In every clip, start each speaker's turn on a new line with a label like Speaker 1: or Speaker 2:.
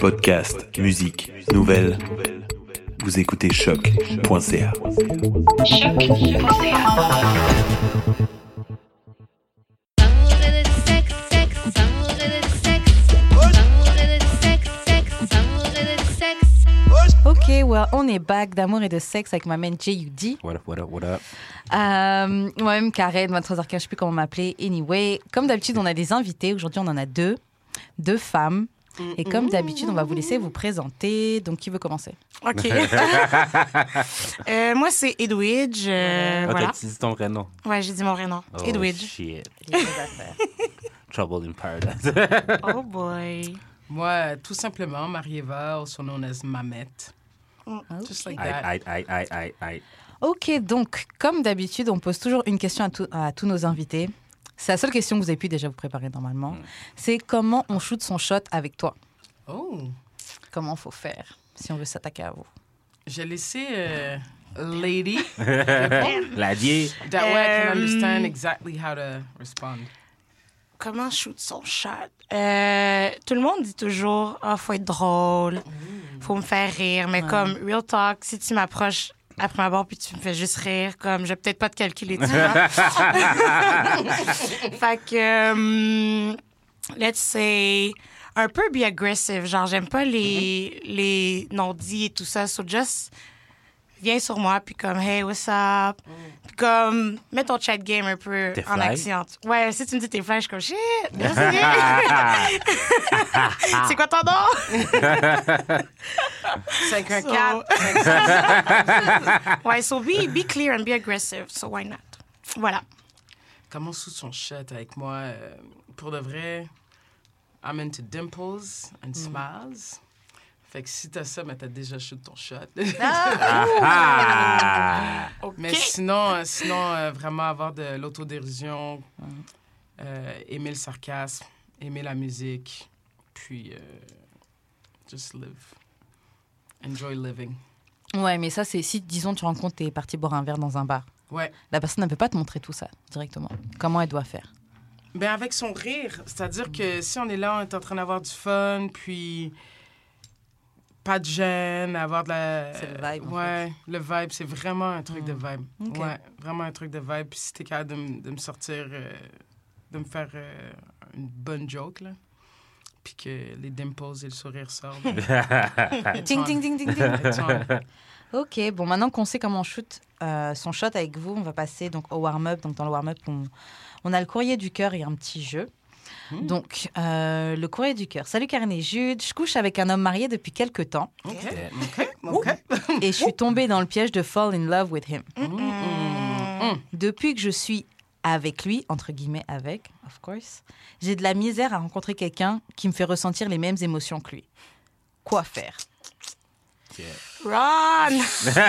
Speaker 1: Podcast, musique, nouvelles. Vous écoutez choc.ca.
Speaker 2: Ok, well, on est back d'amour et de sexe avec ma main J.U.D.
Speaker 3: What up, what up, what up?
Speaker 2: Euh, Moi-même, Karen, 23h15, je sais plus comment m'appeler. Anyway, comme d'habitude, on a des invités. Aujourd'hui, on en a deux. Deux femmes. Et comme d'habitude, on va vous laisser vous présenter. Donc, qui veut commencer?
Speaker 4: OK. Euh, moi, c'est Edwidge. euh,
Speaker 3: Ah,
Speaker 4: voilà.
Speaker 3: t'as dit ton vrai nom.
Speaker 4: Ouais, j'ai dit mon vrai nom.
Speaker 3: Oh,
Speaker 4: Edwidge.
Speaker 3: shit. Trouble in paradise.
Speaker 4: Oh boy.
Speaker 5: Moi, tout simplement, Marie-Eva, also known as Mamette. Just like
Speaker 3: Aïe,
Speaker 5: that.
Speaker 3: aïe, aïe, aïe, aïe, aïe.
Speaker 2: Ok, donc, comme d'habitude, on pose toujours une question à, tout- à tous nos invités. C'est la seule question que vous avez pu déjà vous préparer normalement. C'est comment on shoot son shot avec toi?
Speaker 5: Oh,
Speaker 2: Comment faut faire si on veut s'attaquer à vous?
Speaker 5: J'ai laissé euh, Lady.
Speaker 3: Ladier.
Speaker 5: That way I can
Speaker 4: Um,
Speaker 5: understand exactly how to respond.
Speaker 4: Comment shoot son shot? Euh, tout le monde dit toujours, ah, faut être drôle, faut me faire rire. Mais comme, real talk, si tu m'approches après ma barre puis tu me fais juste rire, comme, je vais peut-être pas te calculer, tu vois. fait que, um, let's say, un peu be aggressive. Genre, j'aime pas les, les non-dits et tout ça. So just, viens sur moi, puis comme, hey, what's up? Puis comme, mets ton chat game un peu
Speaker 3: T'es
Speaker 4: en action. Ouais, si tu me dis t'es fly, je suis comme, shit. C'est quoi ton nom?
Speaker 5: 514.
Speaker 4: Ouais, so be, be clear and be aggressive. So why not? Voilà.
Speaker 5: Comment sous son shot avec moi? euh, pour de vrai, I'm into dimples and smiles. Fait que si t'as ça, mais t'as déjà shoot ton shot.
Speaker 3: Ah!
Speaker 5: Mais
Speaker 4: OK.
Speaker 5: sinon, euh, sinon euh, vraiment avoir de l'autodérision, euh, aimer le sarcasme, aimer la musique, puis euh, just live. Enjoy living.
Speaker 2: Ouais, mais ça, c'est si, disons, tu rencontres, t'es parti boire un verre dans un bar.
Speaker 5: Ouais.
Speaker 2: La personne ne peut pas te montrer tout ça directement. Comment elle doit faire?
Speaker 5: Ben avec son rire, c'est-à-dire que si on est là, on est en train d'avoir du fun, puis pas de gêne, avoir de la...
Speaker 2: C'est le vibe, en
Speaker 5: Ouais, le vibe, c'est vraiment un truc de
Speaker 2: Mm.
Speaker 5: vibe. Ouais, vraiment un truc de vibe. Puis si t'es capable de, de me sortir, euh, de me faire euh, une bonne joke, là, puis que les dimples et le sourire sortent.
Speaker 2: Ting, ting, ting, ting, ting. Ok, bon, maintenant qu'on sait comment on shoot euh, son shot avec vous, on va passer donc au warm-up. Donc, dans le warm-up, on, on a le courrier du cœur et un petit jeu. Donc, euh, le courrier du cœur. Salut Karen et Jude. Je couche avec un homme marié depuis quelques temps
Speaker 5: OK, OK, OK.
Speaker 2: et je suis tombée dans le piège de fall in love with him.
Speaker 5: Mm.
Speaker 2: Depuis que je suis avec lui, entre guillemets avec, of course, j'ai de la misère à rencontrer quelqu'un qui me fait ressentir les mêmes émotions que lui. Quoi faire?
Speaker 4: Run!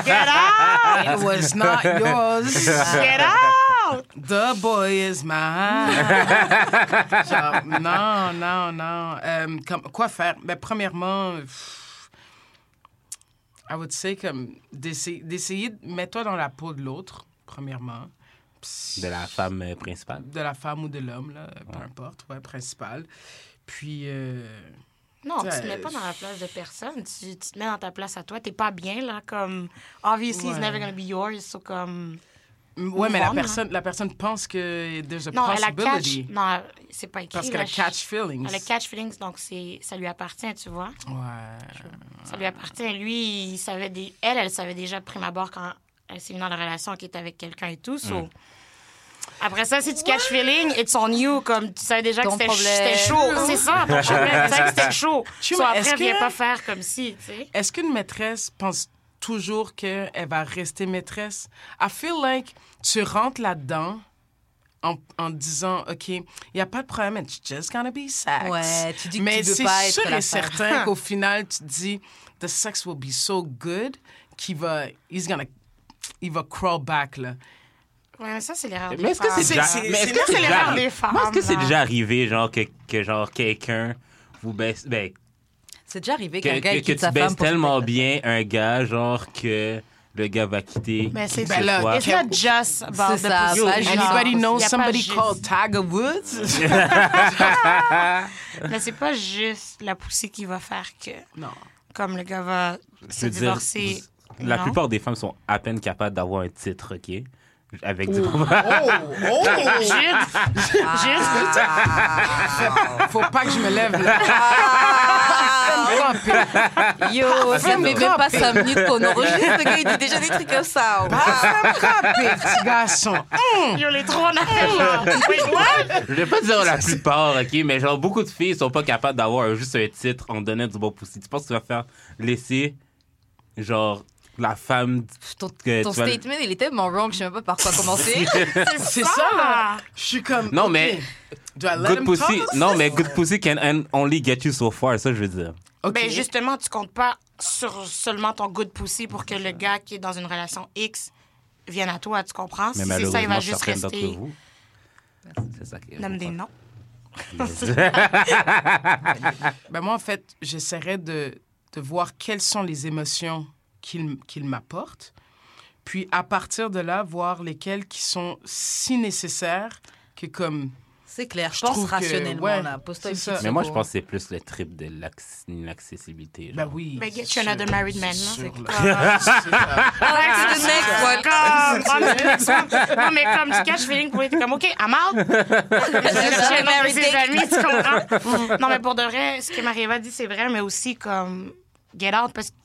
Speaker 4: Get out!
Speaker 5: It was not yours.
Speaker 4: Get out!
Speaker 5: The boy is mine. Genre, non, non, non. Euh, comme, quoi faire? Ben, premièrement, pff, I would say comme d'essayer, de mets-toi dans la peau de l'autre, premièrement.
Speaker 3: De la femme euh, principale.
Speaker 5: de la femme ou de l'homme, là, peu importe, ouais, principal. Puis, euh,
Speaker 4: Non, tu te mets pas dans la place de personne. Tu, tu te mets dans ta place à toi. T'es pas bien, là, comme... Obviously, it's never gonna be yours. So, comme...
Speaker 5: ouais, mais la personne, la personne pense que there's a
Speaker 4: Non, elle a catch...
Speaker 5: possibility.
Speaker 4: Non, c'est pas écrit.
Speaker 5: Parce qu'elle a catch feelings.
Speaker 4: Elle a catch feelings, donc c'est, ça lui appartient, tu vois.
Speaker 5: Ouais.
Speaker 4: Ça lui appartient. Lui, il savait des... elle, elle savait déjà de prime abord quand elle s'est mise dans la relation qu'elle était avec quelqu'un et tout. So... Après ça, si tu catch feeling, it's on you. Comme tu savais déjà
Speaker 2: Ton
Speaker 4: que c'était, chaud. C'est ça, ton problème. Tu savais que c'était chaud.
Speaker 5: Tu
Speaker 4: So,
Speaker 5: vois,
Speaker 4: après,
Speaker 5: que-
Speaker 4: viens pas faire comme si, tu sais.
Speaker 5: Est-ce qu'une maîtresse pense toujours qu'elle va rester maîtresse? I feel like tu rentres là-dedans en, en disant, OK, il n'y a pas de problème, it's just gonna be sex.
Speaker 2: Ouais, tu dis que
Speaker 5: Mais c'est sûr et certain qu'au final, tu te dis, the sex will be so good qu'il va, he's gonna, il va crawl back, là.
Speaker 4: Ouais, mais ça, c'est l'erreur des
Speaker 3: Mais est-ce que c'est
Speaker 4: femmes.
Speaker 3: mais est-ce
Speaker 5: c'est
Speaker 3: que c'est
Speaker 4: c'est
Speaker 3: déjà,
Speaker 4: des femmes,
Speaker 3: Moi, est-ce que c'est déjà arrivé, genre, que, que genre, quelqu'un vous baisse, ben,
Speaker 2: C'est déjà arrivé
Speaker 3: que,
Speaker 2: qu'un gars
Speaker 3: que- que tu
Speaker 2: sa
Speaker 3: baisses
Speaker 2: femme pour
Speaker 3: tellement bien un gars, genre, que le gars va quitter.
Speaker 4: Mais c'est
Speaker 5: Ben là.
Speaker 4: It's not just about
Speaker 2: C'est
Speaker 4: the
Speaker 2: ça, juste-
Speaker 5: Anybody
Speaker 4: y
Speaker 5: know
Speaker 4: a pas
Speaker 5: somebody
Speaker 4: juste-
Speaker 5: called Tiger Woods?
Speaker 4: Mais c'est pas juste la poussée qui va faire que,
Speaker 5: non.
Speaker 4: comme le gars va se
Speaker 3: veux dire,
Speaker 4: divorcer.
Speaker 3: La
Speaker 4: non.
Speaker 3: plupart des femmes sont à peine capables d'avoir un titre, OK? Avec du
Speaker 5: Oh, oh!
Speaker 4: Jude, Jude,
Speaker 5: Faut pas que je me lève là.
Speaker 2: Yo, ça fait même pas 5 minutes qu'on enregistre. Le gars, il dit déjà des trucs comme ça. oh.
Speaker 5: Petit garçon.
Speaker 4: yo, les trois what?
Speaker 3: Je vais pas dire la plupart, OK? Mais genre, beaucoup de filles sont pas capables d'avoir juste un titre en donnant du bon poussi. Tu penses que tu vas faire laisser, genre, la femme
Speaker 2: Ton,
Speaker 3: que
Speaker 2: ton
Speaker 3: tu vas-
Speaker 2: statement, il est tellement wrong, je sais même pas par quoi commencer.
Speaker 5: C'est ça, là. Je suis comme.
Speaker 3: Non,
Speaker 5: ok.
Speaker 3: mais
Speaker 5: Do I let
Speaker 3: good
Speaker 5: him
Speaker 3: pussy... Non, mais good pussy can on- only get you so far, ça, je veux dire.
Speaker 4: Ben justement, tu comptes pas sur seulement ton good pussy pour que le gars qui est dans une relation X vienne à toi, tu comprends?
Speaker 3: Mais
Speaker 4: Si c'est ça, il va juste rester.
Speaker 3: vous... C'est ça qui est...
Speaker 4: Nomme des noms.
Speaker 5: Ben moi, en fait, j'essaierais de, de voir quelles sont les émotions qu'il qu'il m'apporte. Puis, à partir de là, voir lesquelles qui sont si nécessaires que comme...
Speaker 2: C'est clair, je
Speaker 5: Je
Speaker 2: pense rationnellement.
Speaker 5: ouais,
Speaker 2: là. Pose-toi.
Speaker 3: Mais moi, je pense que c'est plus le trip de l'ac- l'accessibilité.
Speaker 5: Ben
Speaker 3: genre.
Speaker 5: oui.
Speaker 4: Ben, get you another married man,
Speaker 5: c'est
Speaker 4: là. C'est. Comme, non, mais comme tu caches feeling pour être comme, OK, I'm out. J'ai un de ses amis, tu comprends? Non, mais pour de vrai, ce que Marie-Eva dit, c'est vrai, mais aussi comme, get out, parce que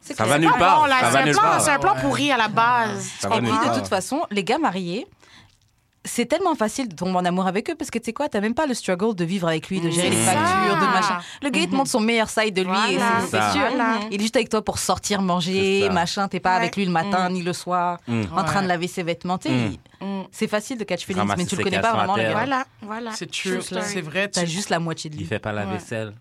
Speaker 2: C'est
Speaker 3: Ça
Speaker 2: clair.
Speaker 3: va nulle
Speaker 4: pas
Speaker 3: part.
Speaker 4: bon, là,
Speaker 3: Ça
Speaker 4: c'est
Speaker 3: va
Speaker 4: un plan, c'est un plan pourri à la base.
Speaker 2: Et puis, de toute façon, les gars mariés, c'est tellement facile de tomber en amour avec eux parce que tu sais quoi, t'as même pas le struggle de vivre avec lui, de gérer les factures, de machin. Le gars, il te montre son meilleur side de lui et
Speaker 4: Voilà.
Speaker 2: c'est- sûr.
Speaker 4: Voilà.
Speaker 2: Il est juste avec toi pour sortir, manger, machin. T'es pas
Speaker 4: Ouais.
Speaker 2: avec lui le matin ni le soir,
Speaker 3: Mm.
Speaker 2: en train de laver ses vêtements. Tu sais, il- c'est facile de catch feelings, mais tu le connais pas vraiment, le gars.
Speaker 4: Voilà, voilà.
Speaker 5: C'est
Speaker 4: True.
Speaker 5: C'est vrai.
Speaker 2: T'as juste la moitié de
Speaker 3: Il
Speaker 2: lui.
Speaker 3: fait pas la
Speaker 5: Ouais.
Speaker 3: vaisselle.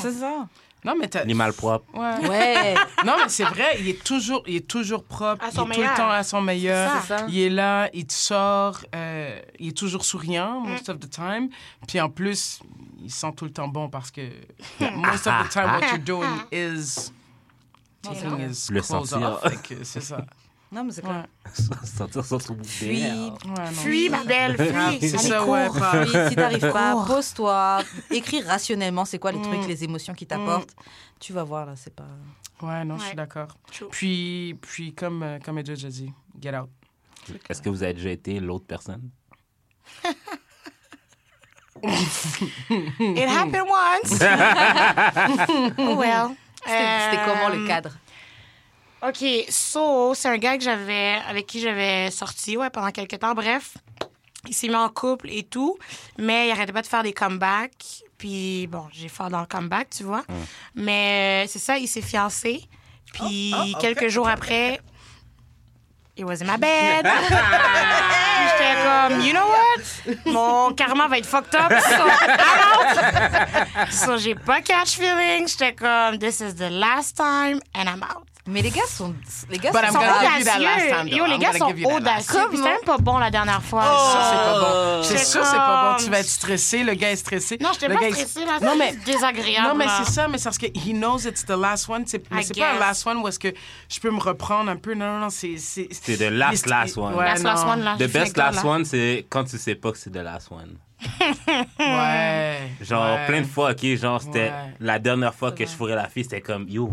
Speaker 2: C'est ça.
Speaker 5: Non, mais t'as...
Speaker 3: Il est mal propre.
Speaker 5: Ouais.
Speaker 2: Ouais.
Speaker 5: Non, mais c'est vrai, il est toujours, il est toujours propre.
Speaker 4: À son
Speaker 5: il est tout
Speaker 4: meilleur.
Speaker 5: le temps à son meilleur.
Speaker 4: C'est
Speaker 2: ça.
Speaker 5: Il est là, il te sort, euh, il est toujours souriant, most of the time. Puis en plus, il sent tout le temps bon parce que most of the time, what you're doing is taking his
Speaker 3: Le
Speaker 5: clothes
Speaker 3: sentir.
Speaker 5: off. C'est ça.
Speaker 2: Non, mais c'est
Speaker 5: Ouais.
Speaker 2: clair.
Speaker 3: Sentir son trou
Speaker 2: Fuis.
Speaker 4: Fuis, ma belle, fuis.
Speaker 5: C'est
Speaker 4: Allez,
Speaker 5: ça, ouais.
Speaker 4: cours.
Speaker 5: pas-
Speaker 2: Puis, si t'arrives pas, pose-toi, écris rationnellement c'est quoi les
Speaker 5: Mm.
Speaker 2: trucs, les émotions qui t'apportent. Tu vas voir là, c'est pas.
Speaker 5: Ouais, non, je suis d'accord. Puis, puis comme, euh, comme Edge a dit, get out.
Speaker 3: Est-ce que vous avez déjà été l'autre personne?
Speaker 4: It happened once. well.
Speaker 2: C'était c'était comment le
Speaker 4: Euh,
Speaker 2: cadre?
Speaker 4: OK, so, c'est un gars que j'avais, avec qui j'avais sorti ouais, pendant quelques temps. Bref, il s'est mis en couple et tout, mais il arrêtait pas de faire des comebacks. Puis, bon, j'ai fort dans le comeback, tu vois. Mais euh, c'est ça, il s'est fiancé. Puis,
Speaker 5: Oh, oh,
Speaker 4: quelques jours après, it was in my bed. Puis j'étais comme, you know what? Mon karma va être fucked up. So, I'm out. so, j'ai pas catch feeling. J'étais comme, this is the last time and I'm out.
Speaker 2: Mais les gars sont. Les gars
Speaker 5: But
Speaker 2: sont
Speaker 5: I'm
Speaker 4: Ils sont
Speaker 5: gonna
Speaker 2: graves.
Speaker 5: give you that last time,
Speaker 4: audacieux.
Speaker 5: though.
Speaker 4: Yo, les
Speaker 5: I'm
Speaker 4: gars
Speaker 5: gonna
Speaker 4: sont
Speaker 5: give you that last
Speaker 4: audacieux. Puis c'était même pas bon la dernière fois.
Speaker 5: Ça, c'est pas bon. C'est sûr, c'est pas bon. Tu vas être stressé, le gars est stressé.
Speaker 4: Non, j'étais
Speaker 5: Le
Speaker 4: pas
Speaker 5: gars est-
Speaker 4: stressée, là.
Speaker 5: Non, mais-
Speaker 4: C'est désagréable.
Speaker 5: Non, mais
Speaker 4: là.
Speaker 5: c'est ça, mais c'est parce que he knows it's the last one. C'est, mais
Speaker 4: I
Speaker 5: c'est pas un
Speaker 4: guess.
Speaker 5: last one où est-ce que je peux me reprendre un peu. Non, non, non, c'est. C'est,
Speaker 3: C'est the last last one.
Speaker 5: Ouais,
Speaker 4: Last,
Speaker 5: non.
Speaker 4: last one, là.
Speaker 3: The best last one, c'est quand tu sais pas que c'est the last one.
Speaker 5: Ouais.
Speaker 3: Genre,
Speaker 5: ouais.
Speaker 3: plein de fois, OK, genre, c'était
Speaker 5: Ouais.
Speaker 3: la dernière fois que je fourrais la fille, c'était comme, yo,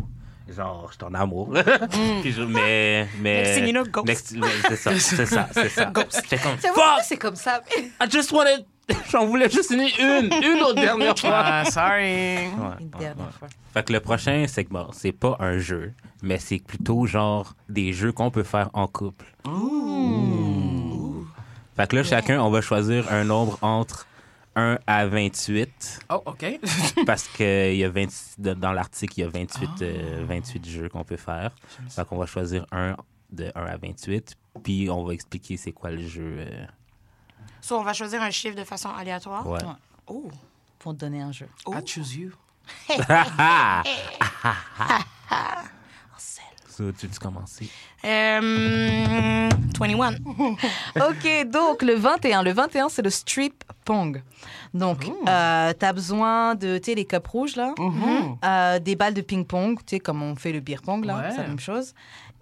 Speaker 3: genre, je suis en amour. Puis je- mais, mais...
Speaker 4: Next thing you know, ghost.
Speaker 3: Next- c'est ça, c'est ça, c'est ça. Comme,
Speaker 2: C'est vrai,
Speaker 3: fuck,
Speaker 2: c'est comme ça.
Speaker 3: I just wanted... J'en voulais juste une, une, une autre dernière fois.
Speaker 5: Ah, sorry.
Speaker 3: Ouais,
Speaker 2: Une dernière
Speaker 3: ouais.
Speaker 2: fois.
Speaker 3: Fait que le prochain segment, c'est pas un jeu, mais c'est plutôt genre des jeux qu'on peut faire en couple. Fait que là, chacun, on va choisir un nombre entre 1 à 28.
Speaker 5: Oh, OK.
Speaker 3: Parce que il y a 20, de- dans l'article, il y a 28, euh, 28 jeux qu'on peut faire. Fait qu'on va choisir un de 1 à 28. Puis on va expliquer c'est quoi le jeu. euh,
Speaker 4: So, on va choisir un chiffre de façon aléatoire?
Speaker 3: ouais.
Speaker 2: Ouais.
Speaker 4: Oh.
Speaker 2: Pour te donner un jeu.
Speaker 5: I choose you.
Speaker 3: So, tu veux commencer?
Speaker 4: Euh, 21.
Speaker 2: Ok, donc le 21. Le 21, c'est le strip pong. Donc, euh, tu as besoin de, tu sais, les cups rouges, là,
Speaker 5: Mhm.
Speaker 2: euh, des balles de ping-pong, tu sais, comme on fait le beer pong, là,
Speaker 5: Ouais.
Speaker 2: c'est la même chose.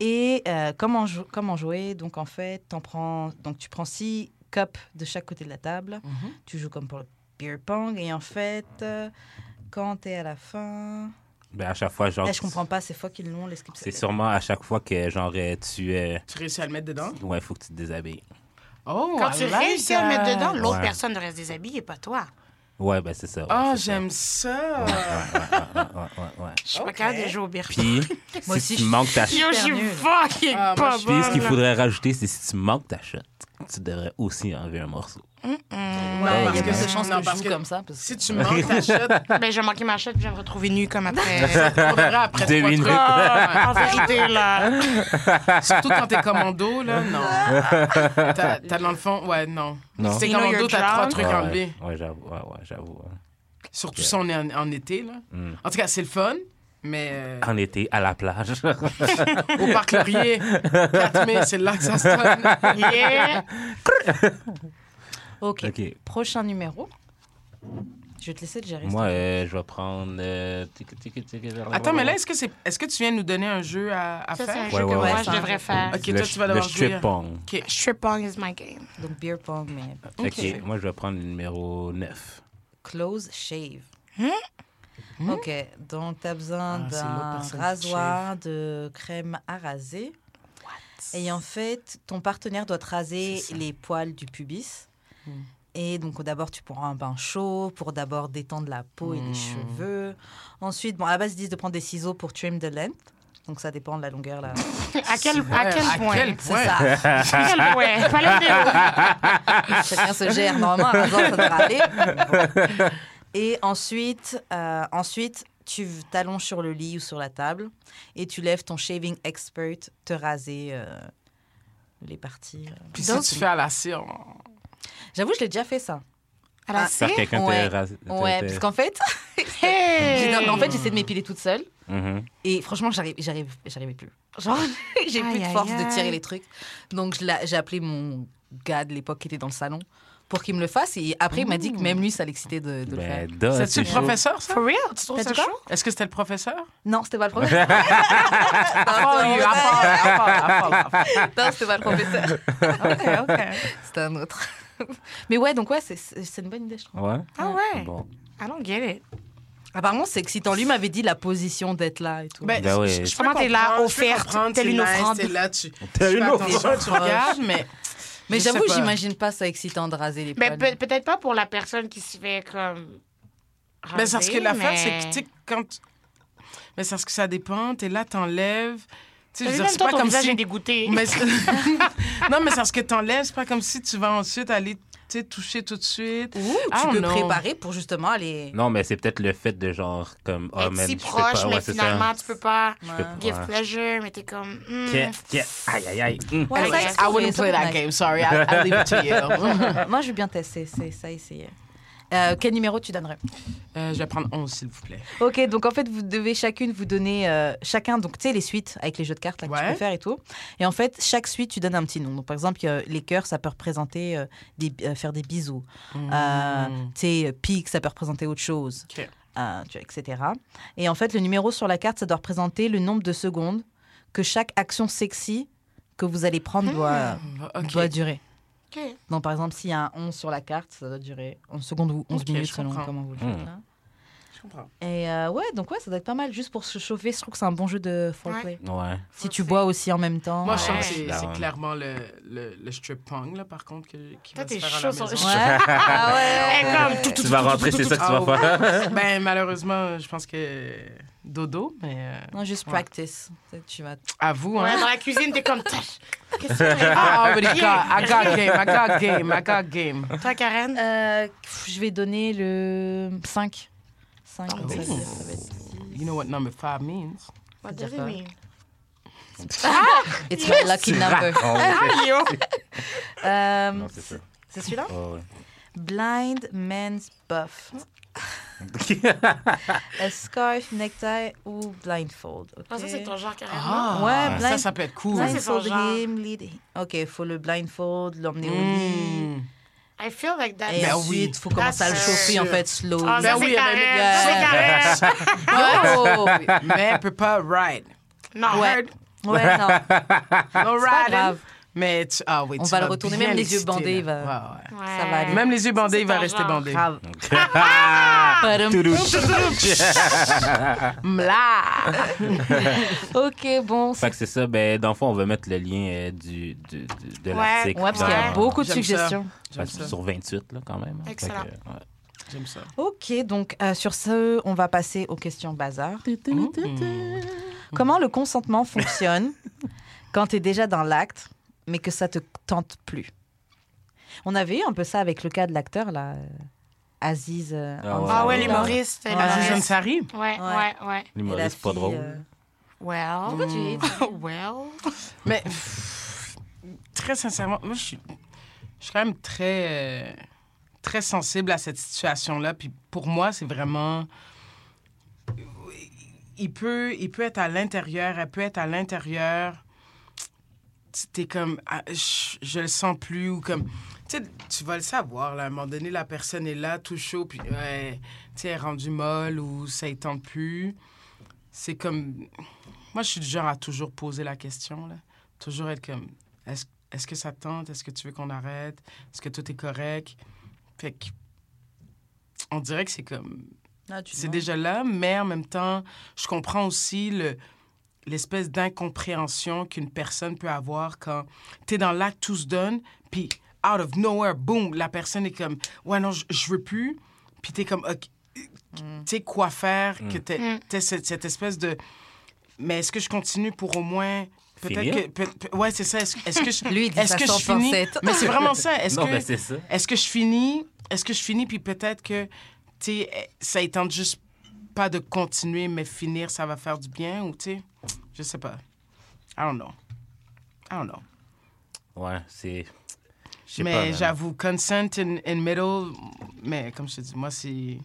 Speaker 2: Et euh, comment, jou- comment jouer? Donc, en fait, t'en prends, donc, tu prends six cups de chaque côté de la table.
Speaker 5: Mhm.
Speaker 2: Tu joues comme pour le beer pong. Et en fait, quand tu es à la fin...
Speaker 3: Ben, à chaque fois, genre.
Speaker 2: Eh, je comprends pas, c'est fucking long, les skips.
Speaker 3: C'est sûrement à chaque fois que, genre, euh, tu es.
Speaker 5: Tu réussis à le mettre dedans?
Speaker 3: Ouais, faut que tu te déshabilles.
Speaker 5: Oh,
Speaker 4: Quand
Speaker 5: I
Speaker 4: tu
Speaker 5: like
Speaker 4: réussis à le mettre dedans, l'autre
Speaker 3: Ouais.
Speaker 4: personne devrait se déshabiller, pas toi.
Speaker 3: Ouais, ben, c'est ça. ouais,
Speaker 5: Ah,
Speaker 3: c'est ça.
Speaker 5: j'aime ça.
Speaker 3: Ouais, ouais, ouais.
Speaker 4: Je suis pas
Speaker 5: Ok.
Speaker 4: capable de jouer au pong.
Speaker 3: Puis,
Speaker 2: Moi
Speaker 3: si
Speaker 2: aussi,
Speaker 3: tu
Speaker 2: je-
Speaker 3: manques ta
Speaker 4: Yo, je suis fucking
Speaker 5: Ah, moi,
Speaker 4: pas
Speaker 5: je-
Speaker 3: Puis, ce qu'il faudrait rajouter, c'est si tu manques ta shot, tu devrais aussi enlever un morceau.
Speaker 2: Ouais,
Speaker 5: Non,
Speaker 2: il y
Speaker 5: parce
Speaker 2: a
Speaker 5: que-
Speaker 2: plus de chances
Speaker 5: non,
Speaker 2: que je joue
Speaker 5: que
Speaker 2: comme ça. Parce que...
Speaker 5: Si tu manques ta shot,
Speaker 4: Ben, je vais manquer ma shot puis je vais me retrouver nue comme après.
Speaker 5: verra après
Speaker 3: Deux
Speaker 5: trois
Speaker 3: minutes.
Speaker 5: trucs.
Speaker 4: Ah, en vérité, là.
Speaker 5: Surtout quand t'es commando, là, non. T'as dans le fond, ouais, non.
Speaker 3: Non.
Speaker 5: Si t'es
Speaker 4: You know
Speaker 5: commando, t'as trois trucs
Speaker 3: ouais,
Speaker 5: enlevés.
Speaker 3: Ouais, ouais, j'avoue. Ouais, ouais, j'avoue. ouais.
Speaker 5: Surtout si on est en, en été, là.
Speaker 3: Mm.
Speaker 5: En tout cas, c'est le fun, mais euh,
Speaker 3: En été, à la plage.
Speaker 5: au Parc Laurier, 4 mai, c'est là que ça se donne.
Speaker 4: Yeah.
Speaker 2: Ok.
Speaker 3: OK.
Speaker 2: Prochain numéro. Je vais te laisser le gérer.
Speaker 3: Moi, euh, je vais prendre. euh, tic, tic, tic,
Speaker 5: Attends, mais là, est-ce que, c'est, est-ce que tu viens de nous donner un jeu à, à
Speaker 4: Ça, c'est un
Speaker 5: faire?
Speaker 4: jeu
Speaker 3: Ouais,
Speaker 4: que
Speaker 3: ouais,
Speaker 4: moi, je devrais faire.
Speaker 5: Ok,
Speaker 3: le,
Speaker 5: toi, tu vas
Speaker 3: le
Speaker 5: devoir jouer.
Speaker 3: strip pong.
Speaker 5: OK.
Speaker 4: Strip pong is my game.
Speaker 2: Donc beer pong, mais
Speaker 3: OK, moi, je vais prendre le numéro 9.
Speaker 2: close shave.
Speaker 5: Hmm?
Speaker 2: Ok, donc tu as besoin
Speaker 5: Ah,
Speaker 2: d'un rasoir, de crème à raser. Et en fait, ton partenaire doit te raser les poils du pubis.
Speaker 5: Hmm.
Speaker 2: Et donc, d'abord, tu prends un bain chaud pour d'abord détendre la peau et les
Speaker 5: Hmm.
Speaker 2: cheveux. Ensuite, bon, à la base, ils disent de prendre des ciseaux pour trim the length. Donc, ça dépend de la longueur. Là.
Speaker 4: À quel, à quel
Speaker 5: à
Speaker 4: point?
Speaker 5: quel
Speaker 2: C'est
Speaker 5: point?
Speaker 2: ça.
Speaker 4: À quel point? Pas.
Speaker 2: Chacun se gère normalement, un rasoir, ça devrait aller. Bon. Et ensuite, euh, ensuite, tu t'allonges sur le lit ou sur la table et tu lèves ton shaving expert te raser euh, les parties. euh.
Speaker 5: Puis si tu fais à la cire,
Speaker 2: J'avoue, je l'ai déjà fait ça.
Speaker 4: À la
Speaker 2: Ah,
Speaker 3: Faire quelqu'un
Speaker 2: Ouais. Ouais, parce qu'en fait, j'ai-
Speaker 4: Hey!
Speaker 2: en fait, j'essaie de m'épiler toute seule
Speaker 3: Mhm.
Speaker 2: et franchement, j'arrive, j'arrive, j'arrivais plus. Genre, j'ai plus de
Speaker 4: aïe,
Speaker 2: force de tirer les trucs. Donc, j'ai appelé mon gars de l'époque qui était dans le salon pour qu'il me le fasse et après, il m'a dit que même lui, ça l'excitait de, de le faire.
Speaker 3: Ben, duh,
Speaker 5: c'est-tu le professeur, ça?
Speaker 4: For real? Tu trouves ça chaud?
Speaker 5: Est-ce que c'était le professeur?
Speaker 2: Non, c'était pas le professeur.
Speaker 5: Oh.
Speaker 2: Non, c'était pas le professeur.
Speaker 5: OK, OK.
Speaker 2: C'était un autre. Mais ouais, donc ouais, c'est- une bonne idée, je trouve.
Speaker 3: Ouais?
Speaker 4: Ah ouais?
Speaker 3: Bon.
Speaker 4: I don't get it.
Speaker 2: Apparemment, c'est excitant. Lui m'avait dit la position d'être là et tout.
Speaker 5: Ben,
Speaker 3: Ben oui.
Speaker 5: je-
Speaker 4: Comment t'es là, offerte, telle une offrande.
Speaker 5: T'es là, tu,
Speaker 3: Telle
Speaker 5: tu
Speaker 3: une offrande.
Speaker 5: tu regardes, mais...
Speaker 2: Mais j'avoue, j'imagine pas ça excitant de raser les
Speaker 4: Ben,
Speaker 2: poils.
Speaker 4: pe- peut-être pas pour la personne qui se fait comme.
Speaker 5: Ben, c'est parce que
Speaker 4: raser,
Speaker 5: l'affaire,
Speaker 4: mais-
Speaker 5: c'est que, tu sais, quand... Mais c'est parce que ça dépend. T'es là, t'enlèves. Tu sais, c'est pas
Speaker 4: ton
Speaker 5: comme si...
Speaker 4: dégoûté.
Speaker 5: Mais non, mais c'est parce que t'enlèves, c'est pas comme si tu vas ensuite aller, tu sais, toucher tout de suite.
Speaker 2: Ou
Speaker 5: I
Speaker 2: tu peux
Speaker 5: know.
Speaker 2: préparer pour justement aller.
Speaker 3: Non, mais c'est peut-être le fait de genre, comme, oh
Speaker 4: Être
Speaker 3: man,
Speaker 4: si proche,
Speaker 3: pas,
Speaker 4: mais
Speaker 3: ouais,
Speaker 4: finalement, tu peux pas
Speaker 2: Ouais.
Speaker 4: give
Speaker 3: Ouais.
Speaker 4: pleasure, mais t'es comme.
Speaker 3: ça. Tiens, tiens, aïe, aïe, aïe.
Speaker 2: Ça,
Speaker 4: I
Speaker 2: c'est-
Speaker 5: wouldn't play that game, sorry. I, I'll leave it to you.
Speaker 2: Moi, je veux bien tester. C'est ça, essayer. Euh, quel numéro tu donnerais
Speaker 5: Euh, je vais prendre 11, s'il vous plaît.
Speaker 2: Ok, donc en fait, vous devez chacune vous donner, euh, chacun, donc tu sais, les suites avec les jeux de cartes là, que tu peux faire et tout. Et en fait, chaque suite, tu donnes un petit nom. Donc par exemple, les cœurs, ça peut représenter des, faire des bisous. Euh, tu sais, pique, ça peut représenter autre chose.
Speaker 5: OK.
Speaker 2: Euh, tu vois, etc. Et en fait, le numéro sur la carte, ça doit représenter le nombre de secondes que chaque action sexy que vous allez prendre doit,
Speaker 5: OK.
Speaker 2: doit durer.
Speaker 4: OK.
Speaker 2: Donc par exemple, s'il y a un 11 sur la carte, ça doit durer 11 secondes ou 11
Speaker 5: Ok,
Speaker 2: minutes selon comment vous le faites. là.
Speaker 5: Comprends.
Speaker 2: Et euh, ouais, donc ouais, ça doit être pas mal juste pour se chauffer. Je trouve que c'est un bon jeu de foreplay.
Speaker 3: Ouais.
Speaker 2: Si tu bois aussi en même temps.
Speaker 5: Moi, je
Speaker 2: euh,
Speaker 5: sens que c'est-
Speaker 3: Ouais.
Speaker 5: c'est clairement le, le, le strip pong, là, par contre, que, qui
Speaker 4: Toi,
Speaker 5: va se
Speaker 4: t'es
Speaker 5: à
Speaker 4: chaud sur-.
Speaker 2: Ouais. ah ouais.
Speaker 4: Elle comme tout, tout,
Speaker 3: Tu vas rentrer, c'est ça que tu vas faire.
Speaker 5: Ben, malheureusement, je pense que dodo, mais euh,
Speaker 2: Non, juste
Speaker 5: Ouais.
Speaker 2: practice. Tu vas.
Speaker 5: à vous,
Speaker 4: Ouais,
Speaker 5: hein.
Speaker 4: dans la cuisine, t'es comme. Tâche. Qu'est-ce que tu?
Speaker 5: Ah, but I got, I got game, I got game, I got game.
Speaker 4: Toi, Karen?
Speaker 2: Euh, je vais donner le 5. 5.
Speaker 5: Oh. You know what number five means?
Speaker 4: What does it mean?
Speaker 2: It's my lucky number.
Speaker 4: Ah, yo!
Speaker 2: Euh,
Speaker 3: Non, c'est ça.
Speaker 2: c'est celui-là?
Speaker 3: Oh, ouais.
Speaker 2: Blind Man's Buff. A scarf, necktie ou blindfold. ok?
Speaker 4: Ah, ça, c'est ton genre, carrément.
Speaker 5: Ah,
Speaker 2: Ouais,
Speaker 5: ça,
Speaker 2: blind-
Speaker 5: ça peut être cool.
Speaker 4: Ça, c'est son
Speaker 2: Blindfold
Speaker 4: genre.
Speaker 2: him, lead. Ok, faut le blindfold, l'emmener au lit.
Speaker 4: I feel like that.
Speaker 2: Et
Speaker 5: Ben
Speaker 2: ensuite,
Speaker 5: oui.
Speaker 2: il faut commencer à le
Speaker 4: That's
Speaker 2: chauffer, en
Speaker 5: sûr.
Speaker 2: fait, slow.
Speaker 4: Ah, ça,
Speaker 5: Ben
Speaker 4: c'est
Speaker 5: oui,
Speaker 4: carré.
Speaker 2: avec-
Speaker 4: Ça, c'est carré.
Speaker 2: Oh,
Speaker 5: Mais elle peut pas ride.
Speaker 4: Non.
Speaker 2: Ouais. ouais, non.
Speaker 5: No riding.
Speaker 2: Grave.
Speaker 5: Mais tu- ah oui,
Speaker 2: On
Speaker 5: tu
Speaker 2: va le retourner, même les yeux bandés, va-
Speaker 5: Ouais, ouais.
Speaker 4: Ouais.
Speaker 2: Ça va aller.
Speaker 5: Même les yeux bandés, il va rester
Speaker 4: genre.
Speaker 5: bandé.
Speaker 2: Grave. Ok, bon.
Speaker 3: Fait que c'est ça, ben, dans le fond, on va mettre le lien euh, du, du- du- de l'article.
Speaker 2: Ouais, parce qu'il y a beaucoup de
Speaker 5: ça.
Speaker 2: suggestions.
Speaker 5: Ça.
Speaker 3: Sur 28, là, quand même. hein.
Speaker 4: Excellent.
Speaker 5: J'aime ça.
Speaker 2: Ok, donc euh, sur ce, on va passer aux questions bazar. Comment le consentement fonctionne quand tu es déjà dans l'acte, mais que ça te tente plus On avait eu un peu ça avec le cas de l'acteur, là, euh, Aziz. euh,
Speaker 3: Ah ouais.
Speaker 4: Ah ouais, l'humoriste.
Speaker 2: Ouais.
Speaker 5: Aziz. Ansari.
Speaker 4: Ouais,
Speaker 2: Ouais.
Speaker 4: ouais, ouais.
Speaker 3: L'humoriste pas drôle.
Speaker 2: euh,
Speaker 4: Well.
Speaker 2: Pourquoi tu es
Speaker 4: well.
Speaker 5: Mais pff, très sincèrement, moi, je suis, je suis quand même très, euh, très sensible à cette situation-là. Puis pour moi, c'est vraiment. Il peut, il peut être à l'intérieur, elle peut être à l'intérieur. T'es comme. ah, je, je le sens plus ou comme. Tu sais, tu vas le savoir, là. À un moment donné, la personne est là, tout chaud, puis ouais, tu sais, elle est rendue molle ou ça ne tente plus. C'est comme. Moi, je suis du genre à toujours poser la question, là. Toujours être comme, est-ce est que ça te tente? Est-ce que tu veux qu'on arrête? Est-ce que tout est correct? Fait que, on dirait que c'est comme,
Speaker 2: Ah,
Speaker 5: c'est déjà là, mais en même temps, je comprends aussi le l'espèce d'incompréhension qu'une personne peut avoir quand tu es dans l'acte, tout se donne, puis out of nowhere, boom, la personne est comme, ouais, non, je, veux plus, puis tu es comme, OK, tu sais quoi faire, que tu
Speaker 4: Mm.
Speaker 5: cette, cette espèce de, mais est-ce que je continue pour au moins... Peut-être
Speaker 3: Finir?
Speaker 5: que... peut- peut- ouais, c'est ça. Est-ce que je...
Speaker 2: Lui, il dit
Speaker 5: est-ce que je finis... Mais c'est vraiment ça. Est-ce
Speaker 3: Non,
Speaker 5: que...
Speaker 3: ben, c'est ça.
Speaker 5: Est-ce que je finis, est-ce que je finis, puis peut-être que, tu sais, ça tente juste pas de continuer, mais finir, ça va faire du bien, ou tu sais, je sais pas. I don't know. I don't know.
Speaker 3: Ouais, c'est.
Speaker 5: Mais j'avoue, consent in, in middle, mais comme je te dis, moi, c'est.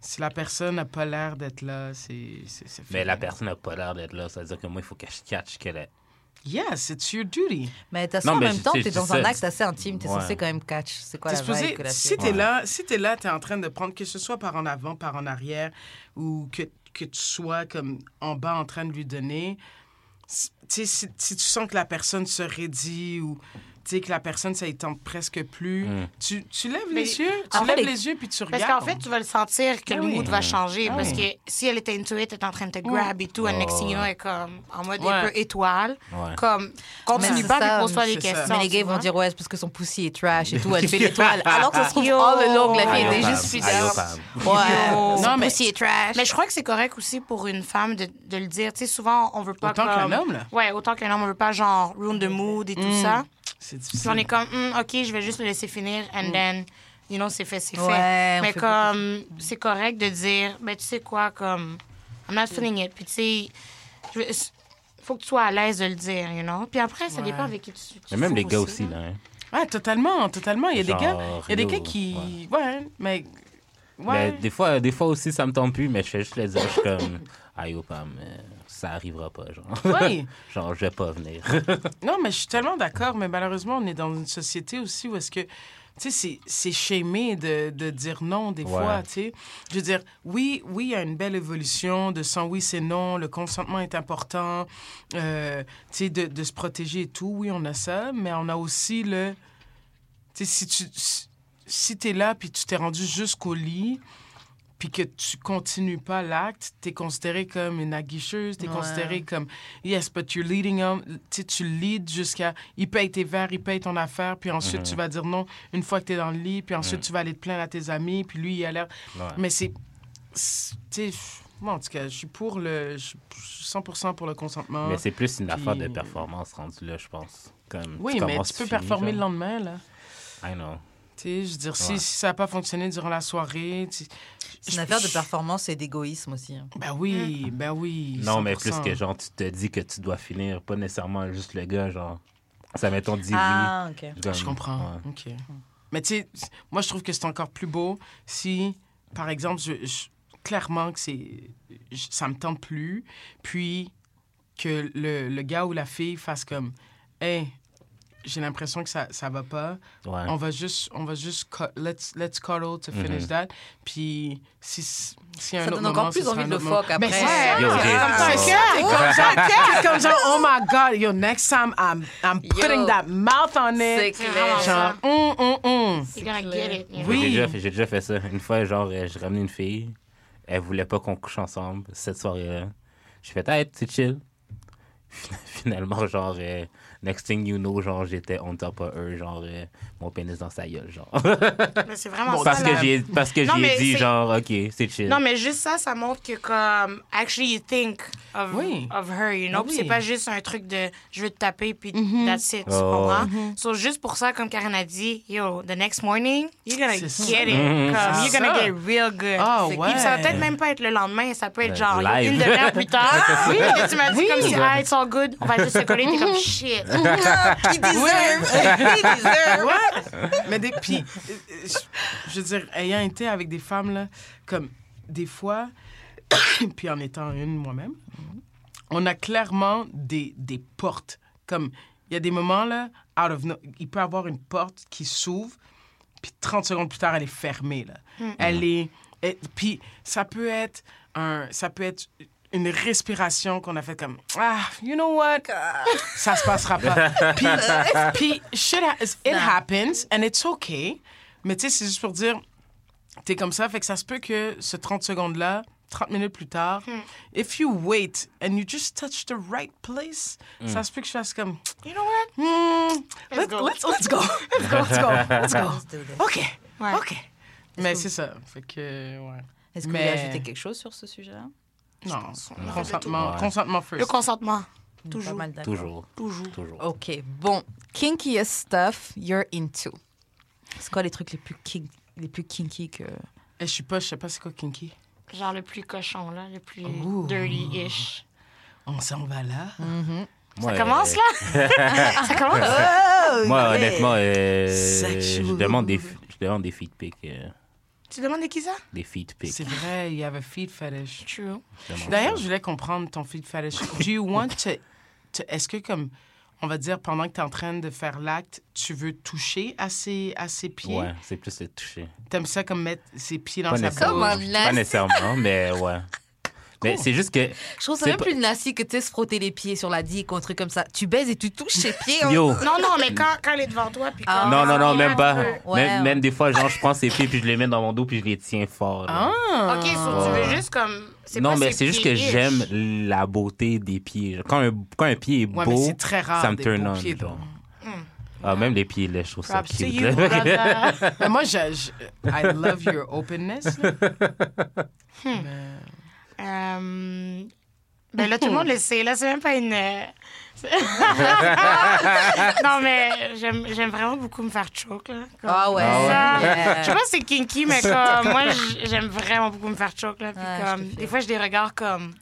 Speaker 5: Si la personne n'a pas l'air d'être là, c'est. c'est- c'est
Speaker 3: Mais la personne n'a pas l'air d'être là. Ça veut dire que moi, il faut que je catch qu'elle est.
Speaker 5: Yes, it's your duty.
Speaker 2: Mais de toute façon,
Speaker 3: Non,
Speaker 2: en même temps,
Speaker 3: sais,
Speaker 2: tu es
Speaker 3: je
Speaker 2: dans un acte assez intime. Tu es
Speaker 3: Ouais.
Speaker 2: censé quand même catch. C'est quoi
Speaker 5: T'es
Speaker 2: la
Speaker 5: supposé-
Speaker 2: vibe que la
Speaker 5: si t'es
Speaker 3: Ouais.
Speaker 5: là, si t'es là, t'es en train de prendre que ce soit par en avant, par en arrière, ou que, que tu sois comme en bas en train de lui donner. si- si tu sens que la personne se raidit ou tu sais que la personne ça y tente presque plus,
Speaker 3: Mm.
Speaker 5: tu, tu lèves
Speaker 4: Mais-
Speaker 5: les yeux, tu
Speaker 2: fait,
Speaker 5: lèves
Speaker 2: les-
Speaker 5: yeux puis tu
Speaker 4: Parce
Speaker 5: regardes.
Speaker 4: qu'en fait, tu vas le sentir que
Speaker 5: Ah
Speaker 4: le
Speaker 5: oui.
Speaker 4: mood va changer.
Speaker 5: Ah
Speaker 4: parce
Speaker 5: oui.
Speaker 4: que si elle est into it, elle est en train de te grab et tout, and
Speaker 3: Oh,
Speaker 4: next thing est comme en mode
Speaker 5: Ouais.
Speaker 4: un peu étoile.
Speaker 3: Ouais.
Speaker 4: Comme, continue pas, puis pose-toi des
Speaker 5: ça.
Speaker 4: questions.
Speaker 2: Mais les gars, ils vont dire, ouais, c'est parce que son pussy est trash et tout, elle fait l'étoile. Alors que ça se trouve,
Speaker 4: Yo.
Speaker 2: all along, la fille était juste fidèle. Ouais,
Speaker 4: Yo.
Speaker 2: son
Speaker 5: Non, mais-
Speaker 2: pussy est trash.
Speaker 4: Mais je crois que c'est correct aussi pour une femme de, de le dire. Tu sais, souvent, on veut pas
Speaker 5: Autant qu'un homme, là.
Speaker 4: Ouais, autant qu'un homme, on veut pas genre ruin the mood et tout
Speaker 5: Mm.
Speaker 4: ça.
Speaker 5: C'est
Speaker 4: Puis
Speaker 5: difficile.
Speaker 4: on est comme, Hmm, OK, je vais juste le laisser finir, and then, you know, c'est fait, c'est
Speaker 2: Ouais,
Speaker 4: fait. Mais
Speaker 2: fait
Speaker 4: comme, c'est correct de dire, ben, tu sais quoi, comme, I'm not feeling it. Puis, tu sais, je veux- faut que tu sois à l'aise de le dire, you know. Puis après, ça
Speaker 5: Ouais.
Speaker 4: dépend avec qui tu, tu
Speaker 3: Mais même les gars aussi, là. hein.
Speaker 5: Ouais, totalement, totalement. Il y a des gars, il y a des gars qui, ouais, mais, ouais.
Speaker 3: Mais des fois, des fois aussi, ça me tombe plus, mais je fais juste le dire. Je suis comme, aïe, Pam, euh, ça arrivera pas, genre.
Speaker 5: Oui.
Speaker 3: genre, je vais pas venir.
Speaker 5: Non, mais je suis tellement d'accord, mais malheureusement, on est dans une société aussi où est-ce que, tu sais, c'est- shamé de, de dire non des
Speaker 3: Ouais.
Speaker 5: fois, tu sais. Je veux dire, oui, oui, il y a une belle évolution de sans oui, c'est non, le consentement est important, euh, tu sais, de, de se protéger et tout, oui, on a ça, mais on a aussi le, tu sais, si tu, si, si t'es là puis tu t'es rendu jusqu'au lit, puis que tu continues pas l'acte, t'es considéré comme une aguicheuse, t'es
Speaker 2: Ouais.
Speaker 5: considéré comme yes, but you're leading him. Tu tu leads jusqu'à il paye tes verres, il paye ton affaire, puis ensuite tu vas dire non une fois que t'es dans le lit, puis ensuite tu vas aller te plaindre à tes amis, puis lui il a l'air.
Speaker 3: Ouais.
Speaker 5: Mais c'est, tu sais, moi en tout cas, je suis pour le, je suis 100% pour le consentement.
Speaker 3: Mais c'est plus une affaire de performance rendue là, je pense. Comme,
Speaker 5: Oui, mais
Speaker 3: commences,
Speaker 5: tu peux performer le lendemain là.
Speaker 3: I know.
Speaker 5: Tu sais, je veux dire, si,
Speaker 3: Ouais.
Speaker 5: si ça n'a pas fonctionné durant la soirée, tu-
Speaker 2: C'est une affaire de performance et d'égoïsme aussi. hein.
Speaker 5: Ben oui, ben oui.
Speaker 3: Non, mais plus
Speaker 5: 100%.
Speaker 3: que genre, tu te dis que tu dois finir, pas nécessairement juste le gars, genre. Ça mettons dit
Speaker 2: Ah, ok.
Speaker 5: Je comprends.
Speaker 3: ouais.
Speaker 5: OK. Mais tu sais, moi, je trouve que c'est encore plus beau si, par exemple, je, je- clairement que c'est, je- ça me tente plus, puis que le, le gars ou la fille fasse comme, hey, j'ai l'impression que ça, ça va pas,
Speaker 3: Ouais.
Speaker 5: on va juste, on va juste, let's, let's cuddle to finish
Speaker 3: Mhm.
Speaker 5: that. Puis, si, si un
Speaker 2: Ça
Speaker 5: autre
Speaker 2: donne encore
Speaker 5: moment,
Speaker 2: plus envie de le fuck
Speaker 5: Mais
Speaker 2: après.
Speaker 5: c'est ça,
Speaker 3: Yo,
Speaker 5: c'est
Speaker 3: j'ai-
Speaker 5: comme ça,
Speaker 3: Oh.
Speaker 5: c'est comme ça, c'est comme genre, oh my God, yo, next time, I'm, I'm putting
Speaker 2: Yo.
Speaker 5: that mouth on
Speaker 2: C'est
Speaker 5: it.
Speaker 2: clair.
Speaker 5: Genre, hum, hum, hum.
Speaker 4: You're gonna get it.
Speaker 5: Oui.
Speaker 3: J'ai déjà, fait- j'ai déjà fait ça. Une fois, genre, euh, j'ai ramené une fille. Elle voulait pas qu'on couche ensemble cette soirée-là. J'ai fait, hey, c'est chill. Finalement, genre, euh, next thing you know, genre, j'étais on top of her, genre, euh, mon pénis dans sa gueule, genre.
Speaker 4: Mais c'est vraiment
Speaker 3: parce
Speaker 4: ça.
Speaker 3: que
Speaker 4: la-
Speaker 3: j'ai, parce que
Speaker 4: Non,
Speaker 3: j'ai dit, genre, ok, c'est chill.
Speaker 4: Non, mais juste ça, ça montre que comme actually you think of,
Speaker 5: Oui.
Speaker 4: of her, you know?
Speaker 5: Ah
Speaker 4: Puis
Speaker 5: oui.
Speaker 4: C'est pas juste un truc de je veux te taper puis
Speaker 2: Mhm.
Speaker 4: that's it, tu
Speaker 3: Oh.
Speaker 4: comprends? So juste pour ça, comme Karen a dit, yo, the next morning, you're gonna
Speaker 5: C'est ça.
Speaker 4: get it.
Speaker 3: Mhm.
Speaker 4: Comme,
Speaker 5: C'est
Speaker 4: you're gonna
Speaker 5: ça.
Speaker 4: get real good. Puis
Speaker 5: ouais.
Speaker 4: ça va peut-être même pas être le lendemain, ça peut être
Speaker 3: Ouais,
Speaker 4: genre
Speaker 3: live.
Speaker 4: une demi-heure plus tard. oui, tu m'as dit
Speaker 5: Oui.
Speaker 4: comme si, ah, it's all good, on va juste se coller, t'es comme shit.
Speaker 2: Deserve. Deserve.
Speaker 5: Mais des, puis, euh, je- veux dire, ayant été avec des femmes, là, comme des fois, puis en étant une moi-même, on a clairement des, des portes. Comme, il y a des moments, là, out of no- il peut y avoir une porte qui s'ouvre, puis 30 secondes plus tard, elle est fermée, là. Elle est... et- puis ça peut être un... Ça peut être une respiration qu'on a fait comme ah you know what? Ça se passera pas. Puis puis shit ha- it happens and it's okay. Mais tu sais c'est juste pour dire t'es comme ça fait que ça se peut que ce 30 secondes là 30 minutes plus tard if you wait and you just touch the right place ça se peut que je fasse comme
Speaker 4: You know what?
Speaker 5: Hmm, let's,
Speaker 4: Let's go.
Speaker 5: let's, let's go. Let's go. Let's go. Let's go.
Speaker 2: Let's do this.
Speaker 5: ok.
Speaker 4: Ouais.
Speaker 5: ok. Mais c'est ça. Fait que ouais.
Speaker 2: Est-ce que
Speaker 5: Mais-
Speaker 2: vous voulez ajouter quelque chose sur ce sujet-là?
Speaker 5: Non consentement
Speaker 3: Ouais.
Speaker 5: consentement first
Speaker 4: Le consentement.
Speaker 2: Pas
Speaker 4: Toujours.
Speaker 3: Toujours.
Speaker 4: Toujours.
Speaker 3: Toujours.
Speaker 2: Ok, bon. Kinkiest stuff you're into. C'est quoi les trucs les plus, kink, les plus kinky que.
Speaker 5: Eh, je suis pas je sais pas c'est quoi kinky
Speaker 4: Genre le plus cochon, là, le plus dirty-ish.
Speaker 5: on s'en va là
Speaker 3: Moi,
Speaker 4: Ça
Speaker 3: euh,
Speaker 4: commence, là? ça commence?
Speaker 2: Oh,
Speaker 3: Moi, honnêtement, euh, je demande des, je demande des feed pics. euh,
Speaker 4: Tu demandes de qui ça?
Speaker 3: des feed pics.
Speaker 5: c'est vrai il y avait feed fetish
Speaker 4: True.
Speaker 5: D'ailleurs, je voulais comprendre ton feed fetish. Do you want to... to- Est-ce que, comme, on va dire, pendant que tu es en train de faire l'acte, tu veux toucher à ses, à ses pieds?
Speaker 3: Ouais, c'est plus le toucher.
Speaker 5: T'aimes ça comme mettre ses pieds dans
Speaker 3: Pas
Speaker 5: sa
Speaker 3: nécessairement.
Speaker 5: bouche?
Speaker 3: Pas nécessairement, mais ouais. Mais c'est juste que.
Speaker 2: Je trouve ça
Speaker 3: C'est
Speaker 2: même
Speaker 3: pas-
Speaker 2: plus nasty que tu se frotter les pieds sur la dick ou un truc comme ça. Tu baises et tu touches ses pieds. hein.
Speaker 3: Yo!
Speaker 4: Non, non, mais quand, quand elle est devant toi, puis
Speaker 2: Ah.
Speaker 3: Non, non, non, même pas.
Speaker 2: Ouais,
Speaker 3: même,
Speaker 2: ouais.
Speaker 3: même des fois, genre, je prends ses pieds puis je les mets dans mon dos puis je les tiens fort. là.
Speaker 5: Ah!
Speaker 4: Ok, so tu veux juste comme.
Speaker 3: Non,
Speaker 4: pas
Speaker 3: mais c'est juste que j'aime la beauté des pieds. Quand un, quand un pied est
Speaker 5: Ouais,
Speaker 3: beau,
Speaker 5: très rare,
Speaker 3: ça me turn on.
Speaker 5: pieds, donc.
Speaker 3: Ah, même les pieds, là, je trouve ça
Speaker 4: Props
Speaker 3: cute.
Speaker 4: you,
Speaker 5: moi, je, je- I love your openness. Mais-
Speaker 4: Euh, Ben là, tout le monde le sait. Là, c'est même pas une. euh, non, mais j'aime j'aime vraiment beaucoup me faire choke. Là, Comme
Speaker 2: Ah ouais.
Speaker 4: ça.
Speaker 2: yeah.
Speaker 4: Je sais pas si c'est kinky, mais comme moi, j'aime vraiment beaucoup me faire choke. Là, puis
Speaker 2: Ouais, je
Speaker 4: comme, des fois, j'ai des regards comme.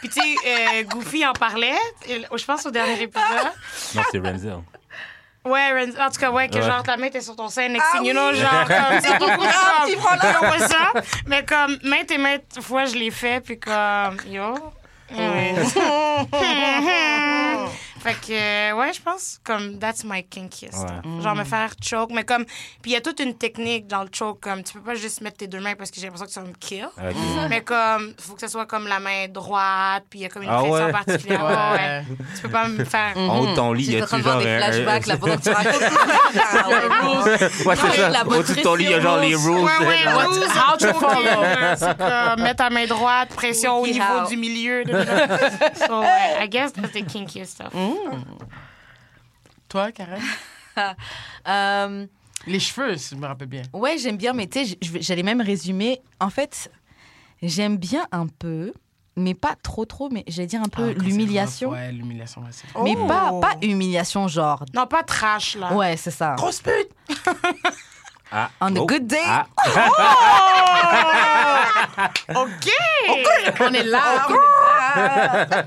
Speaker 4: Puis tu sais, euh, Goofy en parlait, je pense au dernier épisode.
Speaker 3: Non, c'est Renzel.
Speaker 4: Ouais, en tout cas, ouais, que
Speaker 3: Ouais.
Speaker 4: genre ta main était sur ton sein, next
Speaker 2: Ah
Speaker 4: thing you know,
Speaker 2: oui.
Speaker 4: genre comme. C'est beaucoup
Speaker 2: Ah,
Speaker 4: comme. ça. Mais comme, maintes et maintes fois, je l'ai fait, puis comme, yo. Ouais. fait que, euh, ouais, je pense, comme, that's my kinkiest.
Speaker 3: Ouais.
Speaker 4: Genre, me faire choke, mais comme, puis il y a toute une technique dans le choke, comme, tu peux pas juste mettre tes deux mains parce que j'ai l'impression que ça va me kill.
Speaker 3: Ok.
Speaker 4: Mais comme, faut que ce soit comme la main droite, puis il y a comme une
Speaker 3: Ah
Speaker 4: pression
Speaker 3: ouais?
Speaker 4: particulière.
Speaker 5: Ouais.
Speaker 4: Ouais. Tu peux pas me faire.
Speaker 3: En haut de ton lit,
Speaker 2: Tu
Speaker 3: y
Speaker 2: voir
Speaker 3: genre
Speaker 2: des
Speaker 3: un-
Speaker 2: flashbacks là pendant que tu racontes. Ouais,
Speaker 3: c'est
Speaker 2: la
Speaker 3: ça. Au-dessus de ton lit, il y a genre les rules.
Speaker 4: Ouais, ouais, rules, how to follow. C'est comme mettre ta main droite, pression au niveau du milieu. so, ouais, I guess that's the kinkiest stuff.
Speaker 5: Toi, Karen?
Speaker 2: Euh,
Speaker 5: Les cheveux, si je me rappelle bien.
Speaker 2: Ouais, j'aime bien, mais tu sais, j'allais même résumer. En fait, j'aime bien un peu, mais pas trop trop, mais j'allais dire un peu
Speaker 5: Ah,
Speaker 2: l'humiliation.
Speaker 5: Ouais, l'humiliation, ouais, c'est
Speaker 2: Mais
Speaker 4: Oh.
Speaker 2: pas, pas humiliation genre.
Speaker 4: Non, pas trash, là.
Speaker 2: Ouais, c'est ça.
Speaker 5: Grosse pute!
Speaker 3: Ah.
Speaker 2: On a
Speaker 3: Oh.
Speaker 2: good day.
Speaker 3: Ah.
Speaker 4: OK!
Speaker 2: On est là. on est là.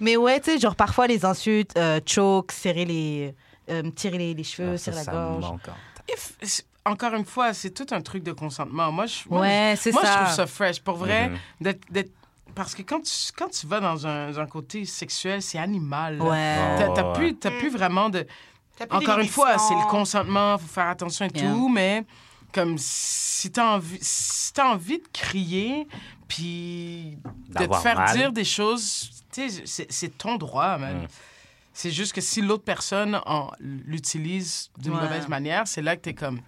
Speaker 2: mais ouais, tu sais, genre parfois les insultes, euh, choke, serrer les. euh, tirer les, les cheveux,
Speaker 3: Ah, ça,
Speaker 2: serrer la
Speaker 3: ça me
Speaker 2: gorge.
Speaker 3: manque.
Speaker 5: If- c'est- encore une fois, c'est tout un truc de consentement. Moi, je, moi,
Speaker 2: Ouais,
Speaker 5: je-
Speaker 2: c'est
Speaker 5: moi,
Speaker 2: ça.
Speaker 5: je trouve ça fresh. Pour vrai,
Speaker 3: Mhm.
Speaker 5: d'être- d'être- parce que quand tu, quand tu vas dans un, un côté sexuel, c'est animal.
Speaker 2: Ouais.
Speaker 5: T'as t'as
Speaker 3: Oh,
Speaker 5: plus,
Speaker 3: ouais.
Speaker 5: t'as plus vraiment de. Encore une fois, c'est le consentement, faut faire attention et
Speaker 2: Yeah.
Speaker 5: tout, mais comme si t'as envie, si t'as envie de crier, puis de te faire
Speaker 3: mal.
Speaker 5: dire des choses, tu sais, c'est- ton droit, man.
Speaker 3: Mm.
Speaker 5: C'est juste que si l'autre personne en- l'utilise d'une
Speaker 2: Ouais.
Speaker 5: mauvaise manière, c'est là que t'es comme,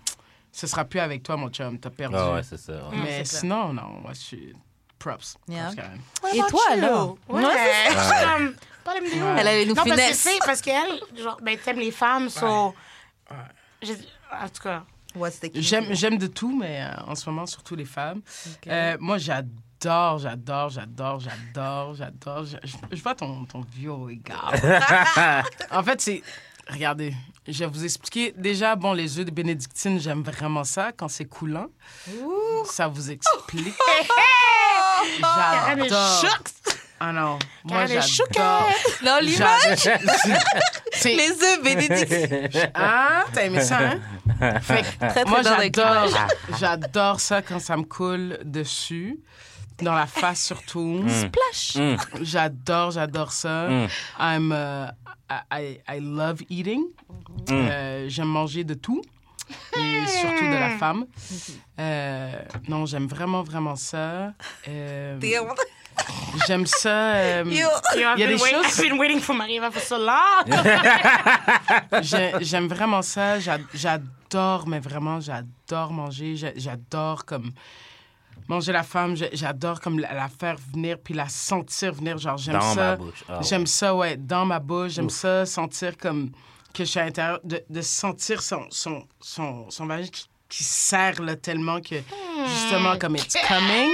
Speaker 5: ce sera plus avec toi, mon chum, t'as perdu.
Speaker 3: Ah ouais, c'est ça. ouais.
Speaker 4: Mm,
Speaker 5: mais sinon, non, moi, je suis props.
Speaker 2: Yeah. Et toi, alors?
Speaker 4: Ouais,
Speaker 2: Ouais,
Speaker 4: parlez-moi de vous.
Speaker 2: Elle allait nous
Speaker 4: Non, parce que
Speaker 2: finesse.
Speaker 4: c'est parce qu'elle, genre, ben, t'aimes les femmes, so... j'ai- En tout cas,
Speaker 2: What's the key?
Speaker 5: J'aime, j'aime de tout, mais euh, en ce moment, surtout les femmes. Euh, moi, j'adore, j'adore, j'adore, j'adore, j'adore. Je, je- je vois ton, ton vieux regard. en fait, c'est... Regardez, je vais vous expliquer. Déjà, bon, les œufs de bénédictine, j'aime vraiment ça quand c'est coulant. Ça vous explique.
Speaker 4: Karen est
Speaker 5: J'adore. Ah non, moi, j'adore.
Speaker 2: Non, l'image, les œufs bénédicts.
Speaker 5: Ah, t'as aimé ça, hein? Fait que
Speaker 2: Très, très
Speaker 5: moi,
Speaker 2: dans
Speaker 5: j'adore, j'adore ça quand ça me coule dessus, dans la face surtout.
Speaker 2: Splash.
Speaker 3: Mm.
Speaker 5: J'adore, j'adore ça.
Speaker 3: Mm.
Speaker 5: I'm, uh, I, I love eating.
Speaker 3: Mm.
Speaker 5: Euh, j'aime manger de tout. Et surtout de la femme. Euh, non, j'aime vraiment, vraiment ça. Euh, j'aime ça. euh, Il y a
Speaker 4: been
Speaker 5: des
Speaker 4: wait-
Speaker 5: choses-
Speaker 4: I've been waiting for Mariva for so long.
Speaker 5: J'ai- J'aime vraiment ça. J'a- J'adore, mais vraiment, j'adore manger. J'a- J'adore comme manger la femme. J'a- J'adore comme la, la faire venir puis la sentir venir. Genre, j'aime
Speaker 3: Dans
Speaker 5: ça.
Speaker 3: ma bouche. Ah ouais.
Speaker 5: J'aime ça, ouais, dans ma bouche. J'aime ça, sentir comme que je suis à l'intérieur, de, de sentir son, son, son, son vagin qui, qui serre là, tellement que, justement, comme it's coming.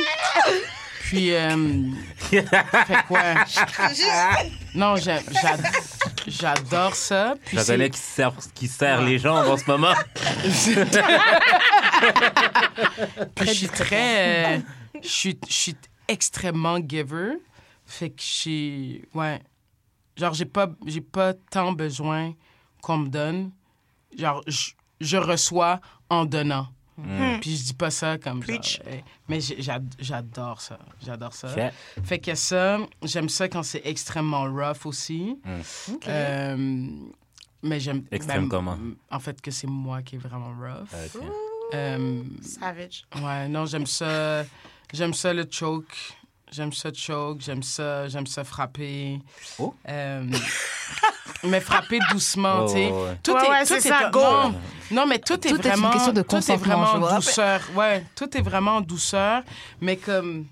Speaker 5: Puis, euh, fait quoi? Non, j'adore ça. Puis c'est-
Speaker 3: qui serre, qui serre les jambes en ce moment.
Speaker 5: Puis je suis très. euh, je suis je suis extrêmement giver. Fait que je suis. Ouais. Genre, j'ai pas, j'ai pas tant besoin qu'on me donne. Genre, je, je reçois en donnant. Puis je dis pas ça comme. genre,
Speaker 4: Preach.
Speaker 5: hey, mais j'ai- j'ad- j'adore ça. J'adore ça.
Speaker 3: Ok.
Speaker 5: Fait que ça, j'aime ça quand c'est extrêmement rough aussi. Euh, mais j'aime.
Speaker 3: Extrême comment?
Speaker 5: En fait, que c'est moi qui est vraiment rough. Euh,
Speaker 4: Savage.
Speaker 5: Ouais, non, j'aime ça. J'aime ça le choke. J'aime ça choke. J'aime ça, j'aime ça frapper.
Speaker 3: Oh.
Speaker 5: Euh, mais frapper doucement,
Speaker 3: Oh,
Speaker 5: tu sais.
Speaker 3: ouais.
Speaker 5: Tout
Speaker 4: Ouais,
Speaker 5: est,
Speaker 4: ouais,
Speaker 5: tout
Speaker 4: c'est
Speaker 5: est
Speaker 4: ça, go.
Speaker 5: Non, non, mais tout, est
Speaker 2: Tout est une
Speaker 5: vraiment.
Speaker 2: question de
Speaker 5: tout est vraiment en douceur. Ouais, tout est vraiment en douceur, mais comme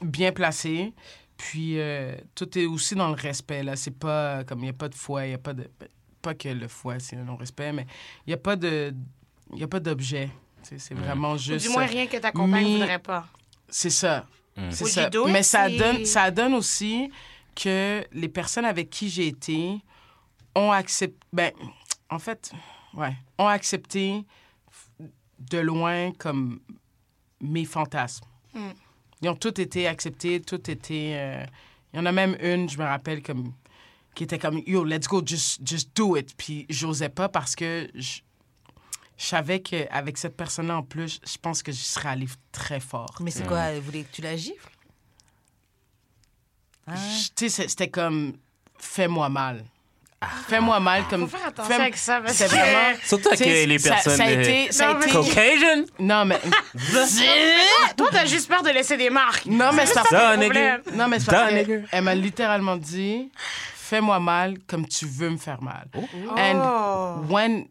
Speaker 5: bien placé. Puis euh, tout est aussi dans le respect là. C'est pas comme il y a pas de foi, il y a pas de pas que le foi c'est un non respect, mais il y a pas de il y a pas d'objet. Tu sais, C'est vraiment
Speaker 4: Ou
Speaker 5: juste.
Speaker 4: du moins rien que ta compagne
Speaker 5: mis-
Speaker 4: voudrait pas.
Speaker 5: C'est ça.
Speaker 3: Mm.
Speaker 5: C'est ça. Mais ça donne, ça donne aussi que les personnes avec qui j'ai été ont accepté. Ben, en fait, ouais, ont accepté de loin comme mes fantasmes.
Speaker 4: Mm.
Speaker 5: Ils ont tous été acceptés, tout été. euh, Il y en a même une, je me rappelle, comme qui était comme Yo, let's go, just, just do it. Puis j'osais pas parce que je, je savais qu'avec cette personne-là en plus, je pense que je serais allée très fort.
Speaker 2: Mais c'est quoi Elle voulait que tu la gifles? Ah.
Speaker 5: Tu sais, c'était comme fais-moi mal. Fais-moi mal comme.
Speaker 4: Faut faire attention
Speaker 5: fais-
Speaker 4: avec ça parce
Speaker 5: C'est
Speaker 4: que...
Speaker 5: vraiment.
Speaker 3: Surtout avec les
Speaker 5: ça-
Speaker 3: personnes
Speaker 5: Ça, a été. Ça a
Speaker 4: Non, mais-
Speaker 5: été-
Speaker 3: Caucasian.
Speaker 5: Non, mais.
Speaker 4: Toi, t'as juste peur de laisser des marques.
Speaker 5: Non, mais
Speaker 4: C'est
Speaker 5: ça.
Speaker 4: ça
Speaker 3: Ça.
Speaker 5: Non, mais
Speaker 3: nigga.
Speaker 5: qu'elle elle m'a littéralement dit fais-moi mal comme tu veux me faire mal.
Speaker 4: Oh.
Speaker 5: And when.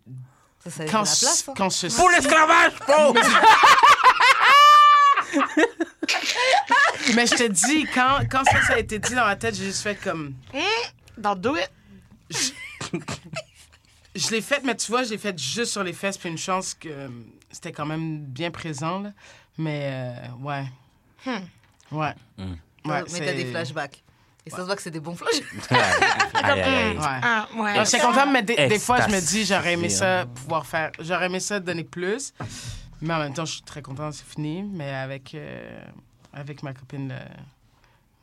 Speaker 2: Ça, ça
Speaker 5: Quand,
Speaker 2: la place, hein.
Speaker 5: quand ce.
Speaker 3: Pour l'esclavage, bro!
Speaker 5: Mais je te dis, quand, quand ça, ça a été dit dans ma tête, j'ai juste fait comme.
Speaker 4: Dans Do It.
Speaker 5: Je l'ai faite, mais tu vois, je l'ai faite juste sur les fesses, puis une chance que euh, c'était quand même bien présent, là. Mais, euh, ouais. Ouais.
Speaker 3: Hmm.
Speaker 5: Ouais,
Speaker 2: mais t'as des flashbacks. Et ça se voit que c'est des bons
Speaker 3: aïe, aïe.
Speaker 5: Ouais.
Speaker 4: Ah, ouais.
Speaker 5: Alors, j'étais contente, mais des, des fois, je me dis, j'aurais aimé ça
Speaker 3: hein.
Speaker 5: pouvoir faire. J'aurais aimé ça donner plus. Mais en même temps, je suis très contente, c'est fini. Mais avec, euh, avec ma copine,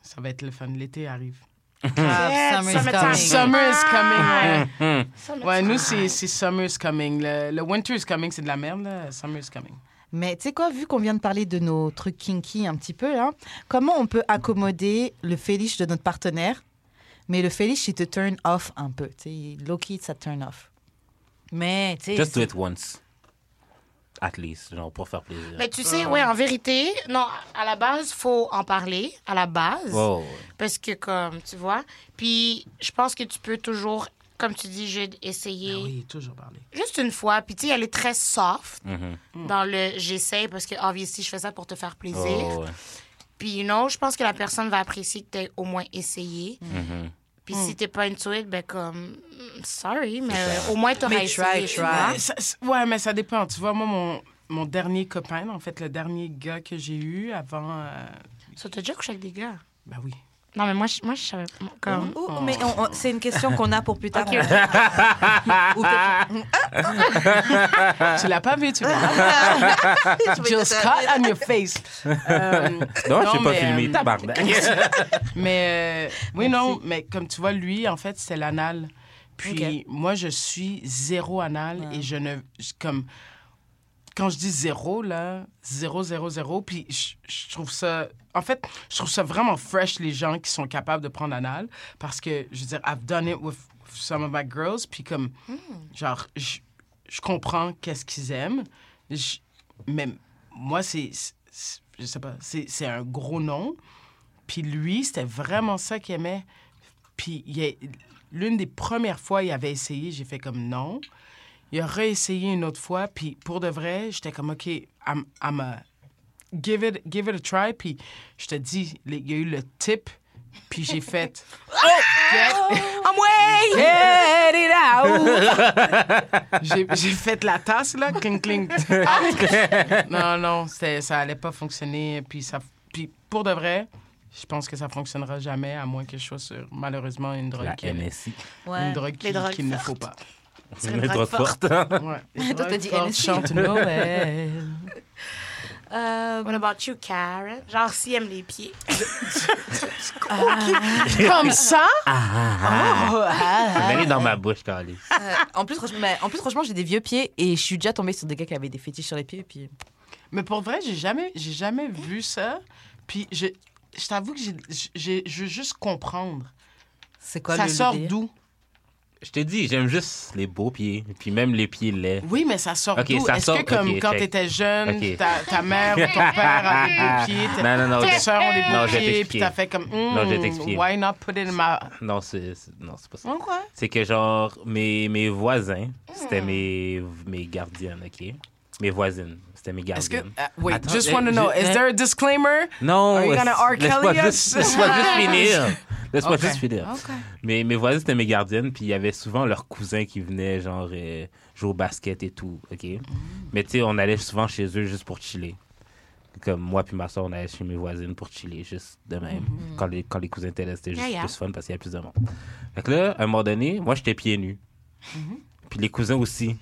Speaker 5: ça va être le fun. L'été arrive.
Speaker 2: Ah, summer is
Speaker 4: Summertime.
Speaker 2: coming.
Speaker 5: Summer is coming, ouais.
Speaker 3: Hmm.
Speaker 4: Summertime.
Speaker 5: Ouais, nous, c'est c'est Summer is coming. Le, le Winter is coming, c'est de la merde, là. Summer is coming.
Speaker 2: Mais tu sais quoi, vu qu'on vient de parler de nos trucs kinky un petit peu, là, comment on peut accommoder le fétiche de notre partenaire, mais le fétiche, il te turn off un peu. Tu sais, low-key, ça turn off. Mais, tu sais.
Speaker 3: Just do it once. At least, genre pour faire plaisir.
Speaker 4: Mais tu sais, ouais, en vérité, non, à la base, faut en parler, à la base.
Speaker 3: Oh,
Speaker 4: Parce que, comme, tu vois. Puis, je pense que tu peux toujours, comme tu dis, Jude, essayer
Speaker 5: Ah oui, toujours parler.
Speaker 4: juste une fois. Puis, tu sais, elle est très soft
Speaker 3: mhm.
Speaker 4: dans le j'essaie parce que, obviously, je fais ça pour te faire plaisir.
Speaker 3: Oh, ouais.
Speaker 4: Puis, you know, je pense que la personne va apprécier que tu au moins essayé.
Speaker 3: Mhm.
Speaker 4: Puis, si t'es pas into it, ben, comme, mm, sorry, mais au moins, t'auras
Speaker 2: Mais
Speaker 4: essayé.
Speaker 2: try,
Speaker 4: tu
Speaker 2: try.
Speaker 5: Ça- ouais, mais ça dépend. Tu vois, moi, mon, mon dernier copain, en fait, le dernier gars que j'ai eu avant. euh,
Speaker 4: Ça, t'as déjà couché avec des gars?
Speaker 5: ben oui.
Speaker 4: Non, mais moi, je, moi, je savais. Comme...
Speaker 2: Ouh, mais on- on- c'est une question qu'on a pour plus tard.
Speaker 4: Ok.
Speaker 2: Ou peut-être-
Speaker 5: tu l'as pas vu, tu l'as Just cut on your face. Euh,
Speaker 3: Non, je sais pas
Speaker 5: mais,
Speaker 3: filmer.
Speaker 5: euh,
Speaker 3: Tabarnak.
Speaker 5: Mais euh, oui, non, mais comme tu vois, lui, en fait, c'est l'anal. Puis moi, je suis zéro anal et je ne. je- Comme. Quand je dis zéro, là, zéro, zéro, zéro, puis je, je trouve ça. En fait, je trouve ça vraiment fresh, les gens qui sont capables de prendre anal. Parce que, je veux dire, I've done it with some of my girls, puis comme. Genre, je, je comprends qu'est-ce qu'ils aiment. Je- mais moi, c'est. Je sais pas, c'est un gros nom. Puis lui, c'était vraiment ça qu'il aimait. Puis l'une des premières fois, il avait essayé, j'ai fait comme non. Il a réessayé une autre fois, puis pour de vrai, j'étais comme, OK, I'm, I'm a- give, it, give it a try. Puis je te dis, il y a eu le tip, puis j'ai fait,
Speaker 4: I'm way!
Speaker 5: get it out! j'ai j'ai fait la tasse, là, cling, cling. non, non, c'était- ça allait pas fonctionner. Puis, ça, puis pour de vrai, je pense que ça fonctionnera jamais, à moins que je sois sur, malheureusement, une drogue,
Speaker 3: La
Speaker 5: qui-
Speaker 3: NSI.
Speaker 2: Ouais.
Speaker 5: une drogue qu'il ne faut pas.
Speaker 4: Une drogue
Speaker 3: forte.
Speaker 5: Ouais. Les
Speaker 2: Toi, t'as dit NSI.
Speaker 5: chantent Noël.
Speaker 2: Euh,
Speaker 4: What about you, Karen? Genre, s'il aime les pieds.
Speaker 5: Comme ça?
Speaker 3: Mets-les dans ma bouche, Carly.
Speaker 2: euh, en, plus, franchement, mais en plus, franchement, j'ai des vieux pieds et je suis déjà tombée sur des gars qui avaient des fétiches sur les pieds. Puis...
Speaker 5: Mais pour vrai, j'ai jamais, j'ai jamais vu ça. Puis je, je t'avoue que j'ai, j'ai- je veux juste comprendre.
Speaker 2: C'est quoi
Speaker 5: ça
Speaker 2: le
Speaker 5: sort d'où?
Speaker 3: Je t'ai dit, j'aime juste les beaux pieds. Puis même les pieds laids.
Speaker 5: Oui, mais ça sort
Speaker 3: Ok,
Speaker 5: d'où? Est-ce
Speaker 3: sort-
Speaker 5: que comme quand
Speaker 3: check.
Speaker 5: t'étais jeune, ta, ta mère ou ton père a des beaux pieds, ta-
Speaker 3: Non, non, non.
Speaker 5: soeurs ont des beaux pieds, puis t'as fait comme, hmm,
Speaker 3: Non, je vais t'expliquer.
Speaker 5: why not put it in my...
Speaker 3: Non, c'est c'est- non, c'est pas ça. C'est que genre, mes, mes voisins, c'était mes, mes gardiennes, OK? Mes voisines, c'était mes
Speaker 5: Est-ce que...
Speaker 3: gardiennes.
Speaker 5: uh, wait,
Speaker 3: Attends,
Speaker 5: just want to know,
Speaker 3: je-
Speaker 5: is there a disclaimer?
Speaker 3: Non,
Speaker 5: Are you gonna R. Kelly us?
Speaker 3: laisse-moi juste finir. Laisse-moi
Speaker 5: Ok.
Speaker 3: juste finir. Mais mes voisins, c'était mes gardiennes, puis il y avait souvent leurs cousins qui venaient, genre, euh, jouer au basket et tout, OK?
Speaker 5: Mm.
Speaker 3: Mais tu sais, on allait souvent chez eux juste pour chiller. Comme moi puis ma soeur, on allait chez mes voisines pour chiller, juste de même.
Speaker 5: Mm-hmm.
Speaker 3: Quand, les, quand les cousins étaient là, c'était juste
Speaker 4: Yeah, yeah.
Speaker 3: plus fun parce qu'il y avait plus de monde. Fait que là, à un moment donné, moi, j'étais pieds nus.
Speaker 5: Mm-hmm.
Speaker 3: Puis les cousins aussi.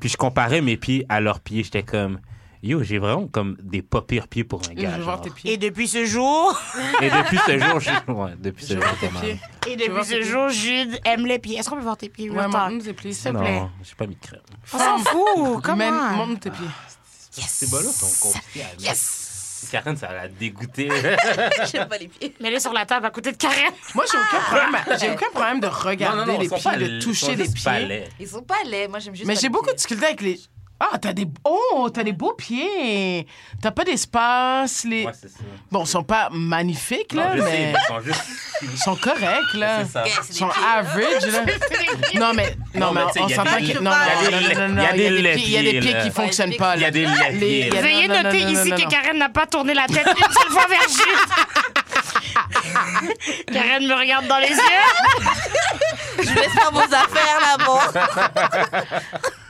Speaker 3: Puis je comparais mes pieds à leurs pieds. J'étais comme, yo, j'ai vraiment comme des pas pires pieds pour un gars.
Speaker 5: veux voir
Speaker 3: genre.
Speaker 5: tes pieds.
Speaker 4: Et depuis ce jour,
Speaker 3: Et depuis ce jour, je... ouais, depuis ce
Speaker 5: Je
Speaker 3: jour,
Speaker 5: tes pieds.
Speaker 4: et depuis ce jour, Jude aime les pieds. Est-ce qu'on peut voir tes pieds?
Speaker 5: Ouais, montre-nous tes pieds.
Speaker 4: S'il te plaît.
Speaker 3: Non, j'ai pas mis de crème.
Speaker 4: On s'en fout. Comment?
Speaker 5: Montre-nous tes pieds.
Speaker 3: Ces bas-là sont compliqués à mettre.
Speaker 4: Yes!
Speaker 3: Karen, ça l'a dégoûté.
Speaker 2: J'aime pas les pieds.
Speaker 4: Mets-les sur la table à côté de Karen.
Speaker 5: Moi, j'ai aucun problème, j'ai aucun problème de regarder les
Speaker 3: ils sont
Speaker 5: pieds,
Speaker 3: pas
Speaker 5: de
Speaker 3: laids,
Speaker 5: toucher
Speaker 3: ils sont
Speaker 5: les
Speaker 3: juste pas
Speaker 5: pieds.
Speaker 3: laids.
Speaker 2: Ils sont pas laids. Moi, j'aime juste.
Speaker 5: Mais
Speaker 2: pas
Speaker 5: j'ai
Speaker 2: les
Speaker 5: beaucoup de
Speaker 2: pieds.
Speaker 5: difficulté avec les. Ah, t'as des. Oh, t'as des beaux pieds. T'as pas d'espace. Les...
Speaker 3: Ouais, c'est ça.
Speaker 5: Bon, ils sont pas magnifiques,
Speaker 3: Non,
Speaker 5: là,
Speaker 3: sais,
Speaker 5: mais
Speaker 3: ils sont juste.
Speaker 5: ils sont corrects, là.
Speaker 3: C'est ça.
Speaker 2: Ok,
Speaker 5: Ils sont average, là. Non, mais, non, mais on
Speaker 3: il y a
Speaker 5: s'entend
Speaker 3: des-
Speaker 5: que. Non,
Speaker 2: il y a
Speaker 5: non,
Speaker 3: il y a des
Speaker 5: pieds- il y a des pieds
Speaker 3: là.
Speaker 5: qui fonctionnent pas,
Speaker 3: Il y a
Speaker 5: là.
Speaker 3: des pieds, là.
Speaker 4: Veuillez noter ici que. Karen n'a pas tourné la tête une seule fois vers Jude. Karen me regarde dans les yeux.
Speaker 2: Je laisse faire vos affaires là-bas.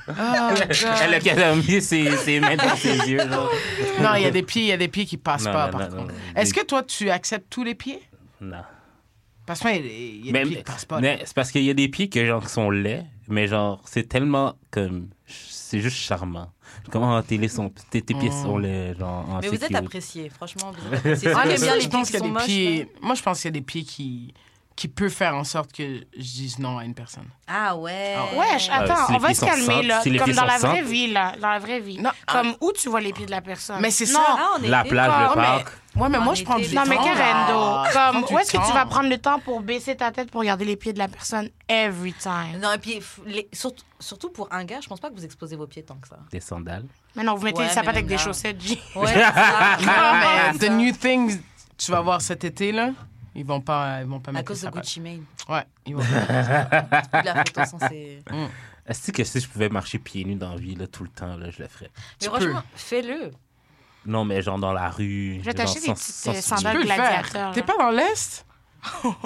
Speaker 5: Oh, God.
Speaker 3: Elle a qu'à mis ses, ses mains dans ses yeux. Genre.
Speaker 5: Non, il y a des pieds, il y a des pieds qui passent
Speaker 3: Non,
Speaker 5: pas,
Speaker 3: non,
Speaker 5: par
Speaker 3: non,
Speaker 5: contre. Est-ce
Speaker 3: Des-
Speaker 5: que toi, tu acceptes tous les pieds?
Speaker 3: Non.
Speaker 5: Parce que moi, il y a- a
Speaker 3: Mais,
Speaker 5: des pieds qui passent pas.
Speaker 3: mais c'est parce qu'il y a des pieds que genre qui sont laids, mais genre c'est tellement comme c'est juste charmant. Comment tes, sont, tes, tes pieds sont laids, genre en
Speaker 2: Mais vous êtes appréciés, franchement. Vous êtes appréciés.
Speaker 5: Ah,
Speaker 2: bien les
Speaker 5: je pense qu'il y a des pieds. Moi, je pense qu'il y a des pieds qui qui peut faire en sorte que je dise non à une personne.
Speaker 2: Ah ouais.
Speaker 4: Wesh,
Speaker 3: Ah,
Speaker 4: attends,
Speaker 3: si
Speaker 4: on va se calmer, là.
Speaker 3: si
Speaker 4: Comme dans la vraie
Speaker 3: simples.
Speaker 4: vie, là. Dans la vraie vie.
Speaker 5: Non,
Speaker 4: Comme où tu vois les pieds de la personne.
Speaker 5: Mais c'est
Speaker 4: Non.
Speaker 5: ça.
Speaker 2: Ah, on est
Speaker 3: La plage,
Speaker 5: Ah,
Speaker 3: le
Speaker 5: mais-
Speaker 3: parc.
Speaker 5: Ouais, mais moi, je prends du
Speaker 4: Non,
Speaker 5: temps.
Speaker 4: mais
Speaker 5: là.
Speaker 4: Karendo, comme, où est-ce que tu vas prendre le temps pour baisser ta tête pour regarder les pieds de la personne every time?
Speaker 2: Non, et puis, les- surtout, surtout pour un gars, je pense pas que vous exposez vos pieds tant que ça.
Speaker 3: Des sandales.
Speaker 4: Mais non, vous mettez
Speaker 2: Ouais,
Speaker 4: des
Speaker 2: mais
Speaker 4: sapates avec des chaussettes.
Speaker 2: Ouais.
Speaker 5: Non, mais the new thing, tu vas voir cet été, là, ils vont pas, ils vont pas
Speaker 2: À
Speaker 5: mettre
Speaker 2: cause de. Gucci Mane.
Speaker 5: Ouais, ils vont
Speaker 2: La photo censée.
Speaker 3: Est-ce que si je pouvais marcher pieds nus dans la vie là, tout le temps, là, je le ferais?
Speaker 2: Mais
Speaker 5: Tu
Speaker 2: franchement, fais-le.
Speaker 3: Non, mais genre dans la rue.
Speaker 4: Je vais t'acheter des petites, euh, sandales gladiateurs.
Speaker 5: T'es pas dans l'Est?
Speaker 3: Ouais.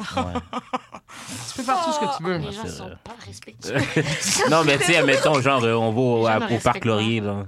Speaker 5: Tu peux faire tout ce que tu veux.
Speaker 4: Les gens
Speaker 3: c'est
Speaker 4: sont pas respectueux.
Speaker 3: non, mais tu sais, mettons, genre, euh, on va au, parc
Speaker 4: pas.
Speaker 3: Laurier, là.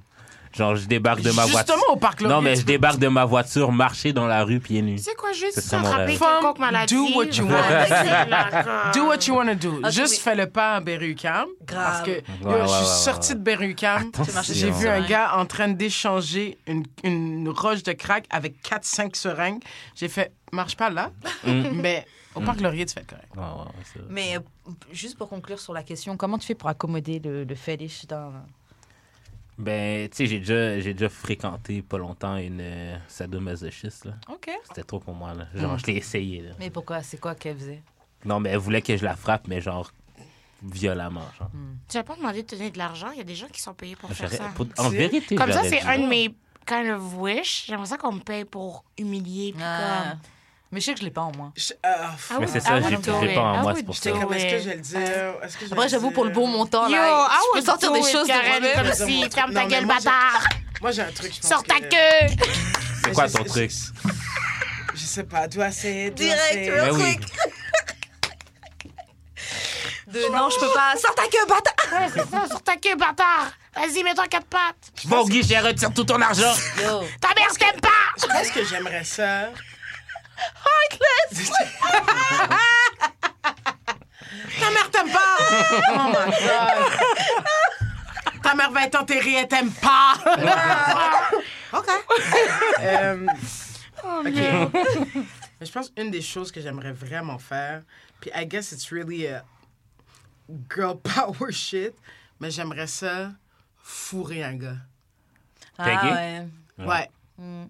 Speaker 3: Genre, je débarque de ma voiture.
Speaker 5: Justement, au parc Laurier,
Speaker 3: Non, mais je débarque de ma voiture, marcher dans la rue pieds nus.
Speaker 4: Sais quoi, juste
Speaker 3: C'est ça, rêve.
Speaker 4: quelconque maladie.
Speaker 5: Do what you want. Do what you want to do.
Speaker 2: Ah,
Speaker 5: Juste
Speaker 2: mais-
Speaker 5: fais le pas à Berry-UQAM. Parce que yo,
Speaker 3: Ouais, ouais,
Speaker 5: je suis
Speaker 3: ouais,
Speaker 5: sortie
Speaker 3: ouais.
Speaker 5: de Berry-UQAM. J'ai vu un gars en train d'échanger une, une roche de crack avec 4-5 seringues. J'ai fait, marche pas là. Mais au parc Laurier, tu fais correct.
Speaker 3: Ouais, ouais, c'est.
Speaker 2: Mais euh, juste pour conclure sur la question, comment tu fais pour accommoder le, le fétiche d'un.
Speaker 3: Ben, tu sais, j'ai déjà, j'ai déjà fréquenté pas longtemps une euh, sadomasochiste, là.
Speaker 2: Ok.
Speaker 3: C'était trop pour moi, là. Genre,
Speaker 5: Mm.
Speaker 3: je l'ai essayé, là.
Speaker 2: Mais pourquoi? C'est quoi qu'elle faisait?
Speaker 3: Non, mais elle voulait que je la frappe, mais genre, violemment, genre.
Speaker 4: Tu n'as pas demandé de te donner de l'argent? Il y a des gens qui sont payés pour faire
Speaker 3: J'aurais-
Speaker 4: ça.
Speaker 3: pour- en vérité,
Speaker 4: Comme ça, c'est un de mes kind of wish. J'aimerais ça qu'on me paye pour humilier. Puis
Speaker 2: Ah.
Speaker 4: comme...
Speaker 2: Mais je sais que je l'ai pas en moi.
Speaker 5: Je- euh,
Speaker 4: Ah
Speaker 3: Mais c'est
Speaker 4: ah
Speaker 3: ça,
Speaker 4: oui,
Speaker 3: j'ai
Speaker 4: it.
Speaker 3: pas en
Speaker 4: Ah
Speaker 3: moi, c'est pour ça.
Speaker 4: it.
Speaker 5: comme, est-ce que je vais le dire? Est-ce que je vais
Speaker 2: Après,
Speaker 5: le
Speaker 2: j'avoue, pour le bon montant,
Speaker 4: Yo,
Speaker 2: là,
Speaker 4: ah
Speaker 2: je peux sortir des choses de
Speaker 4: comme si, ferme ta gueule, bâtard.
Speaker 5: Moi, j'ai un truc, je pense
Speaker 4: Sors ta
Speaker 5: que-
Speaker 4: queue.
Speaker 3: C'est quoi ton truc?
Speaker 5: Je sais pas, doit c'est...
Speaker 2: Direct, real quick. De non, je peux pas. Sors ta queue, bâtard
Speaker 4: Ouais, c'est ça, sors ta queue, bâtard. Vas-y, mets-toi quatre pattes.
Speaker 3: Va au guichet, retire tout ton argent!
Speaker 2: Yo.
Speaker 4: Ta mère, je t'aime pas.
Speaker 5: Je pense que j'aimerais ça. Ta mère t'aime pas! Oh my God! Ta mère va être enterrée, elle t'aime pas! OK. Euh, OK. Mais je pense une des choses que j'aimerais vraiment faire, puis I guess it's really a girl power shit, mais j'aimerais ça fourrer un gars.
Speaker 2: Ah, ouais.
Speaker 5: Ouais.
Speaker 2: Mm.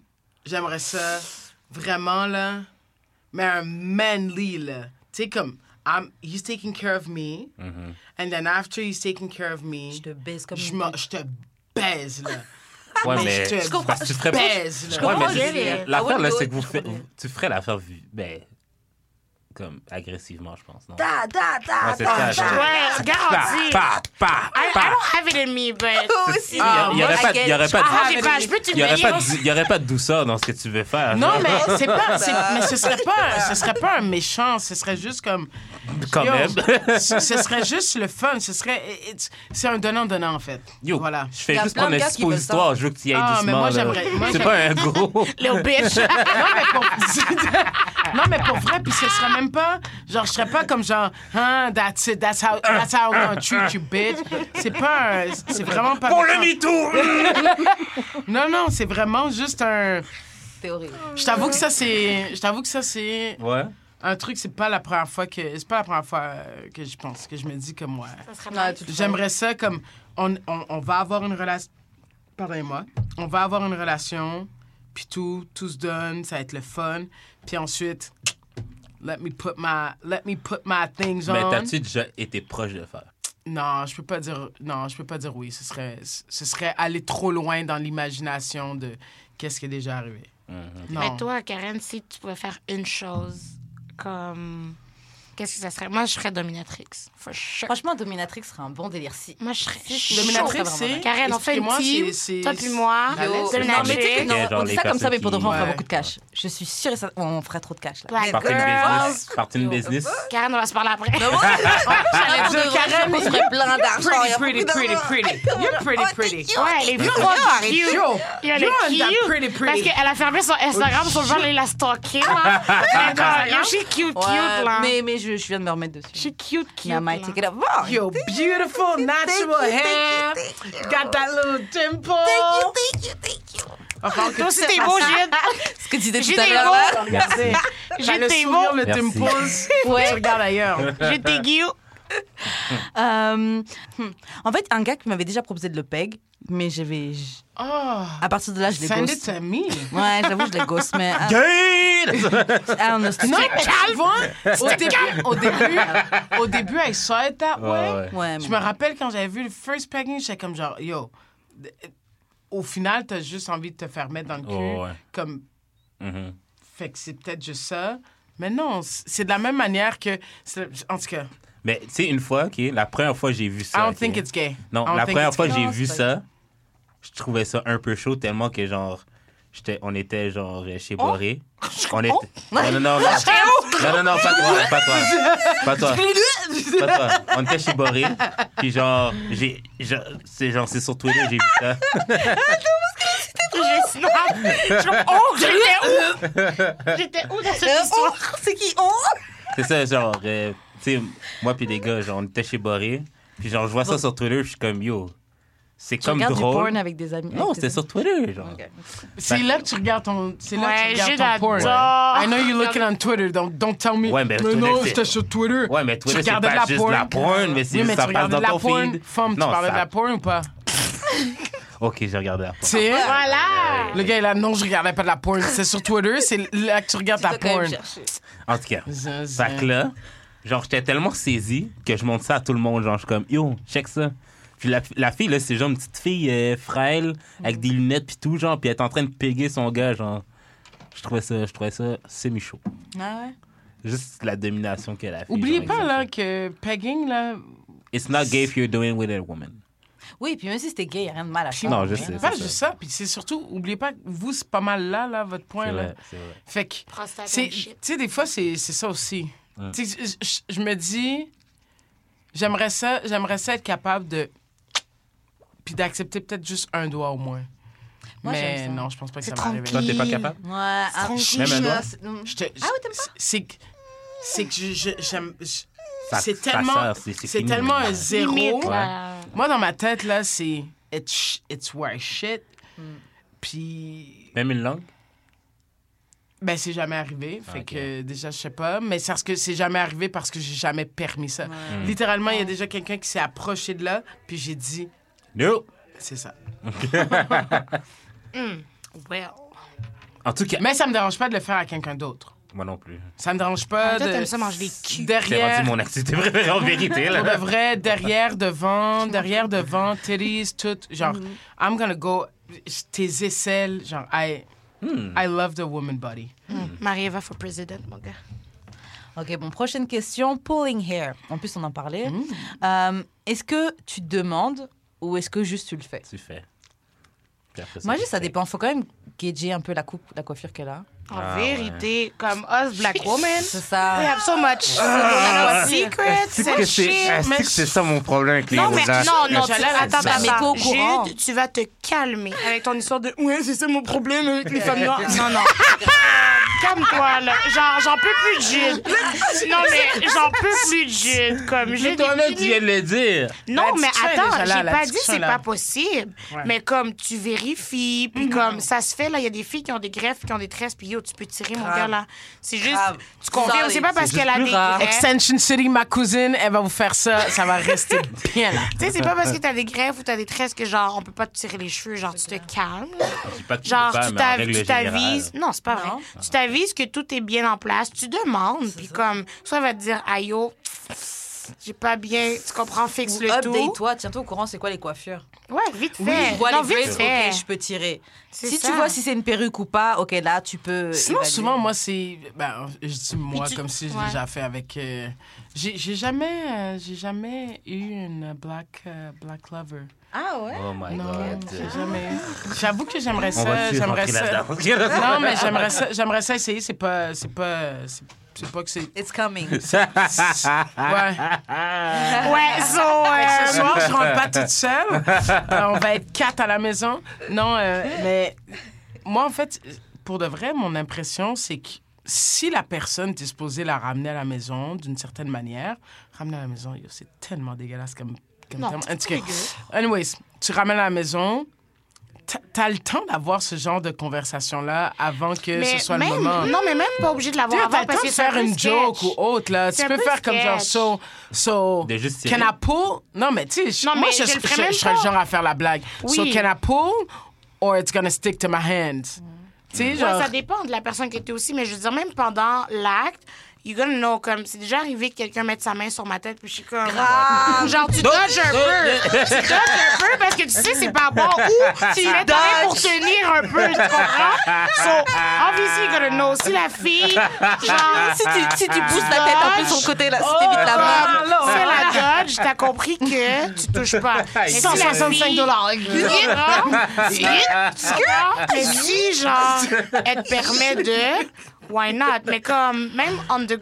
Speaker 5: J'aimerais ça vraiment, là. Mais un manly, là. Tu sais, comme, I'm, he's taking care of me.
Speaker 3: Mhm.
Speaker 5: And then after he's taking care of me,
Speaker 2: Je te baise comme
Speaker 5: je, je te baise, là.
Speaker 3: Ouais,
Speaker 5: Mais
Speaker 3: mais.
Speaker 5: je te
Speaker 2: Je comprends.
Speaker 3: Parce que tu ferais pas.
Speaker 5: baise, là.
Speaker 2: Je comprends
Speaker 3: mais l'affaire, là, c'est que vous
Speaker 2: it.
Speaker 3: faites, tu ferais l'affaire, ben, comme agressivement, je pense, non?
Speaker 2: Da, da, da,
Speaker 3: Ouais, c'est
Speaker 2: da,
Speaker 3: ça,
Speaker 2: da.
Speaker 3: je-
Speaker 4: Ouais, garanti.
Speaker 3: Pa, pa,
Speaker 4: I, don't have it in me, but...
Speaker 3: Il y a- il y aurait
Speaker 2: I
Speaker 3: pas, il y aurait
Speaker 2: it.
Speaker 3: pas,
Speaker 4: Ah,
Speaker 3: il y aurait pas, de- il y aurait pas de douceur dans ce que tu veux faire.
Speaker 5: Non, mais c'est pas, mais ce serait pas, ce serait pas un méchant, ce serait juste comme,
Speaker 3: quand
Speaker 5: Yo,
Speaker 3: même.
Speaker 5: ce serait juste le fun, ce serait, it's- c'est un donnant-donnant en fait.
Speaker 3: Yo,
Speaker 5: Voilà.
Speaker 3: je fais juste prendre un expositoire, je veux que tu y ailles
Speaker 5: Ah, mais
Speaker 3: doucement.
Speaker 5: moi,
Speaker 3: là.
Speaker 5: j'aimerais- moi,
Speaker 3: C'est pas un gros.
Speaker 4: Little bitch.
Speaker 5: Non, mais pour, non, mais pour vrai, puis ce serait même pas, genre, je serais pas comme genre, hein, that's it, that's how, that's how I'm gonna treat you, bitch. C'est pas, un- c'est vraiment pas.
Speaker 3: Pour le. MeToo!
Speaker 5: Non, non, c'est vraiment juste un.
Speaker 2: Horrible.
Speaker 5: Je t'avoue que ça, c'est, je t'avoue que ça, c'est
Speaker 3: Ouais.
Speaker 5: Un truc, c'est pas la première fois que, c'est pas la première fois euh, que je pense, que je me dis comme moi.
Speaker 4: Ça serait
Speaker 2: Ouais.
Speaker 5: J'aimerais ça comme on, on, on va avoir une relation. Pardonnez-moi. On va avoir une relation, puis tout, tout se donne, ça va être le fun. Puis ensuite, let me put my, let me put my things
Speaker 3: Mais
Speaker 5: on.
Speaker 3: t'as-tu déjà été proche de faire?
Speaker 5: Non, je peux pas dire, non, je peux pas dire oui. Ce serait, ce serait aller trop loin dans l'imagination de qu'est-ce qui est déjà arrivé.
Speaker 3: Mhm.
Speaker 5: Non.
Speaker 4: Mais toi, Karen, si tu pouvais faire une chose, comme... Qu'est-ce que ça serait? Moi, je serais dominatrix. For sure.
Speaker 2: Franchement, Dominatrix serait un bon délire. Si.
Speaker 4: Moi, je serais.
Speaker 5: Dominatrix, c'est.
Speaker 4: Karen, on fait une team. Toi puis moi.
Speaker 2: Non,
Speaker 5: c'est-
Speaker 2: mais tu sais non, on dit ça comme ça, mais pour de vrai, on
Speaker 5: personnes
Speaker 2: fera
Speaker 5: qui-
Speaker 2: beaucoup de cash. Je suis sûre et ça, on ferait trop de cash. Là.
Speaker 3: Partir une business. Partir une business.
Speaker 4: Karen, on va se parler après.
Speaker 2: Mais moi, j'allais
Speaker 5: dire, Karen,
Speaker 2: on serait plein d'argent.
Speaker 5: Pretty, pretty, pretty, pretty. You're pretty,
Speaker 2: Oh,
Speaker 5: pretty.
Speaker 4: Ouais, elle est cute. elle
Speaker 5: you're
Speaker 4: est cute.
Speaker 5: pretty,
Speaker 4: Parce
Speaker 5: pretty.
Speaker 4: qu'elle a fermé son Instagram, son genre, il l'a comme, Yo, she cute, cute, là.
Speaker 2: mais, mais je, je viens de me remettre dessus.
Speaker 4: She cute, cute,
Speaker 2: Yeah, I might take it up. Wow.
Speaker 5: Yo, beautiful natural
Speaker 2: thank you,
Speaker 5: hair.
Speaker 2: thank you, thank you.
Speaker 5: Got that little dimple.
Speaker 2: Thank you, thank you.
Speaker 5: Va falloir que
Speaker 4: Toi
Speaker 5: tu
Speaker 4: aussi, t'es beau, Gide.
Speaker 2: Ce que tu disais
Speaker 4: J'ai
Speaker 2: tout à l'heure.
Speaker 3: Merci.
Speaker 4: J'ai
Speaker 5: sourire,
Speaker 4: mots.
Speaker 5: le
Speaker 3: Merci.
Speaker 5: dimples.
Speaker 2: Ouais.
Speaker 5: Tu regardes ailleurs.
Speaker 4: J'ai tes guillots.
Speaker 2: Euh, hmm. En fait, un gars qui m'avait déjà proposé de le peg, mais j'avais.
Speaker 5: Oh,
Speaker 2: À partir de là, je l'ai
Speaker 5: send it
Speaker 2: ghost.
Speaker 5: to me.
Speaker 2: Ouais, j'avoue, je l'ai ghost, mais. ah! I c'était-
Speaker 5: Non, mais tu vois, au début, au début, au début, I saw it that way.
Speaker 3: Ouais, ouais.
Speaker 2: Ouais,
Speaker 5: Je me rappelle quand j'avais vu le first pegging, j'étais comme genre, yo, au final, t'as juste envie de te faire mettre dans le cul.
Speaker 3: Oh, ouais.
Speaker 5: Comme,
Speaker 3: Mhm.
Speaker 5: fait que c'est peut-être juste ça. Mais non, c'est de la même manière que. En tout cas,
Speaker 3: Mais tu sais, une fois, OK, la première fois que j'ai vu
Speaker 5: I
Speaker 3: ça.
Speaker 5: don't
Speaker 3: ok?
Speaker 5: think it's gay.
Speaker 3: Non,
Speaker 5: I
Speaker 3: la première fois que j'ai vu ça, je trouvais ça un peu chaud tellement que genre. j'étais- on était genre chez
Speaker 5: Oh?
Speaker 3: Boré. On était... Non, non, non, non. Non, non, non, pas toi, pas toi. Pas toi. Pas toi. On était chez Boré. Puis genre, j'ai. C'est genre, c'est sur Twitter, j'ai vu ça.
Speaker 4: Snap. Je suis comme, oh, j'étais où? J'étais où dans cette
Speaker 2: Euh,
Speaker 4: histoire?
Speaker 2: oh, c'est qui? Oh
Speaker 3: C'est ça, genre, euh, tu sais, moi puis des gars, genre, on était chez Boré. Puis genre, je vois ça sur Twitter, je suis comme, yo, c'est
Speaker 2: Tu
Speaker 3: comme
Speaker 2: regardes du porn
Speaker 3: drôle.
Speaker 2: avec des amis.
Speaker 3: Non, c'était sur Twitter, genre.
Speaker 5: C'est là que tu regardes ton. C'est là
Speaker 4: Ouais,
Speaker 5: que tu regardes ton porn. I know you're looking on Twitter, donc don't tell me.
Speaker 3: Ouais, mais Twitter,
Speaker 5: non, j'étais sur Twitter.
Speaker 3: Ouais, mais Twitter,
Speaker 5: Tu
Speaker 3: c'est
Speaker 5: regardais
Speaker 3: pas
Speaker 5: de la
Speaker 3: juste
Speaker 5: porn.
Speaker 3: la porn, mais c'est
Speaker 5: Oui, mais
Speaker 3: ça
Speaker 5: tu
Speaker 3: passe dans ton
Speaker 5: porn.
Speaker 3: feed.
Speaker 5: Femme, tu
Speaker 3: Non,
Speaker 5: parlais
Speaker 3: ça-
Speaker 5: de la porn ou pas?
Speaker 3: Ok, j'ai regardé la porn.
Speaker 5: C'est
Speaker 4: Voilà.
Speaker 5: Le gars, il a non, je regardais pas de la porn. C'est sur Twitter, c'est là que tu regardes
Speaker 2: Tu même
Speaker 5: porn.
Speaker 2: chercher.
Speaker 3: En tout cas, fait que là, genre, j'étais tellement saisi que je montre ça à tout le monde. Genre, je suis comme, yo, check ça. Puis la, la fille, là, c'est genre une petite fille euh, frêle, avec des lunettes, puis tout, genre, puis elle est en train de péguer son gars, genre. Je trouvais ça, je trouvais ça semi-chaud.
Speaker 2: Ah ouais?
Speaker 3: Juste la domination qu'elle a fait.
Speaker 5: Oubliez
Speaker 3: genre,
Speaker 5: pas, là, que pegging, là.
Speaker 3: It's not gay if you're doing with a woman.
Speaker 2: Oui, puis même si c'était gay, il n'y a rien de mal à ça.
Speaker 3: Non, je sais.
Speaker 5: Pas juste
Speaker 3: ça.
Speaker 5: Puis c'est surtout, oubliez pas, vous, c'est pas mal là, là, votre point,
Speaker 3: C'est
Speaker 5: là.
Speaker 3: vrai, c'est vrai.
Speaker 5: Fait que. Tu sais, des fois, c'est c'est ça aussi.
Speaker 3: Ouais.
Speaker 5: Tu sais, je- me dis, j'aimerais ça, j'aimerais ça être capable de. Puis d'accepter peut-être juste un doigt au moins.
Speaker 2: Moi,
Speaker 5: Mais non, je pense pas que ça va arriver.
Speaker 3: Toi, t'es pas capable?
Speaker 2: Ouais, ah.
Speaker 3: Même un doigt?
Speaker 2: c'est-
Speaker 5: Je te-
Speaker 2: Ah oui, t'aimes pas?
Speaker 5: C'est que. C'est que j'aime. C'est
Speaker 3: ça
Speaker 5: tellement.
Speaker 3: sort, c'est-
Speaker 5: tellement un zéro.
Speaker 4: Limite.
Speaker 5: Moi, dans ma tête, là, c'est. It's, it's where I shit.
Speaker 2: Hmm.
Speaker 5: Puis.
Speaker 3: Même une langue?
Speaker 5: Ben, c'est jamais arrivé. Fait que déjà, je sais pas. Mais c'est parce que c'est jamais arrivé parce que j'ai jamais permis ça. Littéralement, il y a déjà quelqu'un qui s'est approché de là, puis j'ai dit,
Speaker 3: No!
Speaker 5: c'est ça.
Speaker 4: Well.
Speaker 3: En tout cas,
Speaker 5: Mais ça me dérange pas de le faire à quelqu'un d'autre.
Speaker 3: moi non plus.
Speaker 5: Ça me dérange pas
Speaker 4: Ah, toi,
Speaker 5: de.
Speaker 4: t'aimes ça manger des culs.
Speaker 3: C'est
Speaker 5: Derrière.
Speaker 3: rendu mon activité préférée en vérité,
Speaker 5: Pour de
Speaker 3: là.
Speaker 5: vrai, derrière, devant, derrière, devant, titties, tout. Genre, I'm gonna go. Tes aisselles, genre, I.
Speaker 3: Hmm.
Speaker 5: I love the woman body.
Speaker 4: Marie-Eva for president, mon gars.
Speaker 2: Ok, bon, prochaine question. Pulling hair. En plus, on en parlait. Euh, est-ce que tu demandes ou est-ce que juste tu le fais
Speaker 3: Tu fais. Après
Speaker 2: Moi, juste, ça dépend. Faut quand même gager un peu la coupe, la coiffure qu'elle a.
Speaker 4: En
Speaker 3: Ah,
Speaker 4: vérité, comme us, black women,
Speaker 2: C'est
Speaker 4: we
Speaker 2: ça.
Speaker 4: have so much secrets
Speaker 3: C'est
Speaker 4: and
Speaker 3: que
Speaker 4: shit.
Speaker 3: c'est c'est que c'est ça mon problème avec les
Speaker 4: Non, mais non, non, tu, attends, attends. Jude, tu vas te calmer avec ton histoire de ouais, c'est ça mon problème avec les femmes noires. Non, non. Calme-toi, là. Genre, j'en peux plus de Jude. Non, mais j'en peux plus de Jude. Comme, j'ai
Speaker 3: Toi-même, tu viens de le dire.
Speaker 4: non, mais attends, j'ai pas dit c'est pas possible.
Speaker 5: Ouais.
Speaker 4: Mais comme tu vérifies, puis comme ça se fait, là, il y a des filles qui ont des greffes, qui ont des tresses, puis yo, tu peux tirer, mon gars, là. C'est juste,
Speaker 2: Grave.
Speaker 4: tu confirmes, c'est pas parce qu'elle a des greffes.
Speaker 5: Extension City, ma cousine, elle va vous faire ça. Ça va rester bien là.
Speaker 4: Tu sais, c'est pas parce que t'as des greffes ou t'as des tresses que, genre, on peut pas te tirer les cheveux, genre, tu te calmes. Genre, tu t'avises. Non, c'est pas vrai. Tu t'avises que tout est bien en place? Tu demandes, puis comme, soit elle va te dire, aïe, j'ai pas bien, tu comprends, fixe le tout.
Speaker 2: Update-toi, tiens-toi au courant, c'est quoi les coiffures?
Speaker 4: Ouais, vite
Speaker 2: Oui,
Speaker 4: fait.
Speaker 2: je vois
Speaker 4: non,
Speaker 2: les
Speaker 4: vite
Speaker 2: braids,
Speaker 4: fait.
Speaker 2: ok, je peux tirer. Si
Speaker 4: ça.
Speaker 2: tu vois si c'est une perruque ou pas, ok, là, tu peux.
Speaker 5: Sinon,
Speaker 2: évaluer.
Speaker 5: souvent, moi, c'est. Ben, je dis moi,
Speaker 4: tu-
Speaker 5: comme si je
Speaker 4: ouais.
Speaker 5: l'ai déjà fait avec. euh, J'ai j'ai jamais, euh, j'ai jamais eu une black, euh, black lover.
Speaker 2: Ah ouais?
Speaker 3: Oh my
Speaker 5: Non,
Speaker 3: god.
Speaker 5: jamais. J'avoue que j'aimerais ça. J'aimerais ça. Non, mais j'aimerais ça, j'aimerais ça essayer. C'est pas. C'est pas. c'est- pas que c'est.
Speaker 2: It's coming.
Speaker 5: Ouais.
Speaker 4: Ouais, so, euh,
Speaker 5: Ce soir, je rentre pas toute seule. Euh, on va être quatre à la maison. Non, euh, mais moi, en fait, pour de vrai, mon impression, c'est que si la personne est supposée la ramener à la maison d'une certaine manière, ramener à la maison, yo, c'est tellement dégueulasse comme, terme. En tout cas, anyways, tu ramènes à la maison, T'as- le temps d'avoir ce genre de conversation-là avant que
Speaker 4: Mais
Speaker 5: ce soit
Speaker 4: même,
Speaker 5: le moment.
Speaker 4: Non, mais même pas obligé de l'avoir avant
Speaker 5: le
Speaker 4: parce
Speaker 5: temps
Speaker 4: que
Speaker 5: de
Speaker 4: c'est un
Speaker 5: faire une joke
Speaker 4: sketch.
Speaker 5: ou autre, là. Tu peux
Speaker 4: peu
Speaker 5: faire comme genre,
Speaker 4: sketch.
Speaker 5: so, so,
Speaker 3: De juste tirer.
Speaker 5: can I pull? Non, mais tu sais, moi, je,
Speaker 4: je
Speaker 5: je- je serais le genre à faire la blague. So,
Speaker 4: Oui.
Speaker 5: can I pull or it's gonna stick to my hand? Tu sais,
Speaker 4: Ouais,
Speaker 5: genre...
Speaker 4: ça dépend de la personne qui était aussi, mais je veux dire, même pendant l'acte, you gonna know, comme, c'est déjà arrivé que quelqu'un mette sa main sur ma tête, puis je suis comme. Genre, tu dodges un peu. tu dodges un peu parce que tu sais, c'est pas bon. Ou tu mets ta main pour tenir un peu, tu comprends? So, obviously, you gotta know. Si la fille, genre.
Speaker 2: Si tu, si tu pousses ta tête un peu sur le côté, là, si t'évites la main.
Speaker 4: C'est la dodge, t'as compris que tu touches pas. Mais si la
Speaker 5: 165
Speaker 4: fille-
Speaker 5: dollars.
Speaker 4: mais si, genre, elle te permet de, why not? Mais comme, um, même on the-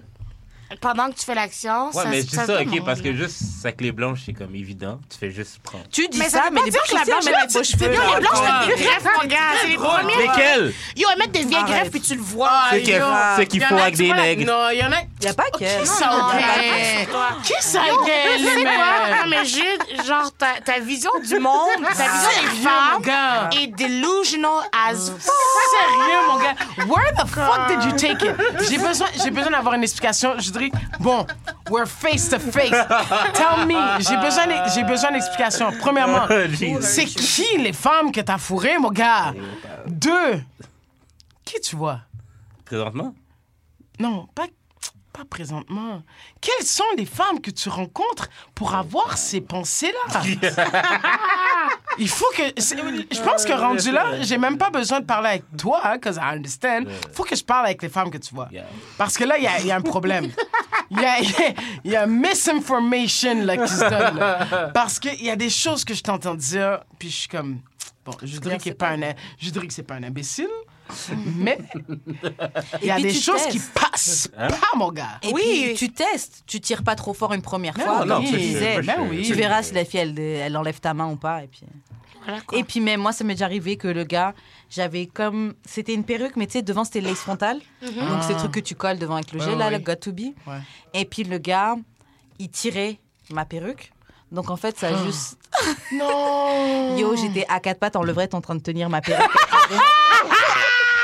Speaker 4: pendant que tu fais l'action,
Speaker 3: Ouais,
Speaker 4: ça
Speaker 3: mais c'est
Speaker 4: ça
Speaker 3: ça, ok, parce que juste avec les blanches, c'est comme évident. Tu fais juste prendre.
Speaker 2: Tu dis
Speaker 4: Mais
Speaker 2: ça,
Speaker 4: ça
Speaker 2: mais les blanches
Speaker 4: que la blanche, elle
Speaker 2: des cheveux.
Speaker 4: Yo, les blanches mettent des greffes, mon gars. C'est les premières.
Speaker 3: Lesquelles?
Speaker 4: Yo, elles mettent des vieilles greffes, puis tu le vois.
Speaker 3: C'est qu'il c'est qu'il faut avec des nègres.
Speaker 5: Non, il y en a...
Speaker 2: Il n'y a pas qu'elle.
Speaker 5: Qui ça,
Speaker 4: non,
Speaker 5: ok? Qui ça,
Speaker 4: Yo,
Speaker 5: ok,
Speaker 4: tu sais
Speaker 5: mais-
Speaker 4: quoi? Non, mais Jude, genre, ta, vision du monde, ta vision des
Speaker 5: mon gars?
Speaker 4: femmes est delusional as
Speaker 5: Sérieux, mon gars? Where the fuck did you take it? J'ai besoin, j'ai besoin d'avoir une explication. Je dirais, bon, we're face to face. Tell me, j'ai besoin, j'ai besoin d'explication. Premièrement,
Speaker 3: Jesus.
Speaker 5: c'est qui les femmes que t'as fourrées, mon gars? Deux, qui tu vois?
Speaker 3: Présentement?
Speaker 5: Non, pas, pas présentement? Quelles sont les femmes que tu rencontres pour avoir ces pensées-là? Il faut que. Je pense que rendu là, j'ai même pas besoin de parler avec toi, hein, cause I understand. faut que je parle avec les femmes que tu vois. Parce que là, il y a, il y a un problème. Il y a, y a- il y a misinformation là, qui se donne. là. Parce qu'il y a des choses que je t'entends dire, puis je suis comme. Bon, je dirais qu'il pas un, je dirais que c'est pas un imbécile, mais il y a des choses qui passent
Speaker 3: Hein?
Speaker 5: pas, mon gars.
Speaker 2: Et
Speaker 4: Oui.
Speaker 2: puis, tu testes. Tu tires pas trop fort une première
Speaker 5: Non,
Speaker 2: fois.
Speaker 3: non,
Speaker 2: comme tu disais.
Speaker 5: Ben oui.
Speaker 2: Tu verras si la fille, elle, elle enlève ta main ou pas. Et puis,
Speaker 4: Voilà, quoi.
Speaker 2: et puis même moi, ça m'est déjà arrivé que le gars, j'avais comme... C'était une perruque, mais tu sais, devant, c'était lace frontale. Donc, c'est le truc que tu colles devant avec le
Speaker 5: Ouais,
Speaker 2: gel, là, le got to be.
Speaker 5: Ouais.
Speaker 2: Et puis, le gars, il tirait ma perruque. Donc, en fait, ça a juste...
Speaker 5: Non!
Speaker 2: Yo, j'étais à quatre pattes en levrette en train de tenir ma perruque.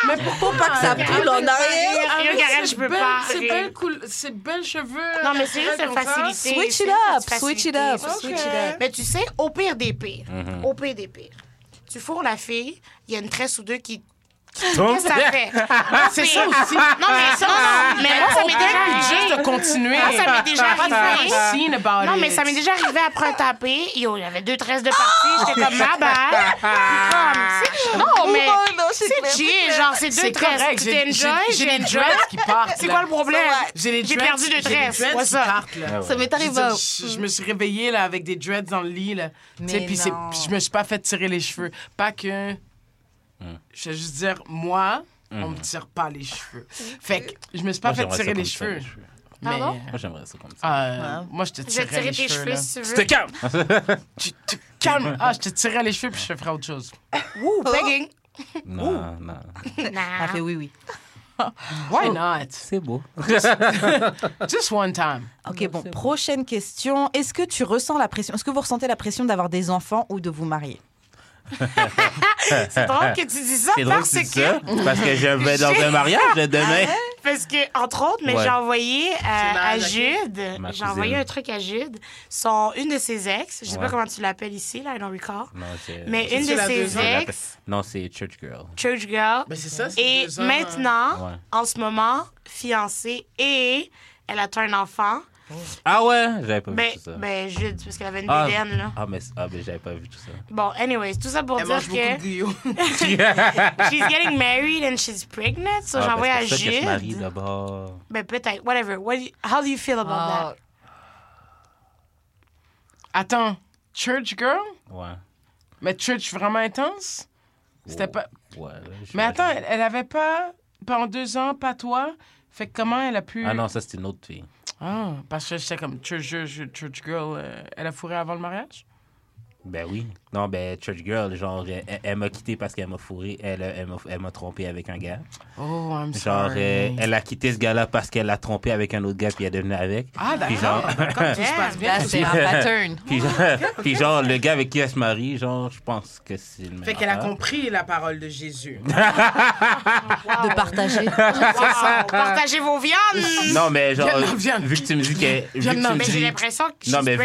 Speaker 5: Mais
Speaker 2: Faut pas que ça brûle en arrière.
Speaker 4: Karen, je peux
Speaker 5: belle-
Speaker 4: pas.
Speaker 5: C'est belle cool, cheveux.
Speaker 4: Non, mais c'est juste une
Speaker 5: ça.
Speaker 4: facilité.
Speaker 2: Switch it up, switch it up, switch it up.
Speaker 4: Mais tu sais, au pire des pires,
Speaker 3: Mhm.
Speaker 4: au pire des pires, tu fourres la fille, il y a une tresse ou deux qui. Qu'est-ce que ça fait?
Speaker 5: C'est ça aussi.
Speaker 4: Non, mais ça, non. Mais moi, ça m'est déjà
Speaker 5: Puis juste
Speaker 4: arrivé.
Speaker 5: de continuer.
Speaker 4: Moi, ça m'est déjà
Speaker 5: faire
Speaker 4: arrivé. Non, mais ça m'est déjà arrivé après un tapé. Yo, il y avait deux tresses de partie. J'étais comme, ma c'est- Non, mais. C'est chill, genre, c'est deux
Speaker 5: C'est
Speaker 4: tresses. Tu
Speaker 5: J'ai
Speaker 4: t'enjoy,
Speaker 5: j'ai- j'ai les
Speaker 4: j'enjoy.
Speaker 5: dreads qui partent.
Speaker 4: C'est quoi le problème?
Speaker 5: J'ai
Speaker 4: perdu de
Speaker 5: j'ai les
Speaker 4: tresses. ça.
Speaker 2: Ça m'est arrivé.
Speaker 5: je- me suis réveillée là, avec des dreads dans le lit. Là. Puis je me suis pas fait tirer les cheveux. Pas que. Je vais juste dire, moi, on me tire pas les cheveux. Fait que je me suis pas
Speaker 3: moi,
Speaker 5: fait tirer les
Speaker 3: ça,
Speaker 5: cheveux.
Speaker 3: les cheveux.
Speaker 5: Mais,
Speaker 4: Pardon?
Speaker 3: Moi, j'aimerais ça comme ça.
Speaker 5: euh, moi, je te
Speaker 4: Je
Speaker 5: tirerais
Speaker 4: tirer
Speaker 5: les
Speaker 4: tes
Speaker 5: cheveux.
Speaker 4: cheveux
Speaker 5: là.
Speaker 4: si tu
Speaker 3: Tu te
Speaker 4: veux.
Speaker 3: calmes!
Speaker 5: Tu te calmes. Ah, je te tirerais les cheveux puis je ferais autre chose.
Speaker 4: Ouh, begging.
Speaker 3: Non, non.
Speaker 2: Elle
Speaker 4: Nah.
Speaker 2: fait oui, oui.
Speaker 5: Why not?
Speaker 3: C'est beau.
Speaker 5: Just one time.
Speaker 2: Ok, bon, prochaine question. Est-ce que tu ressens la pression? Est-ce que vous ressentez la pression d'avoir des enfants ou de vous marier?
Speaker 4: C'est drôle que tu dis ça
Speaker 3: C'est drôle
Speaker 4: parce
Speaker 3: que ça, parce que je vais dans un mariage demain.
Speaker 4: Parce que, entre autres, mais
Speaker 3: Ouais.
Speaker 4: j'ai envoyé à, à? Jude, j'ai envoyé un truc à Jude, son, une de ses ex, je sais pas comment tu l'appelles ici, là, I don't recall,
Speaker 3: Non, c'est.
Speaker 4: mais une de ses ex,
Speaker 3: Non, c'est Church Girl.
Speaker 4: church girl,
Speaker 5: Ben, c'est ça, c'est
Speaker 4: et
Speaker 5: deux ans,
Speaker 4: maintenant, en ce moment, fiancée, et elle a un enfant,
Speaker 3: Ah ouais? J'avais pas vu tout ça.
Speaker 4: ben Jude, parce qu'elle avait une
Speaker 3: ah,
Speaker 4: bédaine, là.
Speaker 3: ah, mais ah, ben, j'avais pas vu tout ça.
Speaker 4: Bon, anyways, tout ça pour
Speaker 5: Elle
Speaker 4: dire que she's getting married and she's pregnant, so
Speaker 3: Ah,
Speaker 4: envoyé à
Speaker 3: marie
Speaker 4: Jude.
Speaker 3: d'abord.
Speaker 4: Ben, peut-être, whatever. What do you- how do you feel about that?
Speaker 5: Attends, church girl?
Speaker 3: Ouais.
Speaker 5: Mais church vraiment intense? C'était pas.
Speaker 3: Ouais.
Speaker 5: Mais attends, elle, elle avait pas. Pendant deux ans, pas toi? Fait que comment elle a pu.
Speaker 3: Ah non, ça, c'était une autre fille.
Speaker 5: Ah, parce que j'étais comme church, church, church girl. euh, elle a fourré avant le mariage?
Speaker 3: Ben oui. Non, ben, Church Girl, genre, elle, elle m'a quitté parce qu'elle m'a fourré. Elle, elle m'a- elle m'a trompé avec un gars.
Speaker 5: Oh, I'm
Speaker 3: Genre,
Speaker 5: sorry.
Speaker 3: euh, elle a quitté ce gars-là parce qu'elle l'a trompé avec un autre gars puis elle est devenue avec.
Speaker 5: Ah,
Speaker 3: Puis
Speaker 5: d'accord.
Speaker 3: genre-
Speaker 5: D'accord, tout se passe bien.
Speaker 2: C'est un pattern.
Speaker 3: Puis genre, puis genre, le gars avec qui elle se marie, genre, je pense que c'est le même.
Speaker 5: Fait qu'elle a compris la parole de Jésus.
Speaker 2: De partager.
Speaker 4: Wow. Partagez vos viandes!
Speaker 3: Non, mais genre, vu que tu me dis que.
Speaker 5: non,
Speaker 4: Mais j'ai l'impression que she's
Speaker 3: Non, mais.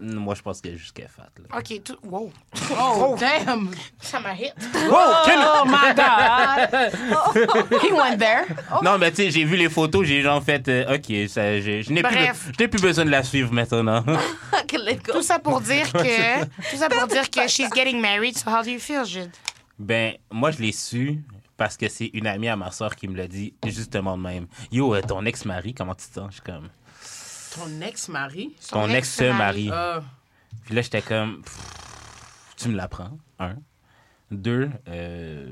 Speaker 3: Moi, je pense qu'elle est juste qu'elle est fat, là.
Speaker 4: OK, tout... Wow.
Speaker 5: Oh, damn.
Speaker 4: Ça m'a hit.
Speaker 5: Oh, my God. He went there.
Speaker 3: Non, mais tu sais, j'ai vu les photos, j'ai genre fait, euh, OK, ça, j'ai- je n'ai plus,
Speaker 4: Bref.
Speaker 3: je n'ai plus besoin de la suivre maintenant.
Speaker 4: Tout ça pour dire que... Tout ça pour dire que she's getting married. So how do you feel, Jude?
Speaker 3: ben, moi, je l'ai su parce que c'est une amie à ma soeur qui me l'a dit justement de même. Yo, euh, ton ex-mari, comment tu te sens? Je suis comme,
Speaker 5: Ton ex-mari?
Speaker 4: Son
Speaker 3: ton ex-mari.
Speaker 5: Euh,
Speaker 3: Puis là, j'étais comme, pff, tu me l'apprends, un. Deux, euh,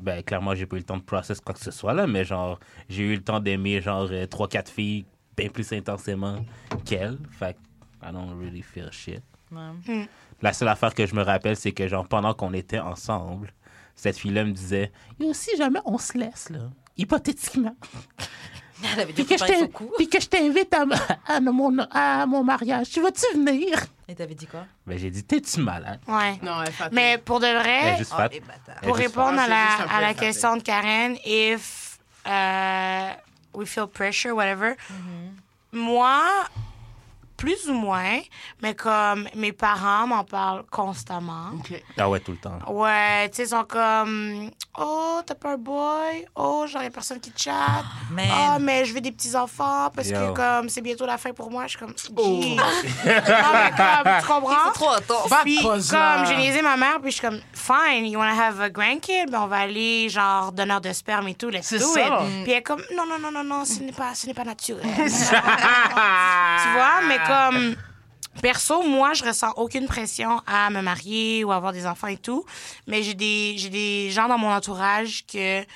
Speaker 3: ben, clairement, j'ai pas eu le temps de process quoi que ce soit, là, mais genre, j'ai eu le temps d'aimer, genre, euh, trois, quatre filles bien plus intensément qu'elle. Fait que, I don't really feel shit.
Speaker 2: Ouais.
Speaker 3: La seule affaire que je me rappelle, c'est que, genre, pendant qu'on était ensemble, cette fille-là me disait, Yo, si jamais on se laisse, là, hypothétiquement,
Speaker 2: Elle avait dit
Speaker 3: puis que, je puis que je t'invite à, à mon, à mon mariage, tu vas-tu venir?
Speaker 2: Et t'avais dit quoi?
Speaker 3: Ben, j'ai dit, t'es-tu malade?
Speaker 4: Ouais.
Speaker 5: non, elle est fatale.
Speaker 4: Mais pour de vrai,
Speaker 3: juste
Speaker 2: Oh,
Speaker 4: pour
Speaker 3: juste
Speaker 4: répondre à la,
Speaker 5: peu
Speaker 4: à la question de Karen, if uh, we feel pressure, whatever, moi, plus ou moins, mais comme mes parents m'en parlent constamment.
Speaker 3: Ah ouais, tout le temps.
Speaker 4: Ouais, tu sais, ils sont comme Oh, t'as pas un boy? Oh, genre, y a personne qui te chatte?
Speaker 2: Man.
Speaker 4: Ah, mais je veux des petits-enfants parce
Speaker 3: Yo.
Speaker 4: que, comme, c'est bientôt la fin pour moi. Je suis comme Gee. non, mais comme, tu comprends?
Speaker 2: C'est trop intense.
Speaker 5: Va
Speaker 4: Puis, comme j'ai niaisé ma mère, puis je suis comme, fine, you wanna have a grandkid? Ben, on va aller, genre, donneur de sperme et tout, let's
Speaker 5: C'est
Speaker 4: do
Speaker 5: ça.
Speaker 4: it. Puis elle est comme, non, non, non, non, non, ce n'est pas, ce n'est pas naturel. tu vois, mais comme, perso, moi, je ressens aucune pression à me marier ou avoir des enfants et tout. Mais j'ai des, j'ai des gens dans mon entourage que, tu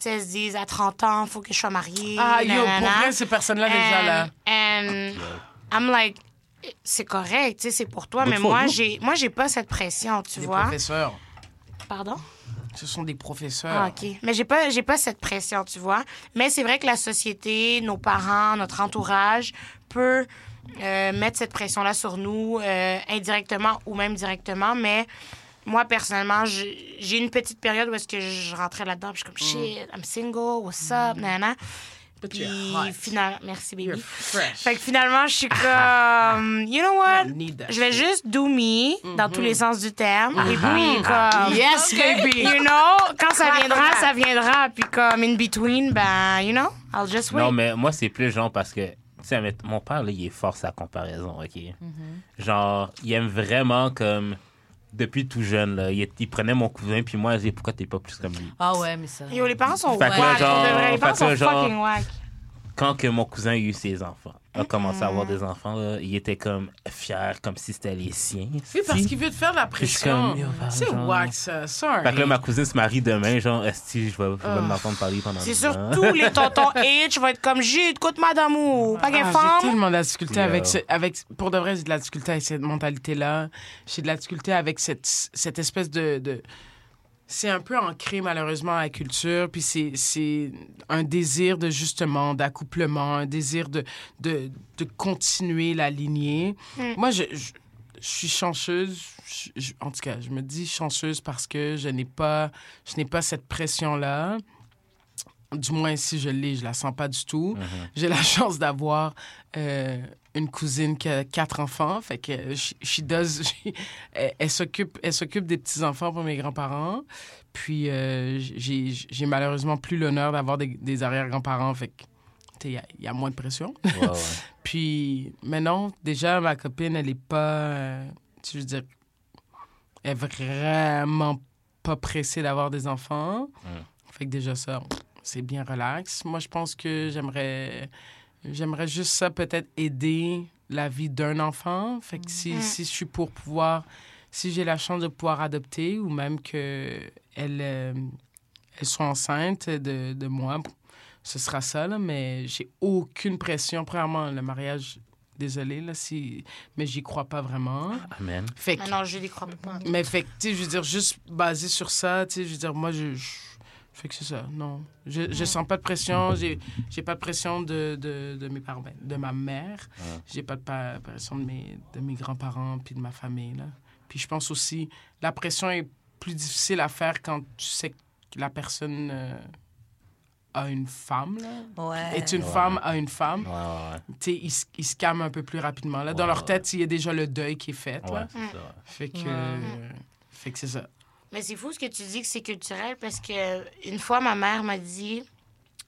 Speaker 4: sais, elles se disent, à 30 ans, faut que je sois mariée.
Speaker 5: Ah, yo, pour
Speaker 4: nanana.
Speaker 5: vrai, ces personnes-là, déjà, là.
Speaker 4: And, and I'm like, c'est correct, tu sais, c'est pour toi, mais
Speaker 3: for
Speaker 4: moi,
Speaker 3: you.
Speaker 4: j'ai, moi, j'ai pas cette pression, tu
Speaker 5: Des
Speaker 4: vois.
Speaker 5: professeurs.
Speaker 4: Pardon?
Speaker 5: Ce sont des professeurs.
Speaker 4: Ah, OK. Mais j'ai pas, j'ai pas cette pression, tu vois. Mais c'est vrai que la société, nos parents, notre entourage peut euh, mettre cette pression-là sur nous, euh, indirectement ou même directement. Mais moi, personnellement, j'ai une petite période où est-ce que je rentrais là-dedans, puis je suis comme, shit, I'm single, what's up, nanana.
Speaker 5: But
Speaker 4: Puis, finalement, merci,
Speaker 5: You're
Speaker 4: baby.
Speaker 5: fresh.
Speaker 4: Fait que finalement, je suis comme, you know what? Je vais juste do me, dans tous les sens du terme. Et puis, comme,
Speaker 5: Yes, baby.
Speaker 4: you know, quand ça viendra, ça viendra. Puis comme in between, ben, you know, I'll just wait.
Speaker 3: Non, mais moi, c'est plus genre parce que, sais, mais mon père, là, il est fort sa comparaison, OK? Genre, il aime vraiment comme. Depuis tout jeune, là, il, il prenait mon cousin, puis moi, il disait, pourquoi t'es pas plus comme lui?
Speaker 2: Ah ouais, mais ça.
Speaker 4: Yo, les parents sont
Speaker 3: Fait
Speaker 4: whack.
Speaker 3: que là,
Speaker 4: pour
Speaker 3: genre-.
Speaker 4: Les parents
Speaker 3: fait
Speaker 4: sont
Speaker 3: genre-
Speaker 4: fucking whack.
Speaker 3: Quand que mon cousin a eu ses enfants, a commencé à avoir
Speaker 4: Mm.
Speaker 3: des enfants, là, il était comme fier, comme si c'était les siens.
Speaker 5: Oui, parce qu'il veut te faire de la
Speaker 3: je suis
Speaker 5: pression.
Speaker 3: comme,
Speaker 5: C'est
Speaker 3: genre.
Speaker 5: wack, ça. Sorry.
Speaker 3: Fait que là, ma cousine se marie demain, genre, esti, je vais, je vais m'entendre parler pendant
Speaker 4: C'est surtout les tontons H vont être comme Jude, écoute madame ou pas
Speaker 5: Ah, j'ai
Speaker 4: femme.
Speaker 5: tellement de la difficulté
Speaker 3: Yeah.
Speaker 5: avec, ce- avec. Pour de vrai, j'ai de la difficulté avec cette mentalité-là. J'ai de la difficulté avec cette, cette espèce de. de- c'est un peu ancré, malheureusement, à la culture. Puis c'est, c'est un désir de, justement, d'accouplement, un désir de, de, de continuer la lignée. Moi, je, je, je suis chanceuse. Je- je- en tout cas, je me dis chanceuse parce que je n'ai pas, je n'ai pas cette pression-là. Du moins, si je l'ai, je la sens pas du tout. J'ai la chance d'avoir euh, une cousine qui a quatre enfants. Fait que she, she does- she- elle, elle s'occupe, elle s'occupe des petits-enfants pour mes grands-parents. Puis euh, j'ai, malheureusement plus l'honneur d'avoir des, des arrière-grands-parents. Fait que, il y a- il y, a moins de pression.
Speaker 3: Ouais, ouais.
Speaker 5: Puis, mais non, déjà, ma copine, elle est pas. euh, tu veux dire, elle est vraiment pas pressée d'avoir des enfants. Fait que déjà, ça, c'est bien relax. Moi, je pense que j'aimerais. J'aimerais juste ça, peut-être aider la vie d'un enfant. Fait que si, si je suis pour pouvoir. Si j'ai la chance de pouvoir adopter ou même que elle, euh, elle soit enceinte de, de moi, ce sera ça, là, mais j'ai aucune pression. Premièrement, le mariage Désolée, là, si... mais j'y crois pas vraiment.
Speaker 3: Amen.
Speaker 5: Fait que,
Speaker 4: Mais non, je n'y crois pas.
Speaker 5: mais fait que, tu sais, je veux dire, juste basé sur ça, tu sais, je veux dire, moi, je... je- Fait que c'est ça, non. Je, je sens pas de pression, j'ai j'ai pas de pression de, de, de mes parents, ben, de ma mère. J'ai pas de pa- pression de mes, de mes grands-parents puis de ma famille, là. Puis je pense aussi, la pression est plus difficile à faire quand tu sais que la personne euh, a une femme, là.
Speaker 2: Ouais.
Speaker 5: Est une
Speaker 3: Ouais.
Speaker 5: femme à une femme,
Speaker 3: Ouais, ouais,
Speaker 5: tu sais, ils, se- ils se calment un peu plus rapidement. Là. Dans
Speaker 3: Ouais,
Speaker 5: leur
Speaker 3: ouais.
Speaker 5: tête, il y a déjà le deuil qui est fait.
Speaker 3: ouais. Ouais,
Speaker 5: là.
Speaker 3: c'est ça.
Speaker 5: Fait que,
Speaker 2: Ouais.
Speaker 5: euh, fait que c'est ça.
Speaker 4: Mais c'est fou ce que tu dis que c'est culturel parce que une fois, ma mère m'a dit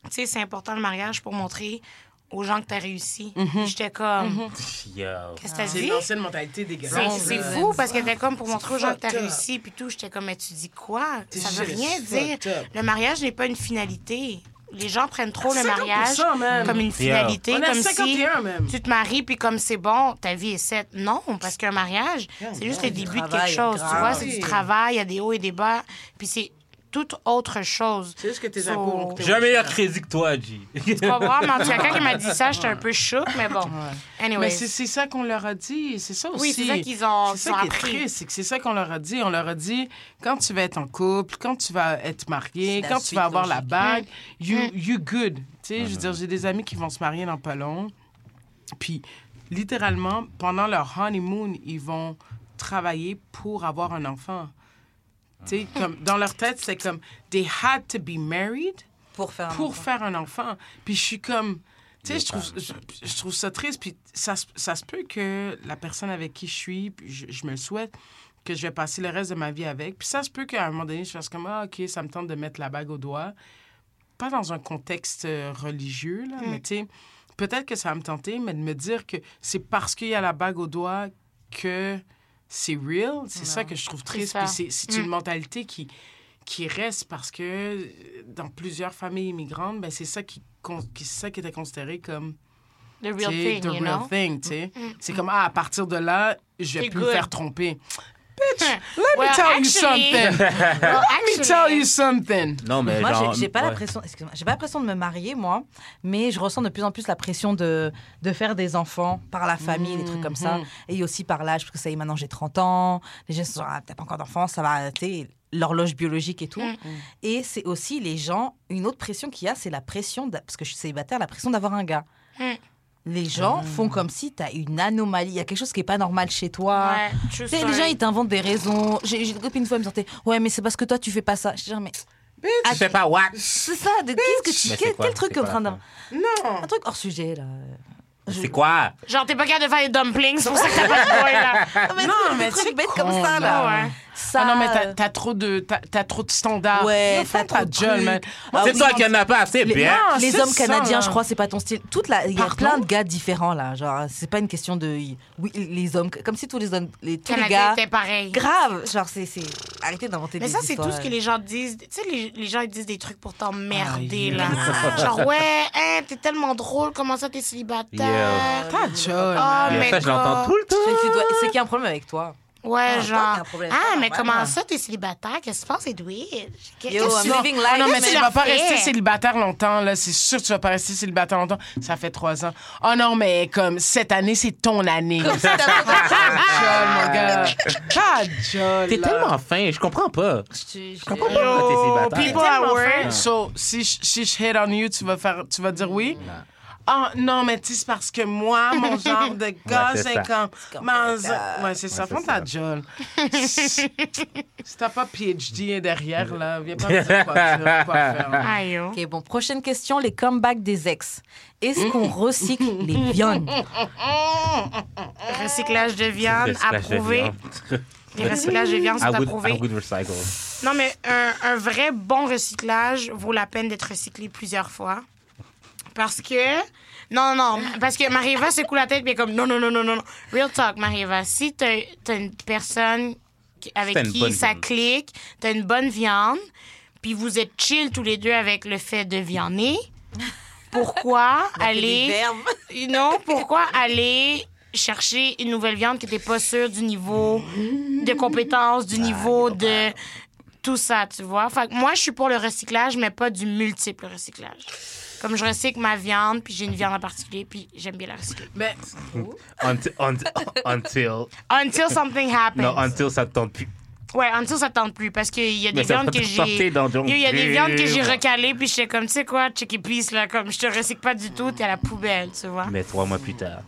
Speaker 4: Tu sais, c'est important le mariage pour montrer aux gens que tu as réussi. Puis J'étais comme
Speaker 3: Yo.
Speaker 4: Qu'est-ce que t'as
Speaker 5: C'est
Speaker 4: dit?
Speaker 5: l'ancienne mentalité dégueulasse.
Speaker 4: c'est fou parce que t'es comme pour montrer aux gens que t'as réussi puis tout. J'étais comme mais tu dis quoi?
Speaker 5: T'es
Speaker 4: Ça veut rien dire.
Speaker 5: up.
Speaker 4: Le mariage n'est pas une finalité. Les gens prennent trop le
Speaker 5: 50%,
Speaker 4: mariage comme une finalité, comme si
Speaker 5: 51 même.
Speaker 4: tu te maries puis comme c'est bon, ta vie est faite. Non, parce qu'un mariage, c'est juste le début de quelque chose. Tu vois, c'est du travail, il y a des hauts et des bas, puis c'est toute autre chose.
Speaker 5: C'est juste que tes
Speaker 4: So-
Speaker 5: impôts
Speaker 3: J'ai un meilleur crédit que toi, G.
Speaker 4: Tu comprends? Mais en tout cas, quand il m'a dit ça, j'étais un peu choc, mais bon. Anyway.
Speaker 5: Mais c'est ça qu'on leur a dit. C'est ça aussi.
Speaker 4: Oui, c'est ça qu'ils ont,
Speaker 5: ça qui est
Speaker 4: appris.
Speaker 5: triste, c'est que c'est ça qu'on leur a dit. On leur a dit, quand tu vas être en couple, quand tu vas être marié, quand tu vas avoir la bague, you,
Speaker 4: Mm.
Speaker 5: you good. Tu sais, je veux dire, j'ai des amis qui vont se marier dans pas long. Puis, littéralement, pendant leur honeymoon, ils vont travailler pour avoir un enfant. Comme, dans leur tête, c'est comme, they had to be married
Speaker 2: Pour faire un
Speaker 5: pour
Speaker 2: enfant.
Speaker 5: faire un enfant. Puis je suis comme, tu sais, je trouve, je, je trouve ça triste. Puis ça, se- ça se peut que la personne avec qui je suis, puis je, je me le souhaite, que je vais passer le reste de ma vie avec. Puis ça se peut qu'à un moment donné, je fasse comme, ah, OK, ça me tente de mettre la bague au doigt. Pas dans un contexte euh, religieux, là, mais tu sais, peut-être que ça va me tenter, mais de me dire que c'est parce qu'il y a la bague au doigt que c'est real, c'est ça que je trouve triste. c'est une mentalité qui, qui reste parce que euh, dans plusieurs familles immigrantes, ben, c'est ça qui, ça qui était considéré comme
Speaker 4: The real thing,
Speaker 5: the
Speaker 4: you
Speaker 5: real
Speaker 4: know?
Speaker 5: thing. tu sais. C'est comme, ah, à partir de là, je vais plus me faire tromper. Let
Speaker 4: Well,
Speaker 5: me tell you something.
Speaker 4: Well,
Speaker 5: Let me tell you something.
Speaker 3: Non, mais
Speaker 2: Moi,
Speaker 3: genre.
Speaker 2: j'ai- j'ai pas
Speaker 3: ouais.
Speaker 2: l'impression, excuse-moi, j'ai pas l'impression de me marier, moi, mais je ressens de plus en plus la pression de, de faire des enfants par la famille, des trucs comme ça,
Speaker 5: Mhm.
Speaker 2: et aussi par l'âge, parce que ça y est, maintenant j'ai 30 ans, les gens se disent, ah, t'as pas encore d'enfants, ça va, tu sais, l'horloge biologique et tout.
Speaker 4: Mhm.
Speaker 2: Et c'est aussi les gens, une autre pression qu'il y a, c'est la pression, parce que je suis célibataire, la pression d'avoir un gars. Les gens font comme si t'as une anomalie, il y a quelque chose qui est pas normal chez toi.
Speaker 4: Ouais,
Speaker 2: Tu sais, les gens, ils t'inventent des raisons. J'ai une copine une fois, elle me sortait Ouais, mais c'est parce que toi, tu fais pas ça. Je dis Mais
Speaker 3: Tu fais pas wax.
Speaker 2: c'est ça, de- qu'est-ce que tu. Quel,
Speaker 3: quoi-
Speaker 2: quel truc en train d'un.
Speaker 5: Non.
Speaker 2: Un truc hors sujet, là.
Speaker 3: C'est quoi?
Speaker 4: Genre, t'es pas capable de faire les dumplings, c'est pour ça que t'as pas de boy, là.
Speaker 2: Ah, mais
Speaker 5: Non,
Speaker 2: des
Speaker 5: mais
Speaker 2: bêtes comme ça,
Speaker 5: là.
Speaker 2: là.
Speaker 4: Ouais.
Speaker 2: Ça.
Speaker 5: Ah non, mais t'as- t'as trop de, t'as, t'as trop de standards.
Speaker 2: Ouais, t'as trop de
Speaker 5: gueule, man.
Speaker 2: Ah
Speaker 3: c'est toi qui en as pas assez,
Speaker 2: Les,
Speaker 3: bien.
Speaker 5: Non,
Speaker 2: les hommes
Speaker 5: ça,
Speaker 2: canadiens,
Speaker 5: là.
Speaker 2: je crois, c'est pas ton style. Toute la, il y a
Speaker 5: Pardon
Speaker 2: plein de gars différents là. Genre, c'est pas une question de, oui, les hommes, comme si tous les hommes, les, tous les gars,
Speaker 4: pareil.
Speaker 2: grave. Genre, c'est, c'est, arrêtez d'inventer
Speaker 4: Mais
Speaker 2: des
Speaker 4: ça, c'est tout
Speaker 2: histoires.
Speaker 4: ce que les gens disent. Tu sais, les, les gens, ils disent des trucs pour t'emmerder, là. Genre, ouais, hein, t'es tellement drôle, comment ça, t'es célibataire?
Speaker 3: Yeah.
Speaker 5: Ta gueule.
Speaker 3: Et
Speaker 4: mais
Speaker 3: ça, je l'entends tout le temps.
Speaker 2: C'est qu'il y a un problème avec toi?
Speaker 4: Ouais,
Speaker 2: Ah,
Speaker 4: genre. Ah,
Speaker 2: Ah,
Speaker 4: mais comment ça, t'es célibataire? Qu'est-ce qui se passe, Edwige? Qu'est-
Speaker 2: Yo, I'm living life.
Speaker 5: Ah non, mais tu vas pas rester célibataire longtemps, là. C'est sûr que tu vas pas rester célibataire longtemps. Ça fait trois ans. Oh non, mais comme cette année, c'est ton année. Ta gueule, mon gars. Ta gueule.
Speaker 3: T'es tellement fin, je comprends pas.
Speaker 2: Je,
Speaker 3: Je comprends pas pourquoi t'es célibataire.
Speaker 4: people work.
Speaker 5: fin. So, si, je- si je hate on you, tu vas, faire, tu vas dire oui? Ah non, mais tu sais, c'est parce que moi, mon genre de gars,
Speaker 3: c'est
Speaker 5: comme... Ouais, c'est ça. Prends ta gueule. si t'as pas PhD derrière, là, viens pas me dire quoi faire. Quoi faire.
Speaker 4: Aïe, yo.
Speaker 2: Ok, bon, prochaine question, les comebacks des ex. Est-ce qu'on recycle les viandes?
Speaker 4: Recyclage de viande approuvé. Les recyclages de viande sont approuvés. Non, mais un, un vrai bon recyclage vaut la peine d'être recyclé plusieurs fois. Parce que. Non, non, parce que Marie-Eva secoue la tête, mais comme non, non, non, non, non. non. Real talk, Marie-Eva. Si t'as as une personne avec qui ça
Speaker 3: viande.
Speaker 4: clique, t'as une bonne viande, puis vous êtes chill tous les deux avec le fait de viander, pourquoi aller. Non, pourquoi aller chercher une nouvelle viande qui n'était pas sûre du niveau de compétence, du niveau de tout ça, tu vois? Fait que moi, je suis pour le recyclage, mais pas du multiple recyclage. Comme je recycle ma viande, puis j'ai une viande en particulier, puis j'aime bien la recycler.
Speaker 5: Mais
Speaker 3: Until, until, until,
Speaker 4: Until something happens.
Speaker 3: non, until ça te tente plus.
Speaker 4: Ouais, until ça tente plus, parce qu'il y a des viandes que
Speaker 3: te
Speaker 4: j'ai... Il y a des viandes que j'ai recalées, puis j'étais comme, tu sais quoi, check it please, là, comme je te recycle pas du tout, t'es à la poubelle, tu vois.
Speaker 3: Mais trois mois plus tard.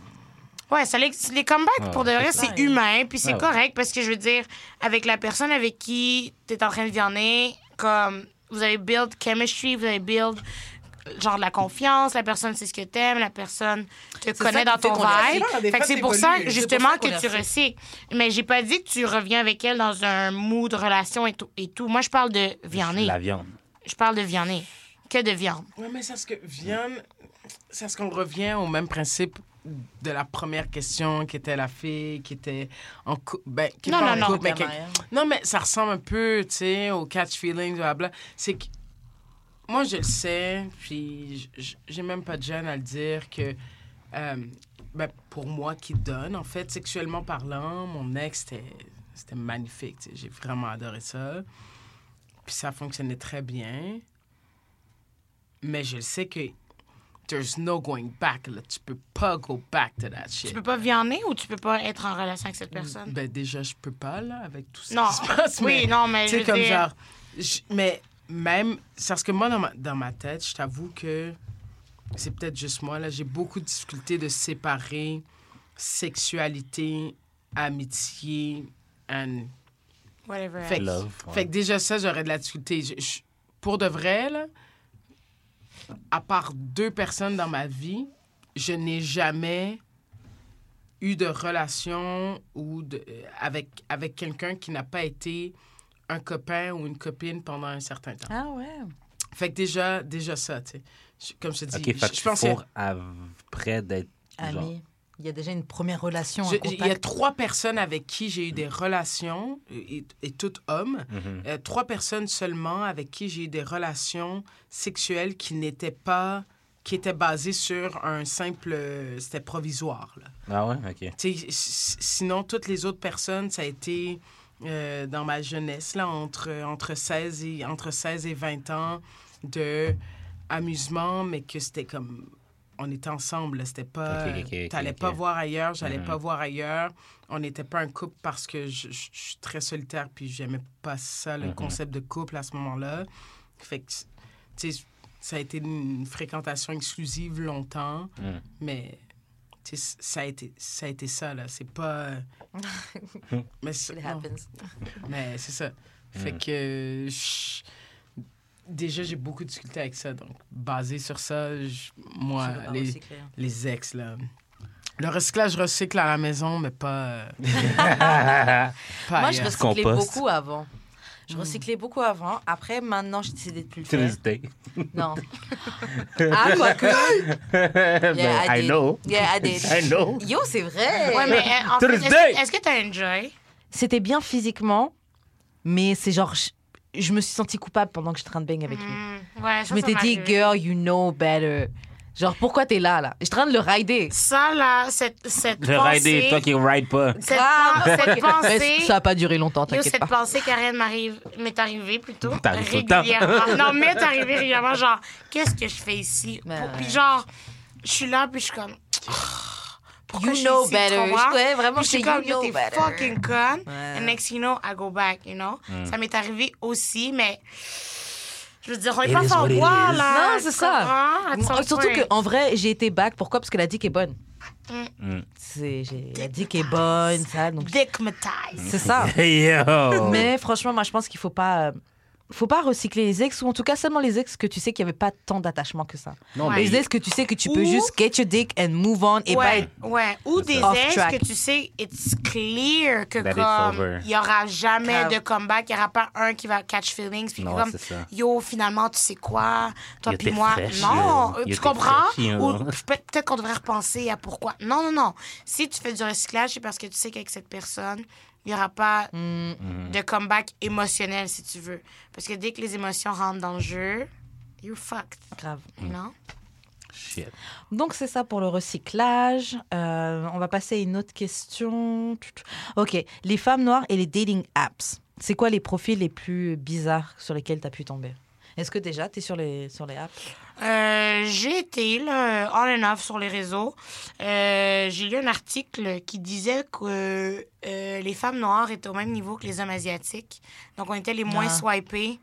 Speaker 4: Ouais, ça, les, les comebacks,
Speaker 3: Ah,
Speaker 4: pour de vrai,
Speaker 2: c'est
Speaker 4: humain, puis c'est
Speaker 3: Ah ouais.
Speaker 4: correct, parce que je veux dire, avec la personne avec qui t'es en train de vianner, comme, vous avez build chemistry, vous avez build genre de la confiance, la personne sait ce que t'aimes, la personne te connaît dans ton vibe. Fait que c'est pour ça, justement,
Speaker 2: C'est pour ça
Speaker 4: que tu recycles. Mais j'ai pas dit que tu reviens avec elle dans un mood de relation et tout. Et tout. Moi, je parle de vianner.
Speaker 3: La viande.
Speaker 4: Je parle de vianner. Que de viande.
Speaker 5: Ouais, mais c'est ce que viande, c'est ce qu'on revient au même principe de la première question qui était la fille qui était en couple. Ben, qui est
Speaker 4: Non, non,
Speaker 5: en
Speaker 4: non.
Speaker 5: couple, mais qui-
Speaker 2: Marianne.
Speaker 5: Non, mais ça ressemble un peu, tu sais, au catch feeling, blabla. C'est que moi, je le sais, puis j'ai même pas de gêne à le dire que, euh, ben, pour moi qui donne, en fait, sexuellement parlant, mon ex, c'était magnifique, j'ai vraiment adoré ça. Puis ça fonctionnait très bien. Mais je le sais que there's no going back, là. Tu peux pas go back to that shit.
Speaker 4: Tu peux pas vianner ou tu peux pas être en relation avec cette personne?
Speaker 5: Ben déjà, je peux pas, là, avec tout ce
Speaker 4: Non.
Speaker 5: qui se passe.
Speaker 4: Oui,
Speaker 5: mais-
Speaker 4: non, mais
Speaker 5: tu sais, comme
Speaker 4: dire-
Speaker 5: genre. je- mais même. C'est parce que moi, dans ma, dans ma tête, je t'avoue que c'est peut-être juste moi, là. J'ai beaucoup de difficultés de séparer sexualité, amitié, and.
Speaker 4: Whatever.
Speaker 5: Fait,
Speaker 3: Love, ouais.
Speaker 5: fait que déjà, ça, j'aurais de la difficulté. Je- je- pour de vrai, là, à part deux personnes dans ma vie, je n'ai jamais eu de relation ou de, euh, avec, avec quelqu'un qui n'a pas été un copain ou une copine pendant un certain temps.
Speaker 2: Ah ouais.
Speaker 5: Fait que déjà, déjà ça, tu sais. Comme je te dis,
Speaker 3: Ok,
Speaker 5: je, je pense
Speaker 3: après d'être. genre-
Speaker 2: Ami. Il y a déjà une première relation.
Speaker 5: je-
Speaker 2: un
Speaker 5: il y a trois personnes avec qui j'ai eu des relations, et, et toutes hommes,
Speaker 3: Mhm.
Speaker 5: Euh, trois personnes seulement avec qui j'ai eu des relations sexuelles qui n'étaient pas qui étaient basées sur un simple euh, c'était provisoire là.
Speaker 3: Ah ouais, ok.
Speaker 5: Tu sais, s- sinon toutes les autres personnes ça a été euh, dans ma jeunesse là entre entre 16 et entre 16 et 20 ans de amusement mais que c'était comme on était ensemble c'était pas
Speaker 3: Ok, ok, ok,
Speaker 5: t'allais pas voir ailleurs j'allais
Speaker 3: Mhm.
Speaker 5: pas voir ailleurs on n'était pas un couple parce que je, je- je suis très solitaire puis j'aimais pas ça le
Speaker 3: Mhm.
Speaker 5: concept de couple à ce moment-là fait que tu sais ça a été une fréquentation exclusive longtemps
Speaker 3: Mm.
Speaker 5: mais ça a été ça a été ça là c'est pas mais c'est-
Speaker 2: It
Speaker 5: non.
Speaker 2: happens.
Speaker 5: Mais c'est ça. Fait
Speaker 3: Mm.
Speaker 5: que je- déjà j'ai beaucoup de difficultés avec ça. Donc basé sur ça, je- moi
Speaker 2: Je
Speaker 5: les,
Speaker 2: recycler.
Speaker 5: les ex là. Le recyclage je recycle à la maison mais pas euh, pas
Speaker 2: Moi, je recyclais beaucoup avant. Je recyclais beaucoup avant. Après, maintenant, j'ai décidé de plus le faire.
Speaker 3: l'hésitais.
Speaker 2: Non. ah, quoique.
Speaker 3: Ben,
Speaker 2: I
Speaker 3: I
Speaker 2: did.
Speaker 3: know.
Speaker 2: Yeah, I did.
Speaker 3: I know.
Speaker 2: Yo, c'est vrai.
Speaker 4: Ouais, mais euh, en
Speaker 3: To
Speaker 4: fait,
Speaker 3: this
Speaker 4: est-ce est-ce que t'as enjoy?
Speaker 2: C'était bien physiquement, mais c'est genre. Je, je me suis sentie coupable pendant que j'étais en train de bang avec lui.
Speaker 4: Hmm, ouais,
Speaker 2: Je m'étais dit, girl, you know better. Genre, pourquoi t'es là, là? J'étais en train de le rider.
Speaker 4: Ça, là, cette, cette
Speaker 3: Le
Speaker 4: pensée...
Speaker 3: rider, toi qui ride pas.
Speaker 4: Cette,
Speaker 2: Ah,
Speaker 4: cette
Speaker 2: Mais
Speaker 4: pensée...
Speaker 2: ça a pas duré longtemps, t'inquiète
Speaker 4: cette
Speaker 2: pas.
Speaker 4: pensée, Karen, m'arrive, m'est arrivée plutôt
Speaker 3: T'arrives tout le temps.
Speaker 4: régulièrement. non, m'est arrivée régulièrement, genre, qu'est-ce que je fais ici?
Speaker 2: Mais
Speaker 4: Pour-
Speaker 2: ouais.
Speaker 4: Puis genre, je suis là, puis je suis comme... Pourquoi
Speaker 2: You
Speaker 4: je suis
Speaker 2: know better. Ouais, vraiment,
Speaker 4: je suis
Speaker 2: you
Speaker 4: comme, yo,
Speaker 2: know better.
Speaker 4: fucking con.
Speaker 2: Ouais.
Speaker 4: And next you know, I go back, you know? Ça m'est arrivé aussi, mais... Je veux dire, on est pas sans
Speaker 3: what it
Speaker 4: droit,
Speaker 3: is.
Speaker 4: là.
Speaker 2: Non, c'est ça. Moi, Surtout qu'en vrai, j'ai été back. Pourquoi Parce que la dick est bonne.
Speaker 3: Mm.
Speaker 2: C'est, j'ai, la dick est bonne, ça. Donc
Speaker 4: Dickmatized.
Speaker 2: c'est ça.
Speaker 3: Yo!
Speaker 2: Mais franchement, moi, je pense qu'il faut pas, euh, faut pas recycler les ex ou en tout cas seulement les ex que tu sais qu'il y avait pas tant d'attachement que ça.
Speaker 3: Non,
Speaker 4: Ouais.
Speaker 3: mais
Speaker 2: Les ex que tu sais que tu peux
Speaker 4: Ou-
Speaker 2: juste get your dick and move on et pas
Speaker 4: ouais,
Speaker 2: être
Speaker 4: ouais. Ou des ex
Speaker 2: track.
Speaker 4: que tu sais, it's clear que
Speaker 3: That
Speaker 4: comme il y aura jamais de comeback, il y aura pas un qui va catch feelings puis
Speaker 3: Non,
Speaker 4: comme yo finalement tu sais quoi, toi puis moi, non,
Speaker 3: yo.
Speaker 4: euh,
Speaker 3: Yo,
Speaker 4: tu comprends? Ou peut- peut-être qu'on devrait repenser à pourquoi. Non non non, si tu fais du recyclage, c'est parce que tu sais qu'avec cette personne il n'y aura pas
Speaker 3: Mm.
Speaker 4: de comeback émotionnel, si tu veux. Parce que dès que les émotions rentrent dans le jeu, you're fucked.
Speaker 2: grave.
Speaker 3: Mm.
Speaker 4: Know?
Speaker 3: Shit.
Speaker 2: Donc c'est ça pour le recyclage. Euh, on va passer à une autre question. Ok, les femmes noires et les dating apps. C'est quoi les profils les plus bizarres sur lesquels tu as pu tomber? Est-ce que déjà, tu es sur les, sur les apps?
Speaker 4: Euh, j'ai été là, on and off sur les réseaux. Euh, j'ai lu un article qui disait que euh, les femmes noires étaient au même niveau que les hommes asiatiques. Donc, on était les moins
Speaker 2: Ah.
Speaker 4: swipés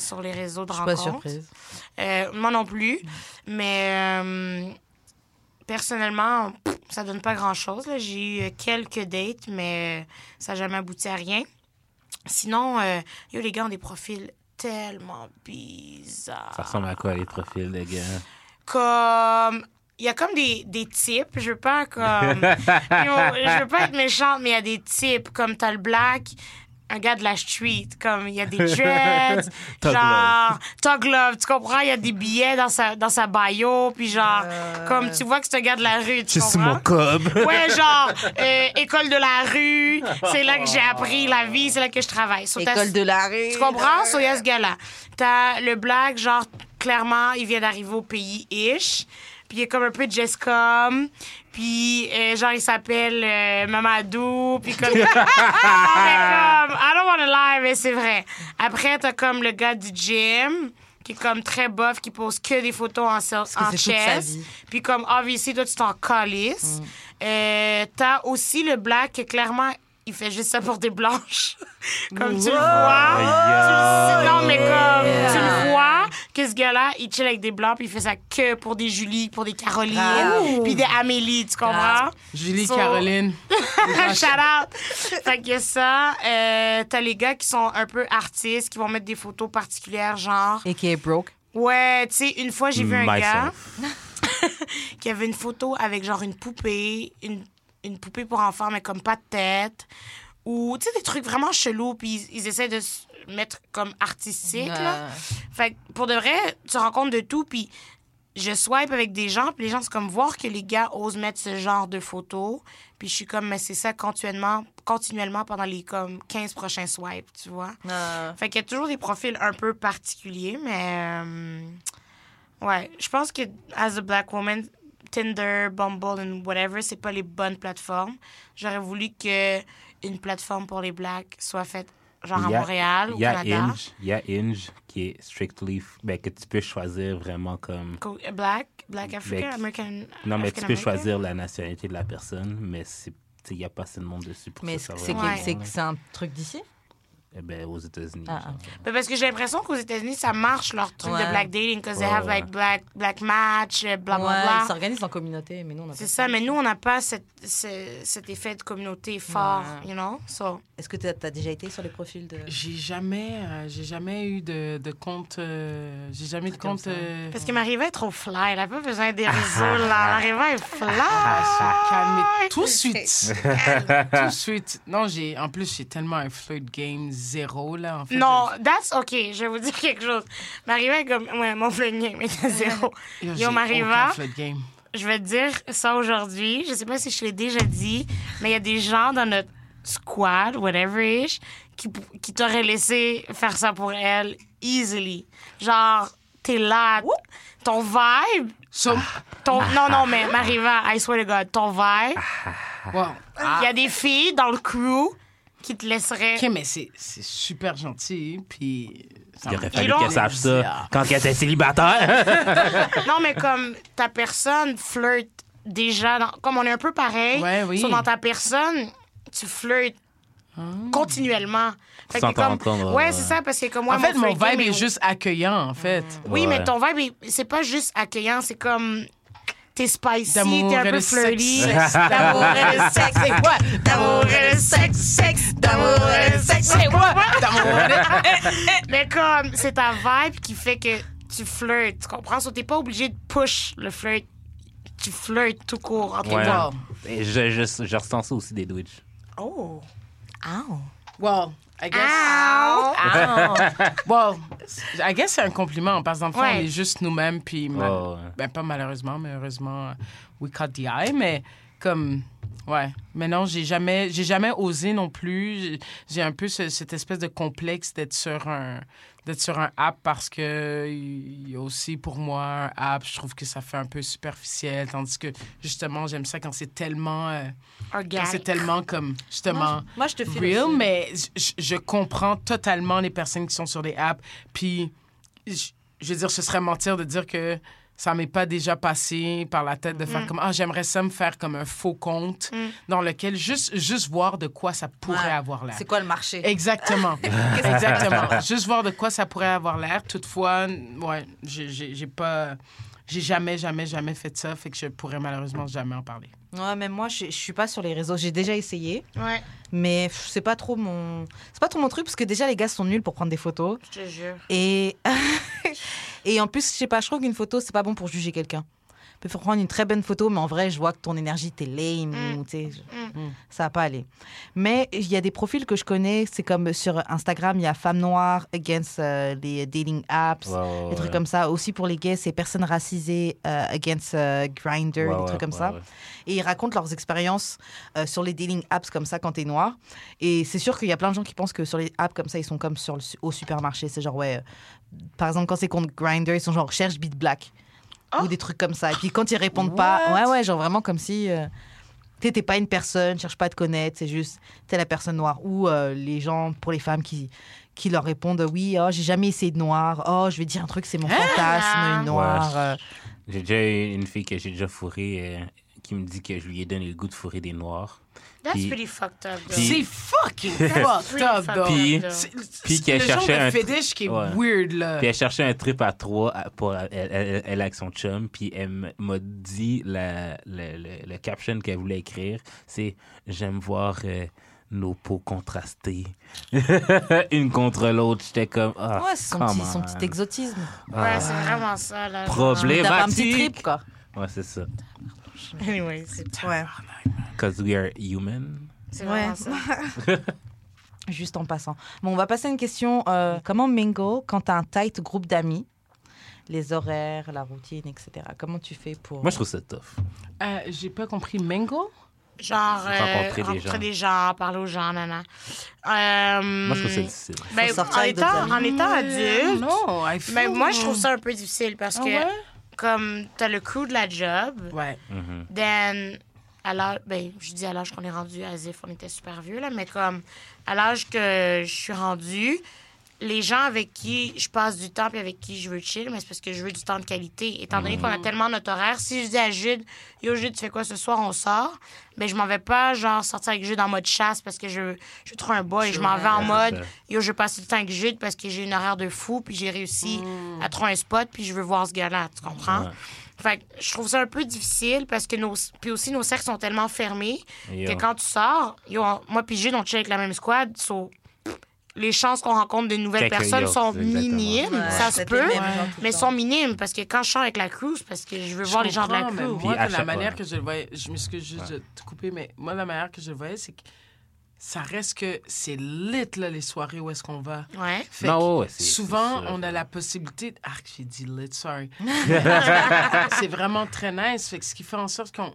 Speaker 4: sur les réseaux de
Speaker 2: Je suis pas surprise.
Speaker 4: Moi non plus. Mais personnellement, ça donne pas grand-chose. J'ai eu quelques dates, mais ça n'a jamais abouti à rien. Sinon, euh, yo, les gars ont des profils tellement bizarres.
Speaker 3: Ça ressemble à quoi les profils, les gars?
Speaker 4: Comme... Il y a comme des, des types, je veux pas comme... Je veux pas être méchante, mais il y a des types, comme t'as le black, un gars de la street, comme il y a des dreads, genre... Tug love, tu comprends? Il y a des billets dans sa, dans sa bio, puis genre, comme tu vois que c'est un gars de la rue, tu comprends?
Speaker 3: cob.
Speaker 4: Ouais, genre, euh, école de la rue, c'est là que j'ai appris la vie, c'est là que je travaille. So,
Speaker 2: École de la rue.
Speaker 4: tu comprends? So, il y a ce gars-là. T'as le black, genre, clairement, il vient d'arriver au pays-ish. Puis il est comme un peu Jesscom. Puis, euh, genre, il s'appelle euh, Mamadou. Puis comme... non, mais comme... I don't wanna lie, mais c'est vrai. Après, t'as comme le gars du gym qui est comme très bof, qui pose que des photos en,
Speaker 2: vie.
Speaker 4: Puis comme, obviously, toi, tu t'en calisses. Euh, t'as aussi le black que, clairement, il fait juste ça pour des blanches. comme tu le vois. Tu le- non, mais comme, tu le vois que ce gars-là, il chill avec des blancs, puis il fait ça que pour des Julie, pour des Caroline, puis des Amélie, tu comprends?
Speaker 2: Grave.
Speaker 5: Julie,
Speaker 4: So-
Speaker 5: Caroline.
Speaker 4: Shout out! Fait que y a ça. Euh, T'as les gars qui sont un peu artistes, qui vont mettre des photos particulières, genre.
Speaker 2: Et qui est broke.
Speaker 4: Ouais, tu sais, une fois, j'ai vu un gars qui avait une photo avec genre une poupée, une, une poupée pour enfants, mais comme pas de tête. Ou, tu sais, des trucs vraiment chelous, puis ils, ils essaient de mettre comme artistique, là. Fait que pour de vrai, tu rencontres de tout, puis je swipe avec des gens, puis les gens, c'est comme voir que les gars osent mettre ce genre de photos. Puis je suis comme, mais c'est ça continuellement, continuellement pendant les comme 15 prochains swipes, tu vois. Fait qu'il y a toujours des profils un peu particuliers, mais. euh, ouais, je pense que, as a black woman, Tinder, Bumble and whatever, c'est pas les bonnes plateformes. J'aurais voulu que une plateforme pour les blacks soit faite genre à
Speaker 3: y a-
Speaker 4: Montréal ou
Speaker 3: Il y a
Speaker 4: Canada.
Speaker 3: Inge, il y a Inge qui est strictly, ben, que tu peux choisir vraiment comme.
Speaker 4: Co- Black, Black African,
Speaker 3: Bec.
Speaker 4: American.
Speaker 3: Non, mais tu peux choisir la nationalité de la personne, mais c'est, il n'y a pas assez de monde dessus pour
Speaker 2: Mais
Speaker 3: ça
Speaker 2: c'est c'est- c'est-
Speaker 3: Ouais.
Speaker 2: c'est un truc d'ici?
Speaker 3: Eh ben, aux États-Unis.
Speaker 2: Ah,
Speaker 3: genre.
Speaker 4: Mais parce que j'ai l'impression qu'aux États-Unis, ça marche leur truc
Speaker 2: Ouais.
Speaker 4: de black dating, because they
Speaker 3: Ouais,
Speaker 4: have
Speaker 3: ouais.
Speaker 4: like black, black match, bla bla
Speaker 2: Ouais,
Speaker 4: bla.
Speaker 2: ils s'organisent en communauté, mais nous, on a
Speaker 4: C'est
Speaker 2: pas
Speaker 4: ça, mais nous, on n'a pas cette, ce- cet effet de communauté fort,
Speaker 2: Ouais.
Speaker 4: you know? So,
Speaker 2: Est-ce que tu as, déjà été sur les profils de.
Speaker 5: J'ai jamais, euh, j'ai jamais eu de, de compte. euh, j'ai jamais eu de compte.
Speaker 2: ça.
Speaker 5: euh,
Speaker 4: parce que Mariva est trop fly, elle n'a pas besoin des réseaux, là. Mariva est fly.
Speaker 5: Ah, se calmer tout de suite. tout de suite. Non, j'ai, en plus, j'ai tellement un flirt game zéro, là. En fait,
Speaker 4: Non, that's OK. Je vais vous dire quelque chose. Mariva est comme. Ouais, mon flirt game est à zéro. Yo, Mariva.
Speaker 5: aucun flirt game.
Speaker 4: Je vais te dire ça aujourd'hui. Je sais pas si je l'ai déjà dit, mais il y a des gens dans notre squad, whatever ish, qui, qui t'auraient laissé faire ça pour elle easily. Genre, t'es là, ton vibe.
Speaker 5: So,
Speaker 4: Ton, non, non, mais Mariva, I swear to God, ton vibe.
Speaker 5: wow.
Speaker 4: Il y a des filles dans le crew qui te laisseraient.
Speaker 5: OK, mais c'est, c'est super gentil, puis...
Speaker 3: Il aurait fallu qu'elle sache ça quand elle était célibataire.
Speaker 4: Non, mais comme ta personne flirte déjà, dans- comme on est un peu pareil,
Speaker 5: Ouais, oui.
Speaker 4: so dans ta personne, tu flirtes continuellement. Fait que
Speaker 3: Sans t'en
Speaker 4: comme,
Speaker 3: compte,
Speaker 4: ouais,
Speaker 3: ouais.
Speaker 4: c'est ça, parce que comme moi,
Speaker 5: En fait, mon vibe est juste accueillant, en fait.
Speaker 4: Oui,
Speaker 3: Ouais.
Speaker 4: mais ton vibe, est- c'est pas juste accueillant, c'est comme. T'es spicy,
Speaker 5: D'amour
Speaker 4: t'es un
Speaker 5: et
Speaker 4: peu flirty. D'amour et de sexe, c'est quoi? D'amour et de sexe, sexe. D'amour et de sexe, c'est quoi? Mais comme, c'est ta vibe qui fait que tu flirtes, tu comprends? So, t'es pas obligé de push le flirt. Tu flirtes tout court entre
Speaker 3: Ouais. Et je, je, je ressens ça aussi des Twitch.
Speaker 4: Oh. Ow.
Speaker 5: Well, I guess...
Speaker 4: Ow.
Speaker 5: Well, I guess c'est un compliment, parce que dans le fond,
Speaker 4: Ouais.
Speaker 5: on est juste nous-mêmes, puis... mal-
Speaker 3: Oh, ouais.
Speaker 5: Ben, pas malheureusement, mais heureusement, we caught the eye, mais comme... Ouais. Mais non, j'ai jamais, j'ai jamais osé non plus. J'ai- un peu ce- cette espèce de complexe d'être sur un d'être sur un app parce que il y a aussi pour moi un app, je trouve que ça fait un peu superficiel, tandis que justement j'aime ça quand c'est tellement euh, quand c'est tellement comme justement
Speaker 2: Moi, moi, je te file
Speaker 5: real, mais je, je comprends totalement les personnes qui sont sur des apps. Puis je je veux dire, ce serait mentir de dire que ça m'est pas déjà passé par la tête de faire comme ah j'aimerais ça me faire comme un faux compte
Speaker 4: Mm.
Speaker 5: dans lequel juste juste voir de quoi ça pourrait
Speaker 2: Ouais.
Speaker 5: avoir l'air.
Speaker 2: C'est quoi le marché?
Speaker 5: Exactement. Exactement. Juste voir de quoi ça pourrait avoir l'air. Toutefois, ouais, j'ai- pas. J'ai jamais, jamais, jamais fait ça, fait que je pourrais malheureusement jamais en parler.
Speaker 2: Ouais, même moi, je, je suis pas sur les réseaux. J'ai déjà essayé,
Speaker 4: Ouais,
Speaker 2: mais c'est pas trop mon, c'est pas trop mon truc parce que déjà les gars sont nuls pour prendre des photos
Speaker 4: je te jure.
Speaker 2: et et en plus, je sais pas, je trouve qu'une photo c'est pas bon pour juger quelqu'un. Tu peux prendre une très bonne photo, mais en vrai, je vois que ton énergie t'es lame
Speaker 4: Mm.
Speaker 2: ou tu sais, je-
Speaker 5: Mm.
Speaker 2: ça va pas aller. Mais il y a des profils que je connais, c'est comme sur Instagram, il y a Femmes Noires against euh, les dating apps.
Speaker 3: Ouais, ouais,
Speaker 2: Des trucs
Speaker 3: ouais.
Speaker 2: comme ça. Aussi pour les gays, c'est personnes racisées euh, against euh, Grindr,
Speaker 3: Ouais,
Speaker 2: des
Speaker 3: ouais,
Speaker 2: trucs comme
Speaker 3: ouais,
Speaker 2: ça.
Speaker 3: ouais.
Speaker 2: Et ils racontent leurs expériences euh, sur les dating apps comme ça quand t'es noir. Et c'est sûr qu'il y a plein de gens qui pensent que sur les apps comme ça, ils sont comme sur le, su- au supermarché. C'est genre, ouais, par exemple, quand c'est contre Grindr, ils sont genre, cherche Beat Black. Ou des trucs comme ça. Et puis quand ils répondent pas, ouais, ouais, genre vraiment comme si. euh, tu sais, t'es pas une personne, cherche pas à te connaître, c'est juste, t'es la personne noire. Ou euh, les gens, pour les femmes qui, qui leur répondent, oui, oh, j'ai jamais essayé de noir, oh, je vais dire un truc, c'est mon fantasme, une noire.
Speaker 3: Ouais.
Speaker 2: euh.
Speaker 3: J'ai déjà eu une fille que j'ai déjà fourrée euh, qui me dit que je lui ai donné le goût de fourrer des noirs.
Speaker 4: That's
Speaker 3: Puis-
Speaker 4: pretty fucked up, though.
Speaker 3: Puis-
Speaker 5: C'est fucking fucked up, though.
Speaker 3: Puis-.
Speaker 5: C'est-
Speaker 3: Puis
Speaker 5: c'est
Speaker 3: qu'elle
Speaker 5: le genre
Speaker 3: cherchait
Speaker 5: de
Speaker 3: un-
Speaker 5: fétiche qui est
Speaker 3: Ouais.
Speaker 5: weird, là.
Speaker 3: Puis elle cherchait un trip à trois à- pour elle, elle, elle avec son chum. Puis elle m- m'a dit la, le, le- le caption qu'elle voulait écrire, c'est j'aime voir euh, nos peaux contrastées une contre l'autre. J'étais comme ah,
Speaker 2: Ouais, c'est son
Speaker 3: come
Speaker 2: petit, son
Speaker 3: on.
Speaker 2: petit exotisme.
Speaker 4: Ouais, c'est vraiment ça, là.
Speaker 3: Problème.
Speaker 2: D'avoir un petit
Speaker 3: Problématique.
Speaker 2: trip, quoi.
Speaker 3: Ouais, c'est ça.
Speaker 4: Anyway, c'est
Speaker 2: Ouais.
Speaker 3: Cause we are human.
Speaker 4: c'est
Speaker 2: Ouais.
Speaker 4: ça.
Speaker 2: Juste en passant. Bon, on va passer à une question. euh, comment mingle quand t'as un tight groupe d'amis? Les horaires, la routine, etc. Comment tu fais pour...
Speaker 3: Moi, je trouve ça tough.
Speaker 5: Euh, J'ai pas compris. Mango?
Speaker 4: Genre, euh,
Speaker 3: Rencontrer des
Speaker 4: rencontrer
Speaker 3: gens.
Speaker 4: des gens, parler aux gens, nana. Euh,
Speaker 3: Moi, je trouve ça difficile.
Speaker 4: ben, en, étant, en étant adulte,
Speaker 5: Non, I feel-
Speaker 4: mais moi, je trouve ça un peu difficile parce
Speaker 5: Ah
Speaker 4: que,
Speaker 5: ouais?
Speaker 4: Comme, t'as le crew de la job,
Speaker 5: Ouais.
Speaker 3: Mhm.
Speaker 4: then, à l'âge, ben, je dis à l'âge qu'on est rendu, as if on était super vieux, là, mais comme, à l'âge que je suis rendu, les gens avec qui je passe du temps puis avec qui je veux chill, mais c'est parce que je veux du temps de qualité. Étant donné qu'on a tellement notre horaire, si je dis à Jude, yo Jude, tu fais quoi ce soir, on sort, ben je m'en vais pas genre sortir avec Jude en mode chasse parce que je, je trop un boy. Je m'en vais en mode, yo, je passe du temps avec Jude parce que j'ai une horaire de fou puis j'ai réussi à trouver un spot puis je veux voir ce gars-là, tu comprends?
Speaker 3: Ouais.
Speaker 4: Fait que je trouve ça un peu difficile parce que nos. Puis aussi, nos cercles sont tellement fermés
Speaker 3: Yo.
Speaker 4: que quand tu sors, yo, moi puis Jude, on chill avec la même squad. so, les chances qu'on rencontre de nouvelles personnes sont
Speaker 3: exactement.
Speaker 4: minimes.
Speaker 2: Ouais,
Speaker 4: ça se peut,
Speaker 2: le
Speaker 4: mais sont minimes parce que quand je sors avec la crew, c'est parce que je veux
Speaker 5: Je
Speaker 4: voir les gens de la crew.
Speaker 5: Moi, de la manière
Speaker 3: ouais.
Speaker 5: que je le voyais, je m'excuse juste de te couper, mais moi, la manière que je le voyais, c'est que ça reste que c'est lit, là, les soirées où est-ce qu'on va.
Speaker 4: Ouais.
Speaker 5: Fait
Speaker 3: Non,
Speaker 5: que
Speaker 3: ouais, ouais,
Speaker 5: souvent, on a la possibilité... Ah, j'ai dit lit, sorry. c'est vraiment très nice. Fait que ce qui fait en sorte qu'on...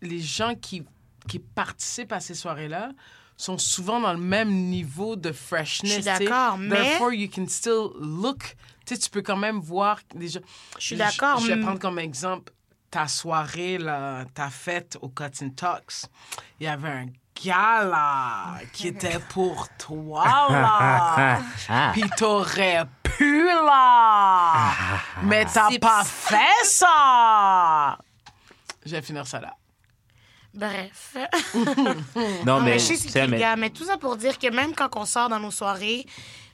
Speaker 5: Les gens qui, qui participent à ces soirées-là sont souvent dans le même niveau de freshness.
Speaker 4: Je suis d'accord, mais-
Speaker 5: Therefore, you can still look... Tu sais, tu peux quand même voir des gens...
Speaker 4: Je suis d'accord,
Speaker 5: Je, je vais
Speaker 4: mais-
Speaker 5: prendre comme exemple ta soirée, là, ta fête au Cotton Talks. Il y avait un gars, là, qui était pour toi, là. Puis t'aurais pu, là. Mais t'as pas fait ça. Je vais finir ça là.
Speaker 4: Bref.
Speaker 3: Non,
Speaker 4: Non, mais
Speaker 3: mais,
Speaker 4: c'est
Speaker 3: mais
Speaker 4: gars. Mais tout ça pour dire que même quand on sort dans nos soirées,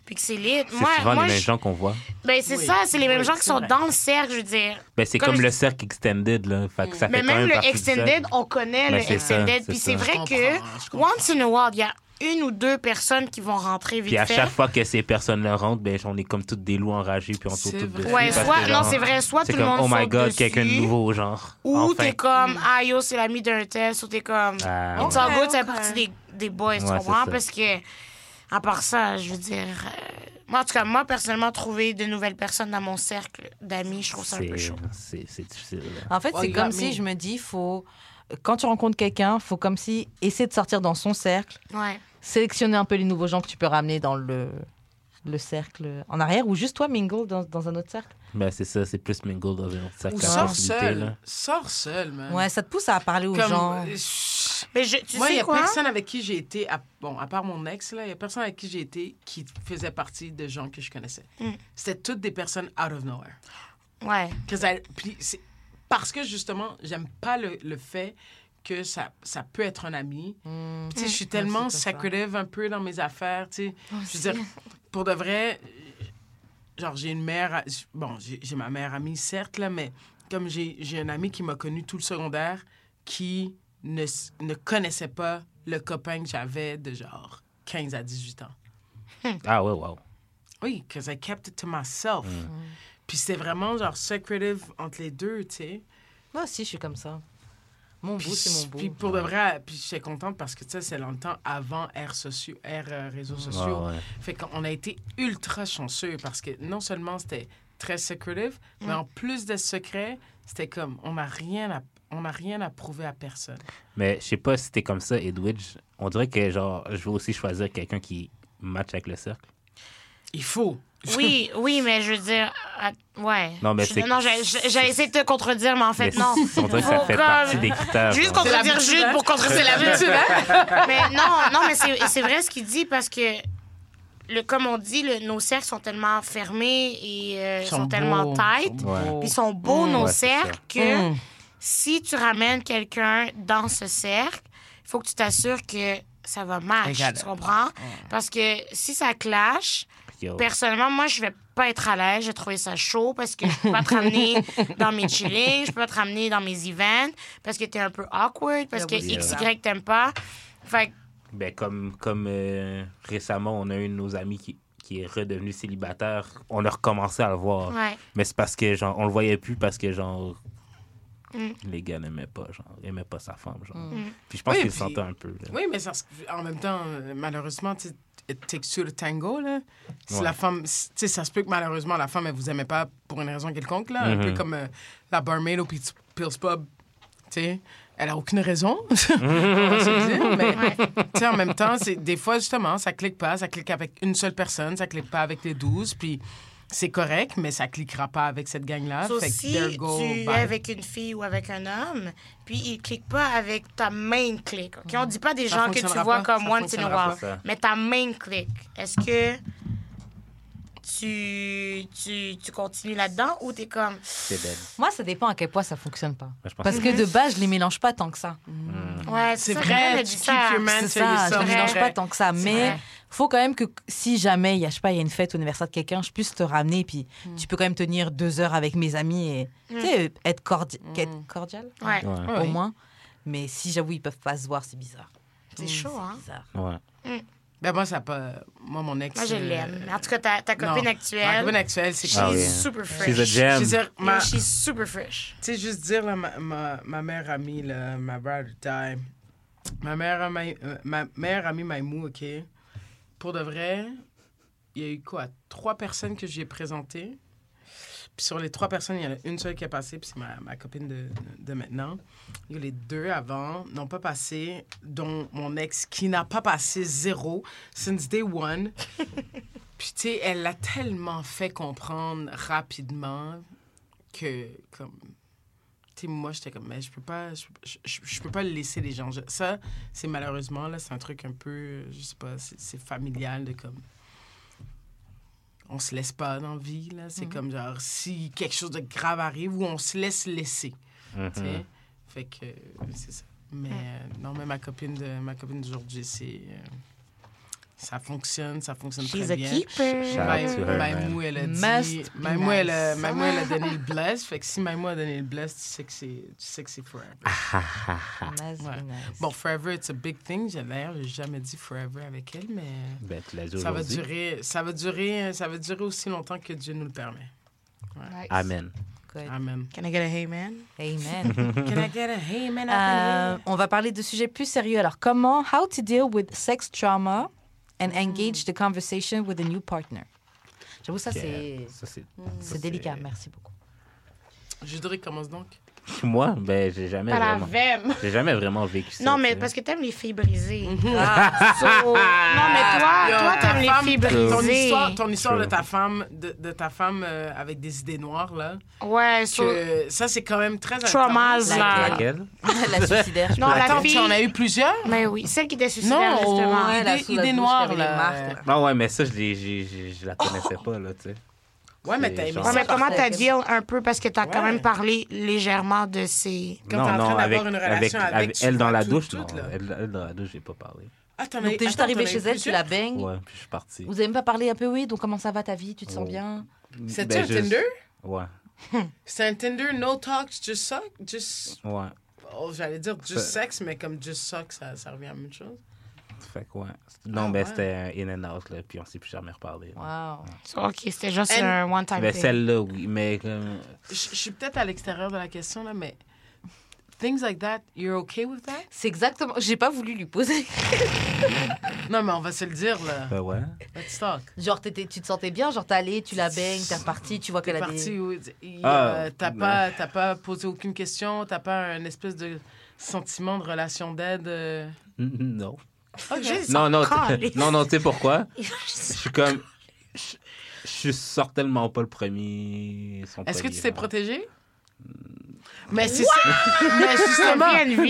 Speaker 4: puis que c'est lit,
Speaker 3: c'est
Speaker 4: moi,
Speaker 3: souvent
Speaker 4: moi
Speaker 3: les mêmes
Speaker 4: je-
Speaker 3: gens qu'on voit.
Speaker 4: ben, c'est
Speaker 5: Oui.
Speaker 4: ça, c'est les mêmes
Speaker 5: Oui,
Speaker 4: gens qui sont
Speaker 5: vrai.
Speaker 4: dans le cercle, je veux dire.
Speaker 3: Ben, c'est
Speaker 4: Comme
Speaker 3: comme
Speaker 4: je-
Speaker 3: le cercle extended, là. Fait que ça
Speaker 4: Mais
Speaker 3: fait quand
Speaker 4: même
Speaker 3: même
Speaker 4: le extended, on connaît
Speaker 3: Ben,
Speaker 4: le extended.
Speaker 3: c'est
Speaker 4: Puis c'est vrai que once in a while, il y a une ou deux personnes qui vont rentrer vite
Speaker 3: Puis à
Speaker 4: fait.
Speaker 3: chaque fois que ces personnes-là rentrent, ben, on est comme toutes des loups enragés, puis on tourne toutes dessus.
Speaker 4: Ouais,
Speaker 3: parce
Speaker 4: soit,
Speaker 3: que,
Speaker 4: non, c'est vrai, soit tout le
Speaker 3: comme,
Speaker 4: monde
Speaker 3: oh my
Speaker 4: saute
Speaker 3: god,
Speaker 4: dessus,
Speaker 3: quelqu'un de nouveau, genre.
Speaker 4: Ou
Speaker 3: Enfin.
Speaker 4: t'es comme, ah yo, c'est l'ami d'un tel, ou t'es comme,
Speaker 3: Ah,
Speaker 4: it's all good, c'est partie des, des boys, tu
Speaker 3: Ouais,
Speaker 4: comprends? Parce que, à part ça, je veux dire, euh, moi, en tout cas, moi, personnellement, trouver de nouvelles personnes dans mon cercle d'amis, je trouve ça un peu
Speaker 3: C'est
Speaker 4: chaud.
Speaker 3: c'est- c'est difficile.
Speaker 2: En fait, c'est comme si je me dis, faut quand tu rencontres quelqu'un, faut comme si essayer de sortir dans son cercle,
Speaker 4: Ouais.
Speaker 2: sélectionner un peu les nouveaux gens que tu peux ramener dans le le cercle en arrière ou juste toi mingle dans, dans un autre cercle.
Speaker 3: Ben, c'est ça, c'est plus mingle dans un autre cercle.
Speaker 5: Ou sors seul.
Speaker 3: là.
Speaker 5: Sors seul, man.
Speaker 2: Ouais, ça te pousse à parler aux
Speaker 5: Comme,
Speaker 2: gens.
Speaker 5: euh,
Speaker 4: Mais je, tu
Speaker 5: Moi, il n'y a
Speaker 4: quoi?
Speaker 5: personne avec qui j'ai été, à, bon, à part mon ex, il n'y a personne avec qui j'ai été qui faisait partie de gens que je connaissais.
Speaker 4: Mm.
Speaker 5: C'était toutes des personnes out of nowhere.
Speaker 4: Ouais.
Speaker 5: I- puis parce que justement, j'aime pas le, le fait que ça, ça peut être un ami. Tu sais, je suis tellement
Speaker 2: ça.
Speaker 5: secretive un peu dans mes affaires, tu sais. Je veux dire, pour de vrai, genre, j'ai une mère... Bon, j'ai ma mère amie, certes, là, mais comme j'ai j'ai un ami qui m'a connu tout le secondaire qui ne, ne connaissait pas le copain que j'avais de genre 15 à 18 ans.
Speaker 3: Ah ouais, wow.
Speaker 5: Oui, because I kept it to myself. Puis c'était vraiment genre secretive entre les deux, tu sais.
Speaker 2: Moi aussi, je suis comme ça. Mon bout, c'est mon bout.
Speaker 5: puis pour de vrai, puis j'étais contente parce que tu sais, c'est longtemps avant Air, sociaux, Air euh, réseaux sociaux.
Speaker 3: Ouais, ouais.
Speaker 5: Fait qu'on a été ultra chanceux parce que non seulement c'était très secretive, mais en plus de secret, c'était comme on n'a rien à on n'a rien à prouver à personne.
Speaker 3: Mais je sais pas si t'es comme ça, Edwidge. On dirait que genre, je veux aussi choisir quelqu'un qui match avec le cercle.
Speaker 5: Il faut.
Speaker 4: Oui, oui, mais je veux dire, ah, ouais.
Speaker 3: Non, mais
Speaker 4: Je-
Speaker 3: c'est-
Speaker 4: Non, j'ai j'ai essayé de te contredire, mais en fait,
Speaker 3: Mais
Speaker 4: non.
Speaker 3: On dirait que ça fait partie des critères.
Speaker 4: Juste contredire Jude
Speaker 5: hein?
Speaker 4: pour contredire
Speaker 5: l'habitude,
Speaker 4: hein? mais non, non, mais c'est c'est vrai ce qu'il dit parce que, le, comme on dit, le- nos cercles sont tellement fermés et euh, sont,
Speaker 5: sont
Speaker 4: tellement tight.
Speaker 5: ils sont beaux.
Speaker 4: Puis Ils sont beaux, nos
Speaker 3: Ouais,
Speaker 4: cercles, que
Speaker 5: Mm.
Speaker 4: si tu ramènes quelqu'un dans ce cercle, il faut que tu t'assures que ça va match.
Speaker 5: Égal.
Speaker 4: Tu comprends? Parce que si ça clash, Personnellement, moi, je vais pas être à l'aise. Je vais trouver ça chaud parce que je peux pas te ramener dans mes chillings, je peux pas te ramener dans mes events parce que t'es un peu awkward, parce que
Speaker 2: Ouais,
Speaker 3: oui,
Speaker 4: X,
Speaker 3: c'est
Speaker 4: Y t'aimes pas. Fait que,
Speaker 3: Ben, comme comme euh, récemment, on a une de nos amis qui, qui est redevenu célibataire. On a recommencé à le voir.
Speaker 4: ouais.
Speaker 3: Mais c'est parce que, genre, on le voyait plus parce que, genre,
Speaker 4: Mm.
Speaker 3: les gars n'aimaient pas, genre, aimaient pas sa femme, genre.
Speaker 4: Mm.
Speaker 3: Puis je pense
Speaker 5: Oui,
Speaker 3: qu'il le
Speaker 5: puis-
Speaker 3: sentait un peu. là.
Speaker 5: Oui, mais ça, en même temps, euh, malheureusement, tu sais, it takes two to tango, là. Si
Speaker 3: Ouais.
Speaker 5: la femme, tu sais, ça se peut que malheureusement, la femme, elle vous aimait pas pour une raison quelconque, là. Un peu comme euh, la barmaid au Pils Pub, tu sais. Elle a aucune raison, on va se le dire, mais tu sais, en même temps, c'est des fois, justement, ça clique pas, ça clique avec une seule personne, ça clique pas avec les douze, puis c'est correct, mais ça cliquera pas avec cette gang-là.
Speaker 4: Sauf
Speaker 5: Fait que
Speaker 4: si
Speaker 5: go,
Speaker 4: tu es
Speaker 5: bye.
Speaker 4: avec une fille ou avec un homme, puis il clique pas avec ta main clique. OK? On dit pas des
Speaker 5: Ça
Speaker 4: gens que tu vois
Speaker 5: pas,
Speaker 4: comme
Speaker 5: ça
Speaker 4: once in a while, mais ta main clique. Est-ce que tu, tu, tu continues là-dedans ou t'es comme...
Speaker 3: C'est belle.
Speaker 2: Moi, ça dépend à quel point ça fonctionne pas. Parce que de base, je les mélange pas tant que ça.
Speaker 4: Ouais,
Speaker 5: C'est vrai,
Speaker 4: m'a
Speaker 5: tu
Speaker 4: ça.
Speaker 5: your man
Speaker 2: ça, je les
Speaker 4: vrai.
Speaker 2: mélange pas
Speaker 5: vrai.
Speaker 2: tant que ça. Mais
Speaker 4: vrai.
Speaker 2: Faut quand même que si jamais il y a, je sais pas, il y a une fête ou anniversaire de quelqu'un, je puisse te ramener. Puis tu peux quand même tenir deux heures avec mes amis et tu sais, être, cordi- être cordial
Speaker 4: Ouais,
Speaker 3: Ouais.
Speaker 5: Ouais.
Speaker 2: au moins. Mais si j'avoue, ils peuvent pas se voir, c'est bizarre.
Speaker 4: c'est chaud, hein?
Speaker 2: Bizarre.
Speaker 3: Ouais.
Speaker 5: Ben moi, ça pas... Moi, mon ex...
Speaker 4: Moi, je
Speaker 5: euh,
Speaker 4: l'aime. En tout cas, ta, ta copine
Speaker 5: non.
Speaker 4: actuelle,
Speaker 5: Ma copine actuelle, c'est
Speaker 4: she's
Speaker 3: Ah oui.
Speaker 4: super fresh.
Speaker 3: She's a
Speaker 5: Je
Speaker 3: gem.
Speaker 5: veux dire, ma-
Speaker 4: Yeah, she's super fresh.
Speaker 5: Tu sais, juste dire, là, ma, ma, ma meilleure amie, là, ma brother die. Ma amie, euh, ma meilleure amie Maïmou, OK? Pour de vrai, il y a eu quoi? Trois personnes que j'ai présentées. Puis sur les trois personnes, il y en a une seule qui a passé, puis c'est ma, ma copine de, de maintenant. Les deux avant n'ont pas passé, dont mon ex qui n'a pas passé zéro since day one. puis tu sais, elle l'a tellement fait comprendre rapidement que, comme, sais, moi, j'étais comme, mais je peux pas, je, je, peux pas laisser les gens. Ça, c'est malheureusement, là, c'est un truc un peu, je sais pas, c'est familial de comme. On se laisse pas dans la vie, là. C'est comme genre, si quelque chose de grave arrive, ou on se laisse laisser.
Speaker 3: Mhm.
Speaker 5: tu sais. Fait que, c'est ça. Mais euh, non, mais ma copine de ma copine d'aujourd'hui, c'est. euh, ça fonctionne, ça fonctionne
Speaker 4: She's
Speaker 5: très
Speaker 4: a
Speaker 5: bien.
Speaker 4: keeper.
Speaker 3: Out to her,
Speaker 5: Maïmou, elle a dit. Maïmou, elle a,
Speaker 2: nice.
Speaker 5: Maïmou, elle a donné le bless. Fait que si Maïmou a donné le bless, tu sais que c'est, tu sais que c'est forever.
Speaker 2: Nice,
Speaker 5: Ouais.
Speaker 2: nice.
Speaker 5: Bon, forever, it's a big thing. J'ai- D'ailleurs, j'ai jamais dit forever avec elle, mais
Speaker 3: Ben, tu l'as dit
Speaker 5: ça va durer, ça va durer, ça va durer aussi longtemps que Dieu nous le permet.
Speaker 4: Nice.
Speaker 3: Amen.
Speaker 2: Good.
Speaker 5: Amen.
Speaker 4: Can I get a hey, man?
Speaker 2: Amen.
Speaker 5: Can I get a hey man? Here?
Speaker 2: on va parler de sujets plus sérieux. Alors, comment, how to deal with sex trauma? And engage the conversation with a new partner. J'avoue, ça, c'est
Speaker 3: Ça, c'est.
Speaker 2: c'est délicat. Merci beaucoup.
Speaker 5: Judric commence donc.
Speaker 3: Moi, ben, j'ai jamais
Speaker 4: la
Speaker 3: vraiment...
Speaker 4: vème.
Speaker 3: J'ai jamais vraiment vécu ça.
Speaker 4: Non, mais
Speaker 3: tu sais.
Speaker 4: parce que t'aimes les filles brisées.
Speaker 2: Ah,
Speaker 4: So- non, mais toi,
Speaker 5: Yo,
Speaker 4: toi,
Speaker 5: ta
Speaker 4: t'aimes les
Speaker 5: femme-
Speaker 4: filles
Speaker 5: ton
Speaker 4: brisées.
Speaker 5: histoire, ton histoire de ta femme, de, de ta femme euh, avec des idées noires là,
Speaker 4: Ouais, so-
Speaker 5: que ça c'est quand même très
Speaker 4: Traumas,
Speaker 5: intense.
Speaker 4: là.
Speaker 3: Laquelle?
Speaker 2: la suicidaire.
Speaker 4: Non, la
Speaker 5: Attends,
Speaker 4: fille-
Speaker 5: tu en as eu plusieurs?
Speaker 4: Mais oui, celle qui était suicidaire,
Speaker 5: Non,
Speaker 4: justement.
Speaker 2: Ouais, la
Speaker 5: idée-
Speaker 2: sous la
Speaker 5: idée
Speaker 2: douche,
Speaker 5: noire,
Speaker 2: les
Speaker 5: là.
Speaker 2: marques, là.
Speaker 3: Non, ouais, mais ça, je, l'ai- j'ai- j'ai- je la connaissais pas, là, tu sais.
Speaker 5: Ouais, mais
Speaker 3: C'est
Speaker 5: t'as aimé
Speaker 3: genre-
Speaker 4: Ouais,
Speaker 5: ça.
Speaker 4: mais comment t'as dit un peu? Parce que t'as quand même parlé légèrement de ces.
Speaker 5: Quand
Speaker 3: non,
Speaker 5: t'es en train d'avoir
Speaker 3: avec,
Speaker 5: une
Speaker 3: avec,
Speaker 5: relation avec, tu
Speaker 3: elle dans la
Speaker 5: tout-
Speaker 3: douche,
Speaker 5: tout,
Speaker 3: non. Elle, elle dans la douche, j'ai pas parlé.
Speaker 5: Ah, t'en as
Speaker 2: Donc, t'es juste arrivé chez elle, tu la baignes.
Speaker 3: Ouais, puis je suis parti.
Speaker 2: Vous avez même pas parlé un peu, oui, donc comment ça va ta vie? Tu te sens
Speaker 3: Oh.
Speaker 2: bien?
Speaker 5: C'était
Speaker 3: Ben,
Speaker 5: un
Speaker 3: juste-
Speaker 5: Tinder?
Speaker 3: Ouais,
Speaker 5: C'était un Tinder, no talk, just suck, just...
Speaker 3: ouais.
Speaker 5: Oh, j'allais dire just sex, mais comme just suck, ça, ça revient à la même chose.
Speaker 3: Fait que, ouais. Non,
Speaker 5: Ah,
Speaker 3: mais
Speaker 5: ouais?
Speaker 3: c'était un in and out, là, puis on s'est plus jamais reparlé. là.
Speaker 2: Wow.
Speaker 4: So, OK, c'était juste
Speaker 5: And-
Speaker 4: un one-time
Speaker 3: Ben, celle-là, oui, mais comme...
Speaker 5: Je je suis peut-être à l'extérieur de la question, là, mais... Things like that, you're okay with that?
Speaker 2: C'est exactement. J'ai pas voulu lui poser.
Speaker 5: Non, mais on va se le dire, là.
Speaker 3: Ben ouais.
Speaker 5: Let's talk.
Speaker 2: Genre, t'étais- tu te sentais bien, genre, t'es allé, tu la baignes, t'es reparti, tu vois
Speaker 5: T'es
Speaker 2: qu'elle a des.
Speaker 5: oui. Il-
Speaker 3: Ah,
Speaker 5: euh, t'as
Speaker 3: ben.
Speaker 5: pas, t'as pas posé aucune question, t'as pas un espèce de sentiment de relation d'aide. euh?
Speaker 3: Non. Non, non, non, non, tu sais pourquoi? Je suis comme... Je je sors tellement pas le premier...
Speaker 5: Est-ce que tu t'es protégé? Mais c'est ça. Mais justement,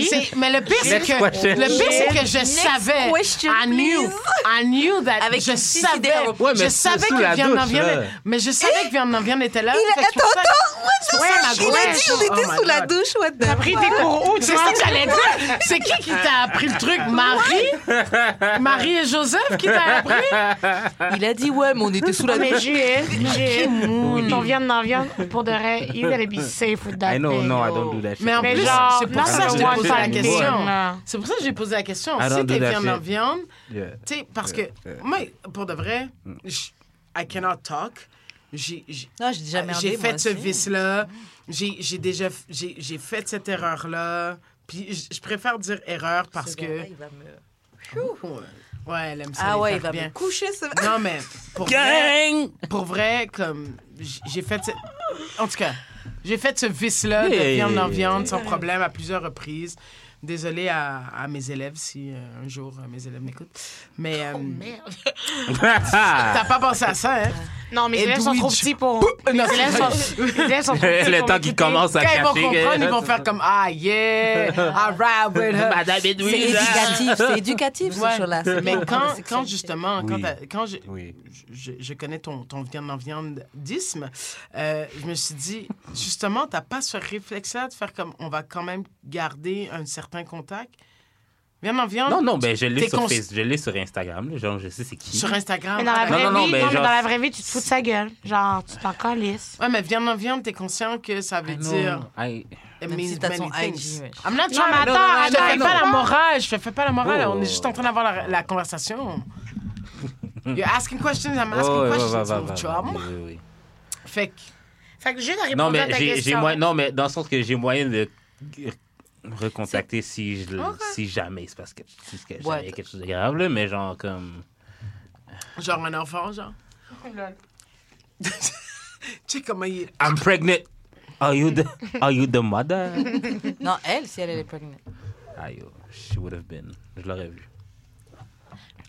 Speaker 5: c'est- mais le pire, c'est
Speaker 3: Next
Speaker 5: que,
Speaker 3: question.
Speaker 5: le pire, c'est que je
Speaker 2: Next
Speaker 5: savais.
Speaker 2: question,
Speaker 5: I knew. I knew that.
Speaker 2: Avec
Speaker 5: je
Speaker 2: une
Speaker 5: savais.
Speaker 3: Ouais, mais
Speaker 5: je
Speaker 3: sous-
Speaker 5: savais
Speaker 3: sous
Speaker 5: que Viande en
Speaker 3: douche,
Speaker 5: Viande.
Speaker 3: là.
Speaker 5: Mais je savais que Viande en Viande était là.
Speaker 2: Il
Speaker 5: Fait que c'est pour ça- c'est pour ça ma
Speaker 2: Il
Speaker 5: grosse
Speaker 2: a dit, on était
Speaker 5: Oh my
Speaker 2: sous la
Speaker 5: God.
Speaker 2: douche, what the
Speaker 4: T'as pris tes
Speaker 2: fuck?
Speaker 4: cours où, tu
Speaker 5: C'est
Speaker 4: vois?
Speaker 5: ça que j'allais dire? C'est qui qui t'a appris le truc? Marie? Marie et Joseph qui t'a appris?
Speaker 2: Il a dit, ouais, mais on était sous la
Speaker 4: Mais
Speaker 2: douche.
Speaker 4: Jules,
Speaker 3: Oui.
Speaker 4: ton viande dans viande, pour de vrai, you gotta be safe with that
Speaker 3: I know,
Speaker 4: thing.
Speaker 3: no, I don't do that shit.
Speaker 5: Mais en plus,
Speaker 4: genre,
Speaker 5: c'est pour ça que je t'ai posé la question. C'est pour ça que j'ai posé la question. Si t'es viande en viande,
Speaker 3: Yeah.
Speaker 5: tu sais, parce que moi, pour de vrai, je- I cannot talk. J'ai fait ce vice-là. J'ai déjà j'ai fait cette erreur-là. Puis je préfère dire erreur parce
Speaker 2: Ce
Speaker 5: que. Ouais, elle aime ça.
Speaker 2: Ah ouais, il va
Speaker 5: bien.
Speaker 2: me coucher ce.
Speaker 5: Non, mais pour vrai, pour vrai, comme j'ai fait, ce- en tout cas, j'ai fait ce vice-là de viande en viande sans problème à plusieurs reprises. Désolée à, à mes élèves si euh, un jour euh, mes élèves m'écoutent. Mais euh,
Speaker 4: Oh, merde.
Speaker 5: t'as pas pensé à ça, hein?
Speaker 4: Non, mes élèves sont trop petits pour. Mes
Speaker 5: Non,
Speaker 4: élèves sont, mes élèves sont trop petits
Speaker 3: Le
Speaker 4: pour
Speaker 3: temps qu'il
Speaker 4: m'écouter.
Speaker 3: commence à
Speaker 5: Quand ils vont comprendre, ils vont faire comme Ah yeah, all right with her.
Speaker 3: Madame
Speaker 2: C'est éducatif, c'est éducatif ce
Speaker 5: Ouais.
Speaker 2: c'est
Speaker 5: Mais quand, quand justement, quand,
Speaker 3: Oui.
Speaker 5: t'as- quand je,
Speaker 3: Oui.
Speaker 5: je, je connais ton, ton viande en viande d'isme, euh, je me suis dit, justement, t'as pas ce réflexe-là de faire comme on va quand même garder un certain contact. Viande en viande.
Speaker 3: Non, non, ben je l'ai sur,
Speaker 5: cons-
Speaker 3: Face- je l'ai sur Instagram. là, Genre, je sais c'est qui.
Speaker 5: Sur Instagram.
Speaker 4: Mais dans la vraie
Speaker 3: non, non,
Speaker 4: vie,
Speaker 3: mais
Speaker 4: non, mais
Speaker 3: genre-
Speaker 4: dans la vraie vie, tu te fous de sa gueule. Genre, tu t'en calisses.
Speaker 5: Ouais, mais viande en viande, t'es conscient que ça veut
Speaker 3: Ah,
Speaker 5: dire.
Speaker 3: I-
Speaker 5: It
Speaker 2: Même
Speaker 5: means
Speaker 2: si t'as
Speaker 5: many things.
Speaker 2: IG.
Speaker 5: I'm not
Speaker 4: Non, mais attends,
Speaker 5: je te fais pas la morale. Je te fais pas la morale.
Speaker 3: Oh.
Speaker 5: On est juste en train d'avoir la, la conversation. You're asking questions, I'm asking
Speaker 3: Oh,
Speaker 5: questions.
Speaker 3: oui, oui, oui.
Speaker 5: Fait que,
Speaker 4: Fait que
Speaker 3: Non,
Speaker 4: à ta
Speaker 3: j'ai
Speaker 4: question.
Speaker 3: moyen. Non, mais dans le sens que j'ai moyen de recontacter si, je, le-
Speaker 4: Ok.
Speaker 3: si jamais c'est parce que si c'est que
Speaker 2: Ouais.
Speaker 3: jamais quelque chose de grave, là, mais genre comme.
Speaker 5: genre un enfant, genre. tu sais comment il.
Speaker 3: I'm pregnant. Are you the, are you the mother?
Speaker 2: Non, elle, si elle, elle est pregnant.
Speaker 3: Ah, yo, she would have been. Je l'aurais vu.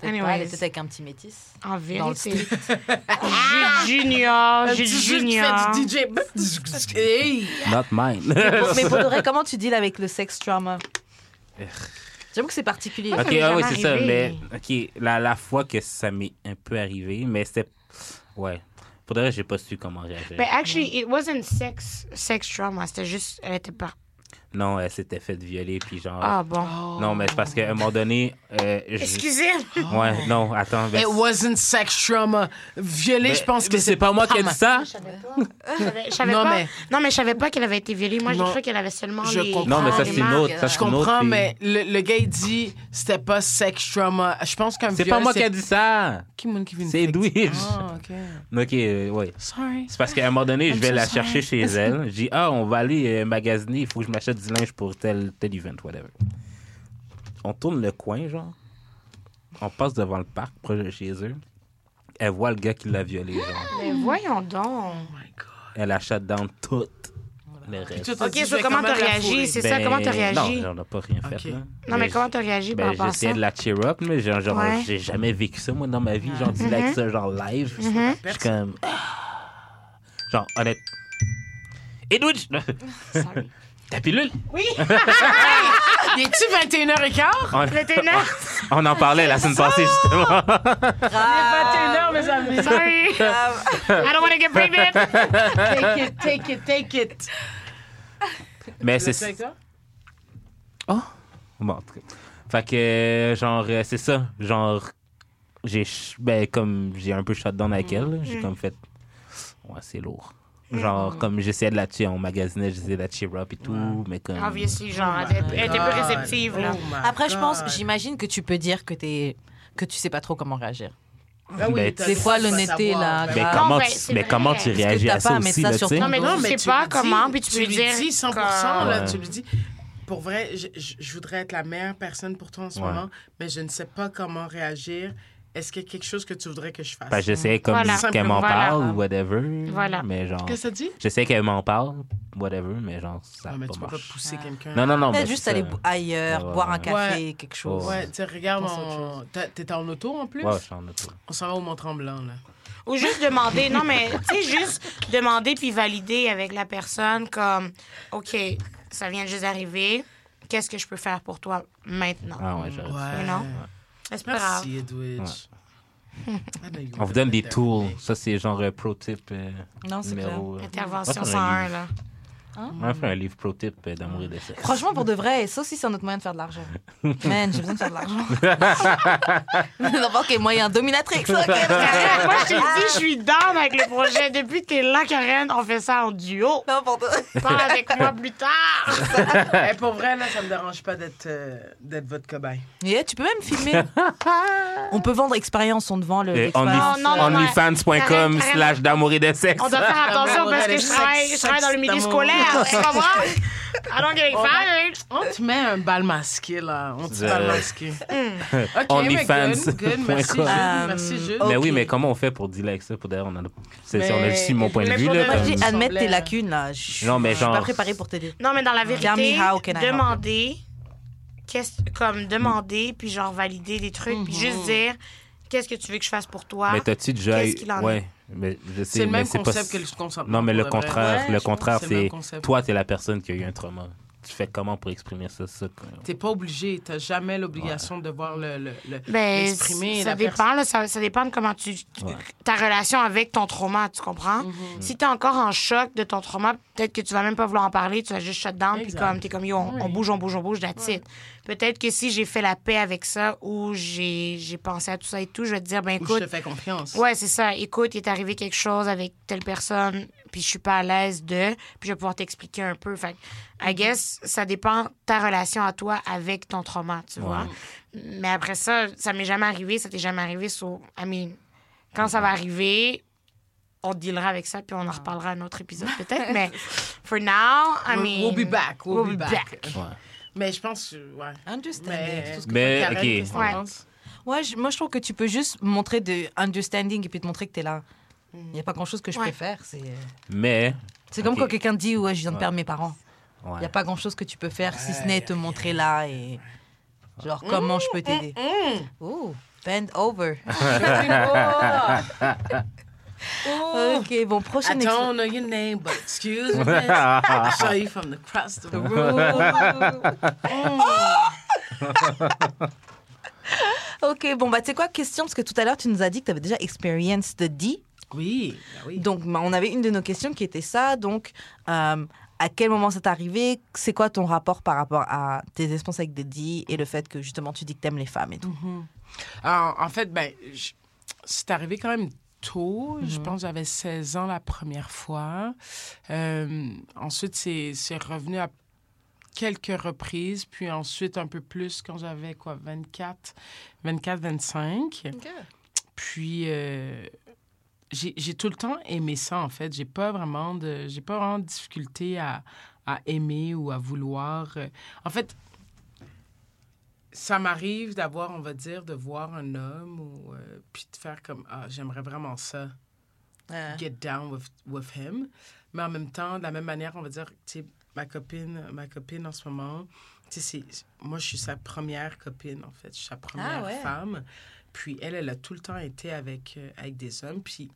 Speaker 4: Anyways.
Speaker 2: pas, elle était avec un petit métis.
Speaker 4: En vérité. Junior, Junior.
Speaker 5: fait du DJ. Hey!
Speaker 3: Not mine.
Speaker 2: Mais pour vrai, comment tu deals avec le sex trauma? J'avoue que c'est particulier.
Speaker 3: Ok, ah c'est ça. Mais, ok, la, la fois que ça m'est un peu arrivé, mais c'était. Ouais. Pour de vrai, j'ai pas su comment réagir.
Speaker 4: Mais actually, it wasn't sex, sex trauma. C'était juste, elle était pas.
Speaker 3: Non, elle s'était faite violer, puis genre.
Speaker 4: Ah bon.
Speaker 3: Non, mais c'est parce qu'à un moment donné. euh, je-
Speaker 4: Excusez.
Speaker 3: Ouais, non, attends. ben,
Speaker 5: It wasn't sex trauma. Violé,
Speaker 3: mais-
Speaker 5: je pense que
Speaker 3: mais c'est pas moi qui ai dit ça.
Speaker 4: Je savais- je savais
Speaker 5: Non,
Speaker 4: pas.
Speaker 5: mais-
Speaker 4: Non, mais je savais pas qu'elle avait été violée. Moi, j'ai cru qu'elle avait seulement
Speaker 5: Je
Speaker 4: les.
Speaker 5: comprends.
Speaker 3: Non, mais ça, c'est une autre. Ça,
Speaker 5: Je
Speaker 3: autre
Speaker 5: comprends, mais le, le gars, il dit c'était pas sex trauma. Je pense qu'un
Speaker 3: C'est pas moi qui ai dit ça.
Speaker 5: Qui m'a qui
Speaker 3: C'est Edwige.
Speaker 5: Ah, OK.
Speaker 3: Ok, euh, ouais.
Speaker 5: Sorry.
Speaker 3: C'est parce qu'à un moment donné, je vais
Speaker 5: so
Speaker 3: la
Speaker 5: sorry.
Speaker 3: chercher chez elle. Je dis, ah, on va aller euh, magasiner, il faut que je m'achète du linge pour tel, tel event, whatever. On tourne le coin, genre. On passe devant le parc, proche de chez eux. Elle voit le gars qui l'a violé, genre.
Speaker 4: Mais voyons donc.
Speaker 5: Oh my God.
Speaker 3: Elle a shut down tout. le reste.
Speaker 4: Ok, so comment t'as réagi? C'est ça, comment t'as réagi?
Speaker 3: Ben, Non, j'en ai pas rien fait. Là.
Speaker 4: Non, mais comment t'as réagi par
Speaker 3: ben,
Speaker 4: rapport à ça?
Speaker 3: J'essayais de la cheer up, mais genre, genre
Speaker 4: Ouais.
Speaker 3: j'ai jamais vécu ça, moi, dans ma vie. Genre, du like ça, genre live.
Speaker 4: Mm-hmm.
Speaker 3: Je suis comme. ah. Genre, honnête. Edwidge!
Speaker 4: Sorry.
Speaker 3: Ta pilule?
Speaker 5: Il est-tu 21h15?
Speaker 3: On,
Speaker 4: Le ténor.
Speaker 3: on en parlait la semaine passée, justement.
Speaker 5: 21h, mes amis.
Speaker 4: Sorry. I don't want to get pregnant.
Speaker 5: Take it, take it, take it.
Speaker 3: mais c'est. Oh! Bon, en tout cas. Fait que, genre, euh, c'est ça. Genre, j'ai. Ben, comme j'ai un peu shut down avec elle, là, j'ai comme fait. Ouais, c'est lourd. Genre, comme j'essayais de la tuer, on magasinait, j'essayais de la cheer up et tout, mais comme.
Speaker 4: Obviously, genre,
Speaker 5: Oh
Speaker 4: elle était elle était peu
Speaker 5: God.
Speaker 4: réceptive, là.
Speaker 5: Oh
Speaker 2: Après, je pense, j'imagine que tu peux dire que t'es que tu sais pas trop comment réagir.
Speaker 5: Ah oui,
Speaker 3: Ben,
Speaker 5: droit de pas
Speaker 2: l'honnêteté, là,
Speaker 3: Mais comment, tu,
Speaker 4: c'est
Speaker 3: mais comment tu réagis à ça
Speaker 2: pas à mettre
Speaker 3: aussi,
Speaker 2: ça
Speaker 3: là,
Speaker 2: sur
Speaker 3: tu sais?
Speaker 4: Non, mais
Speaker 5: Non,
Speaker 4: tu
Speaker 5: mais
Speaker 4: sais
Speaker 5: tu
Speaker 4: pas
Speaker 5: lui
Speaker 4: comment,
Speaker 5: dis-
Speaker 4: puis tu peux
Speaker 5: lui
Speaker 4: dire
Speaker 5: dis 100
Speaker 4: comme-
Speaker 5: là,
Speaker 3: Ouais.
Speaker 5: tu lui dis pour vrai, je, je- je voudrais être la meilleure personne pour toi en ce
Speaker 3: Ouais.
Speaker 5: moment, mais je ne sais pas comment réagir. Est-ce qu'il y a quelque chose que tu voudrais que je fasse?
Speaker 3: Ben, j'essayais comme
Speaker 4: Voilà.
Speaker 3: qu'elle m'en
Speaker 4: Voilà.
Speaker 3: parle ou whatever.
Speaker 4: Voilà.
Speaker 3: Mais genre.
Speaker 5: Qu'est-ce que ça dit?
Speaker 3: J'essaie qu'elle m'en parle, whatever, mais genre, ça
Speaker 5: Ah,
Speaker 3: a
Speaker 5: mais
Speaker 3: pas
Speaker 5: tu peux pas pousser quelqu'un.
Speaker 3: Non, non, non.
Speaker 2: Peut-être
Speaker 3: mais
Speaker 2: juste aller ailleurs,
Speaker 3: Ouais,
Speaker 2: boire un
Speaker 3: ouais.
Speaker 2: café, quelque chose.
Speaker 5: Ouais, tu sais, regarde, on... t'es en auto en plus?
Speaker 3: Ouais, je suis en auto.
Speaker 5: On s'en va au Mont-Tremblant, là.
Speaker 4: Ou juste demander, non, mais tu sais, juste demander puis valider avec la personne comme, OK, ça vient juste d'arriver, qu'est-ce que je peux faire pour toi maintenant?
Speaker 3: Ah ouais, j'aurais dû
Speaker 5: Ouais.
Speaker 4: C'est pas grave.
Speaker 5: Merci, Edwidge. I know you
Speaker 3: On vous donne des tools. Ça, c'est genre euh, pro tip euh,
Speaker 2: Non, c'est
Speaker 3: numéro. euh,
Speaker 4: Intervention
Speaker 3: on va faire
Speaker 4: 101,
Speaker 3: un
Speaker 4: là.
Speaker 3: On va faire un livre pro tip euh, d'amour et de sexe.
Speaker 2: Franchement, pour de vrai, ça aussi, c'est un autre moyen de faire de l'argent. Man, j'ai besoin de faire de l'argent. non, pas, ok, moyen dominatrix, ok.
Speaker 4: Moi, je t'ai dit, je suis down avec le projet. Depuis que t'es là, Karen, on fait ça en duo.
Speaker 2: N'importe
Speaker 4: Parle avec moi plus tard.
Speaker 5: Eh, pour vrai, là, ça me dérange pas d'être euh, d'être votre cobaye.
Speaker 2: Yeah, tu peux même filmer. On peut vendre expérience, on te vend le.
Speaker 3: Et
Speaker 2: l'expérience.
Speaker 3: only-
Speaker 4: non, non, non.
Speaker 3: Onlyfans.com slash d'amour et de sexe.
Speaker 4: On doit faire attention parce
Speaker 5: et
Speaker 4: que je travaille, je travaille dans le milieu
Speaker 5: d'amour.
Speaker 4: Scolaire. Tu comprends? I don't get fired.
Speaker 5: On te met un bal masqué, là. On te bal masqué. OK,
Speaker 3: Onlyfans
Speaker 5: mais good, good. Merci. Jude.
Speaker 2: Euh,
Speaker 5: Merci, Jude.
Speaker 2: oh.
Speaker 3: Mais oui,
Speaker 2: Ok.
Speaker 3: mais comment on fait pour dealer avec ça? Pour d'ailleurs, on a, c'est
Speaker 5: Mais-
Speaker 3: on a juste mon point de vue. Là,
Speaker 2: Moi, je dis
Speaker 5: me
Speaker 2: admettre tes lacunes, là. Je
Speaker 3: Non, mais
Speaker 2: je suis
Speaker 3: genre-
Speaker 2: pas préparée pour t'aider.
Speaker 4: Non, mais dans la vérité, demander, comme demander, puis genre valider des trucs, puis juste dire qu'est-ce que tu veux que je fasse pour toi?
Speaker 3: Mais t'as-tu déjà
Speaker 4: Qu'est-ce qu'il en est?
Speaker 3: Mais je sais.
Speaker 5: C'est le
Speaker 3: mais
Speaker 5: même
Speaker 3: pas-
Speaker 5: concept que le consentement.
Speaker 3: Non, mais le contraire,
Speaker 5: Ouais,
Speaker 3: le contraire, c'est toi, t'es la personne qui a eu un trauma. Tu fais comment pour exprimer ça? ça?
Speaker 5: T'es pas obligé. T'as jamais l'obligation de devoir le, le, le-
Speaker 4: Ben,
Speaker 5: l'exprimer.
Speaker 4: ça
Speaker 5: la
Speaker 4: dépend, là, ça, ça dépend de comment tu, tu-
Speaker 3: Ouais.
Speaker 4: ta relation avec ton trauma, tu comprends?
Speaker 5: Mhm.
Speaker 4: Si t'es encore en choc de ton trauma, peut-être que tu vas même pas vouloir en parler, tu vas juste shut down, puis comme t'es comme yo, on,
Speaker 5: Oui.
Speaker 4: on bouge, on bouge, on bouge, that's it. Peut-être que si j'ai fait la paix avec ça ou j'ai j'ai pensé à tout ça et tout, je vais te dire, ben
Speaker 5: Ou je
Speaker 4: écoute,
Speaker 5: te fais confiance.
Speaker 4: Ouais, c'est ça. Écoute, il est arrivé quelque chose avec telle personne, puis je suis pas à l'aise de, puis je vais pouvoir t'expliquer un peu. Fait que, I guess, ça dépend de ta relation à toi avec ton trauma, tu vois. Mais après ça, ça m'est jamais arrivé, ça t'est jamais arrivé. So, I mean, quand ça va arriver, on dealera avec ça, puis on en reparlera à un autre épisode peut-être. mais for now, I
Speaker 5: We'll-
Speaker 4: mean...
Speaker 5: we'll be back, we'll be back.
Speaker 3: Ouais.
Speaker 5: Mais je pense, ouais.
Speaker 2: Understanding.
Speaker 5: Mais,
Speaker 2: c'est tout ce que-
Speaker 3: Mais,
Speaker 5: Karen,
Speaker 3: ok.
Speaker 4: Ouais.
Speaker 2: Ouais, moi, je trouve que tu peux juste montrer de understanding et puis te montrer que t'es là. Il n'y a pas grand-chose que je
Speaker 4: Ouais.
Speaker 2: peux faire. C'est
Speaker 3: Mais.
Speaker 2: c'est comme quand quelqu'un te dit Ouais, je viens de perdre mes parents. Il
Speaker 3: Ouais.
Speaker 2: n'y a pas grand-chose que tu peux faire si ce n'est te montrer là et. Genre, comment je peux t'aider Ouh, bend over. ok, bon, prochaine
Speaker 5: I don't know your name, but excuse me. I saw you from across the room.
Speaker 2: Ok, bon, bah, tu sais quoi, question, parce que tout à l'heure, tu nous as dit que tu avais déjà experience de D.
Speaker 5: Oui, ben oui.
Speaker 2: Donc, bah, on avait une de nos questions qui était ça. Donc, euh, à quel moment c'est arrivé? C'est quoi ton rapport par rapport à tes expériences avec Daddy et le fait que justement tu dis que t'aimes les femmes et tout?
Speaker 5: Alors, en fait, ben, c'est arrivé quand même tôt. Je pense que j'avais 16 ans la première fois. Euh, ensuite, c'est c'est revenu à quelques reprises, puis ensuite un peu plus quand j'avais quoi, 24, 24, 25. Puis euh, j'ai tout le temps aimé ça en fait. J'ai pas vraiment de j'ai pas vraiment de difficulté à, à aimer ou à vouloir. euh. En fait, ça m'arrive d'avoir, on va dire, de voir un homme ou euh, puis de faire comme ah j'aimerais vraiment ça.
Speaker 2: Ouais.
Speaker 5: get down with, with him. Mais en même temps, de la même manière, on va dire, tu sais, ma copine, ma copine en ce moment, tu sais, moi, je suis sa première copine, en fait. Je suis sa première
Speaker 2: ouais.
Speaker 5: femme. Puis elle, elle a tout le temps été avec, euh, avec des hommes. Puis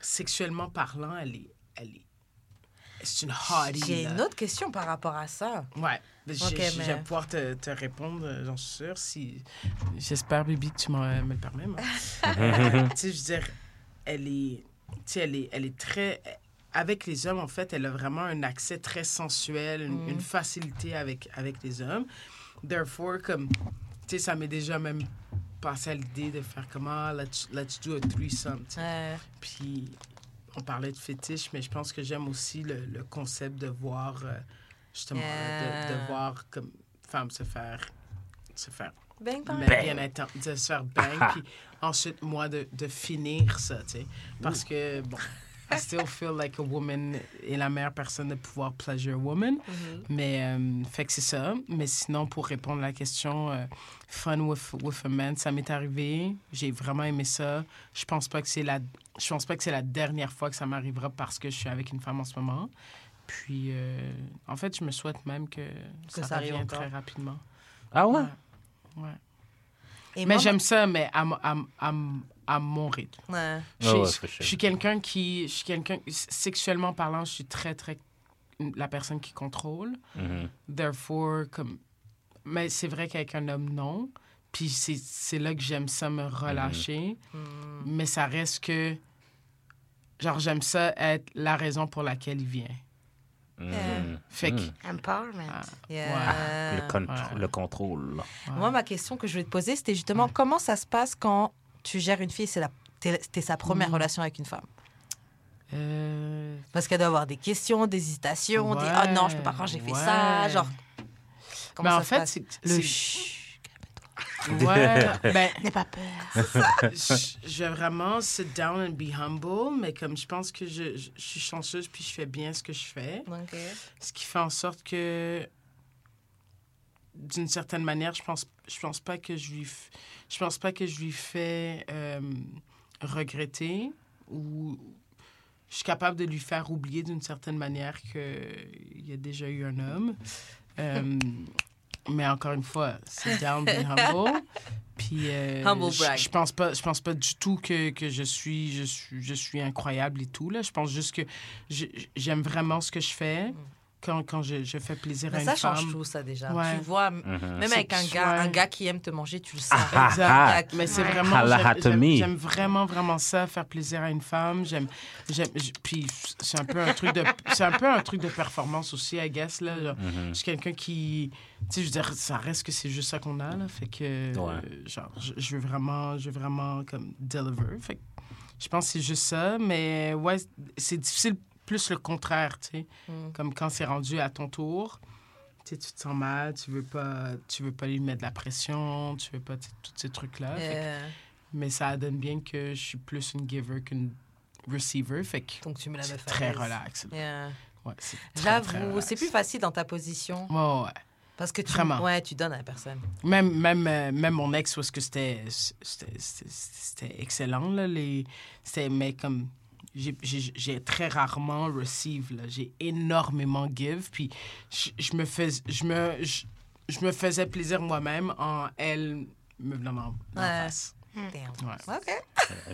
Speaker 5: sexuellement parlant, elle est. Elle est c'est une hottie.
Speaker 2: J'ai une autre question par rapport à ça.
Speaker 5: Ouais. Mais j'ai-
Speaker 2: Ok,
Speaker 5: j'ai- Je
Speaker 2: mais-
Speaker 5: vais pouvoir te, te répondre, euh, j'en suis sûre. Si... J'espère, Bibi, que tu m'en- me le permets. Euh, tu sais, je veux dire, elle est, tu sais, elle est, elle est très... Avec les hommes, en fait, elle a vraiment un accès très sensuel, une, une facilité avec, avec les hommes. Therefore, comme, tu sais, ça m'est déjà même passé à l'idée de faire comment, let's, let's do a threesome.
Speaker 2: Ouais.
Speaker 5: Puis, on parlait de fétiche, mais je pense que j'aime aussi le, le concept de voir, euh, justement,
Speaker 2: Yeah.
Speaker 5: de, de voir comme femme se faire, se faire
Speaker 2: Bang, bang.
Speaker 5: mais bien de se faire bang, puis ensuite, moi, de, de finir ça, tu sais. Parce que, bon, I still feel like a woman est la meilleure personne de pouvoir pleasure a woman. Mais, euh, fait que c'est ça. Mais sinon, pour répondre à la question, euh, fun with, with a man, ça m'est arrivé. J'ai vraiment aimé ça. Je pense pas que c'est la, je pense pas que c'est la dernière fois que ça m'arrivera parce que je suis avec une femme en ce moment. Puis, euh, en fait, je me souhaite même que, ça,
Speaker 2: ça arrive
Speaker 5: revienne
Speaker 2: encore.
Speaker 5: très rapidement.
Speaker 3: Ah ouais?
Speaker 5: Ouais.
Speaker 2: Et
Speaker 5: Mais j'aime ça, mais à, mo- à, à, mon rythme.
Speaker 2: Ouais.
Speaker 5: Je,
Speaker 3: Ah ouais,
Speaker 5: je- suis quelqu'un qui. Je suis quelqu'un. Sexuellement parlant, je suis très, très. La personne qui contrôle.
Speaker 3: Mhm.
Speaker 5: Therefore, comme. Mais c'est vrai qu'avec un homme, non. Puis c'est c'est là que j'aime ça me relâcher.
Speaker 2: Hmm.
Speaker 5: Mais ça reste que. Genre, j'aime ça être la raison pour laquelle il vient.
Speaker 3: Mhm.
Speaker 5: Fait que.
Speaker 3: Mhm.
Speaker 4: Empowerment.
Speaker 5: ah,
Speaker 2: Yeah.
Speaker 3: Le, con-
Speaker 5: Ouais.
Speaker 3: le contrôle.
Speaker 5: ouais.
Speaker 2: Moi, ma question que je voulais te poser, c'était justement comment ça se passe quand tu gères une fille, c'est la- t'es- c'était sa première
Speaker 5: Mm.
Speaker 2: relation avec une femme.
Speaker 5: Euh,
Speaker 2: Parce qu'elle doit avoir des questions, des hésitations, des
Speaker 5: Ouais,
Speaker 2: oh non, je peux pas quand j'ai fait ça, genre. Comment
Speaker 5: mais
Speaker 2: ça
Speaker 5: en
Speaker 2: se
Speaker 5: fait,
Speaker 2: passe?
Speaker 5: c'est.
Speaker 2: le
Speaker 5: c'est-
Speaker 2: chut.
Speaker 5: Ouais, ben,
Speaker 4: N'aie pas peur.
Speaker 5: je je vais vraiment sit down and be humble, mais comme je pense que je, je, je suis chanceuse puis je fais bien ce que je fais, ce qui fait en sorte que d'une certaine manière, je pense je pense pas que je lui f- je pense pas que je lui fais euh, regretter ou je suis capable de lui faire oublier d'une certaine manière qu'il y a déjà eu un homme. Euh, mais encore une fois, sit down, be humble. Puis euh,
Speaker 2: Humble
Speaker 5: je-
Speaker 2: brag.
Speaker 5: je pense pas, je pense pas du tout que, que je suis, je suis, je suis incroyable et tout là. Je pense juste que je- j'aime vraiment ce que je fais quand, quand je, je fais plaisir à une
Speaker 2: ça
Speaker 5: femme.
Speaker 2: change tout, ça déjà.
Speaker 5: Ouais.
Speaker 2: Tu vois, m-
Speaker 3: Mhm.
Speaker 2: même avec un gars, un gars qui aime te manger, tu le sens.
Speaker 3: Ah,
Speaker 5: Exact.
Speaker 3: ah.
Speaker 2: Gars qui-
Speaker 5: Mais c'est vraiment. J'aime- vraiment, vraiment ça, faire plaisir à une femme. J'aime. Puis c'est un peu un truc de. C'est un peu un truc de performance aussi, I guess. Là. Genre,
Speaker 3: Mhm.
Speaker 5: Je suis quelqu'un qui. Tu sais, je veux dire, ça reste que c'est juste ça qu'on a, là. Fait que.
Speaker 3: Ouais.
Speaker 5: genre, je, je veux vraiment. Je veux vraiment, comme, deliver. Fait que je pense que c'est juste ça. Mais ouais, c'est difficile plus le contraire, tu sais.
Speaker 2: Mm.
Speaker 5: Comme quand c'est rendu à ton tour. Tu te sens mal, tu veux pas, tu veux pas lui mettre de la pression, tu veux pas, tu sais, tous ces trucs-là. Mais ça donne bien que je suis plus une giver qu'une receiver. Fait que
Speaker 2: donc tu me la
Speaker 5: c'est très relax.
Speaker 2: Yeah.
Speaker 5: Ouais,
Speaker 2: J'avoue, c'est plus facile dans ta position.
Speaker 5: Ouais, ouais.
Speaker 2: Parce que tu,
Speaker 5: Vraiment.
Speaker 2: ouais, tu donnes à la personne.
Speaker 5: Même, même, euh, même mon ex, parce que c'était excellent. Là, les, c'était- mais comme j'ai- très rarement receive. J'ai énormément give. Puis je, je me, fais, je, me, je, je me faisais plaisir moi-même en elle me venant
Speaker 2: Ouais.
Speaker 5: face.
Speaker 2: Damn.
Speaker 5: Ouais.
Speaker 2: OK.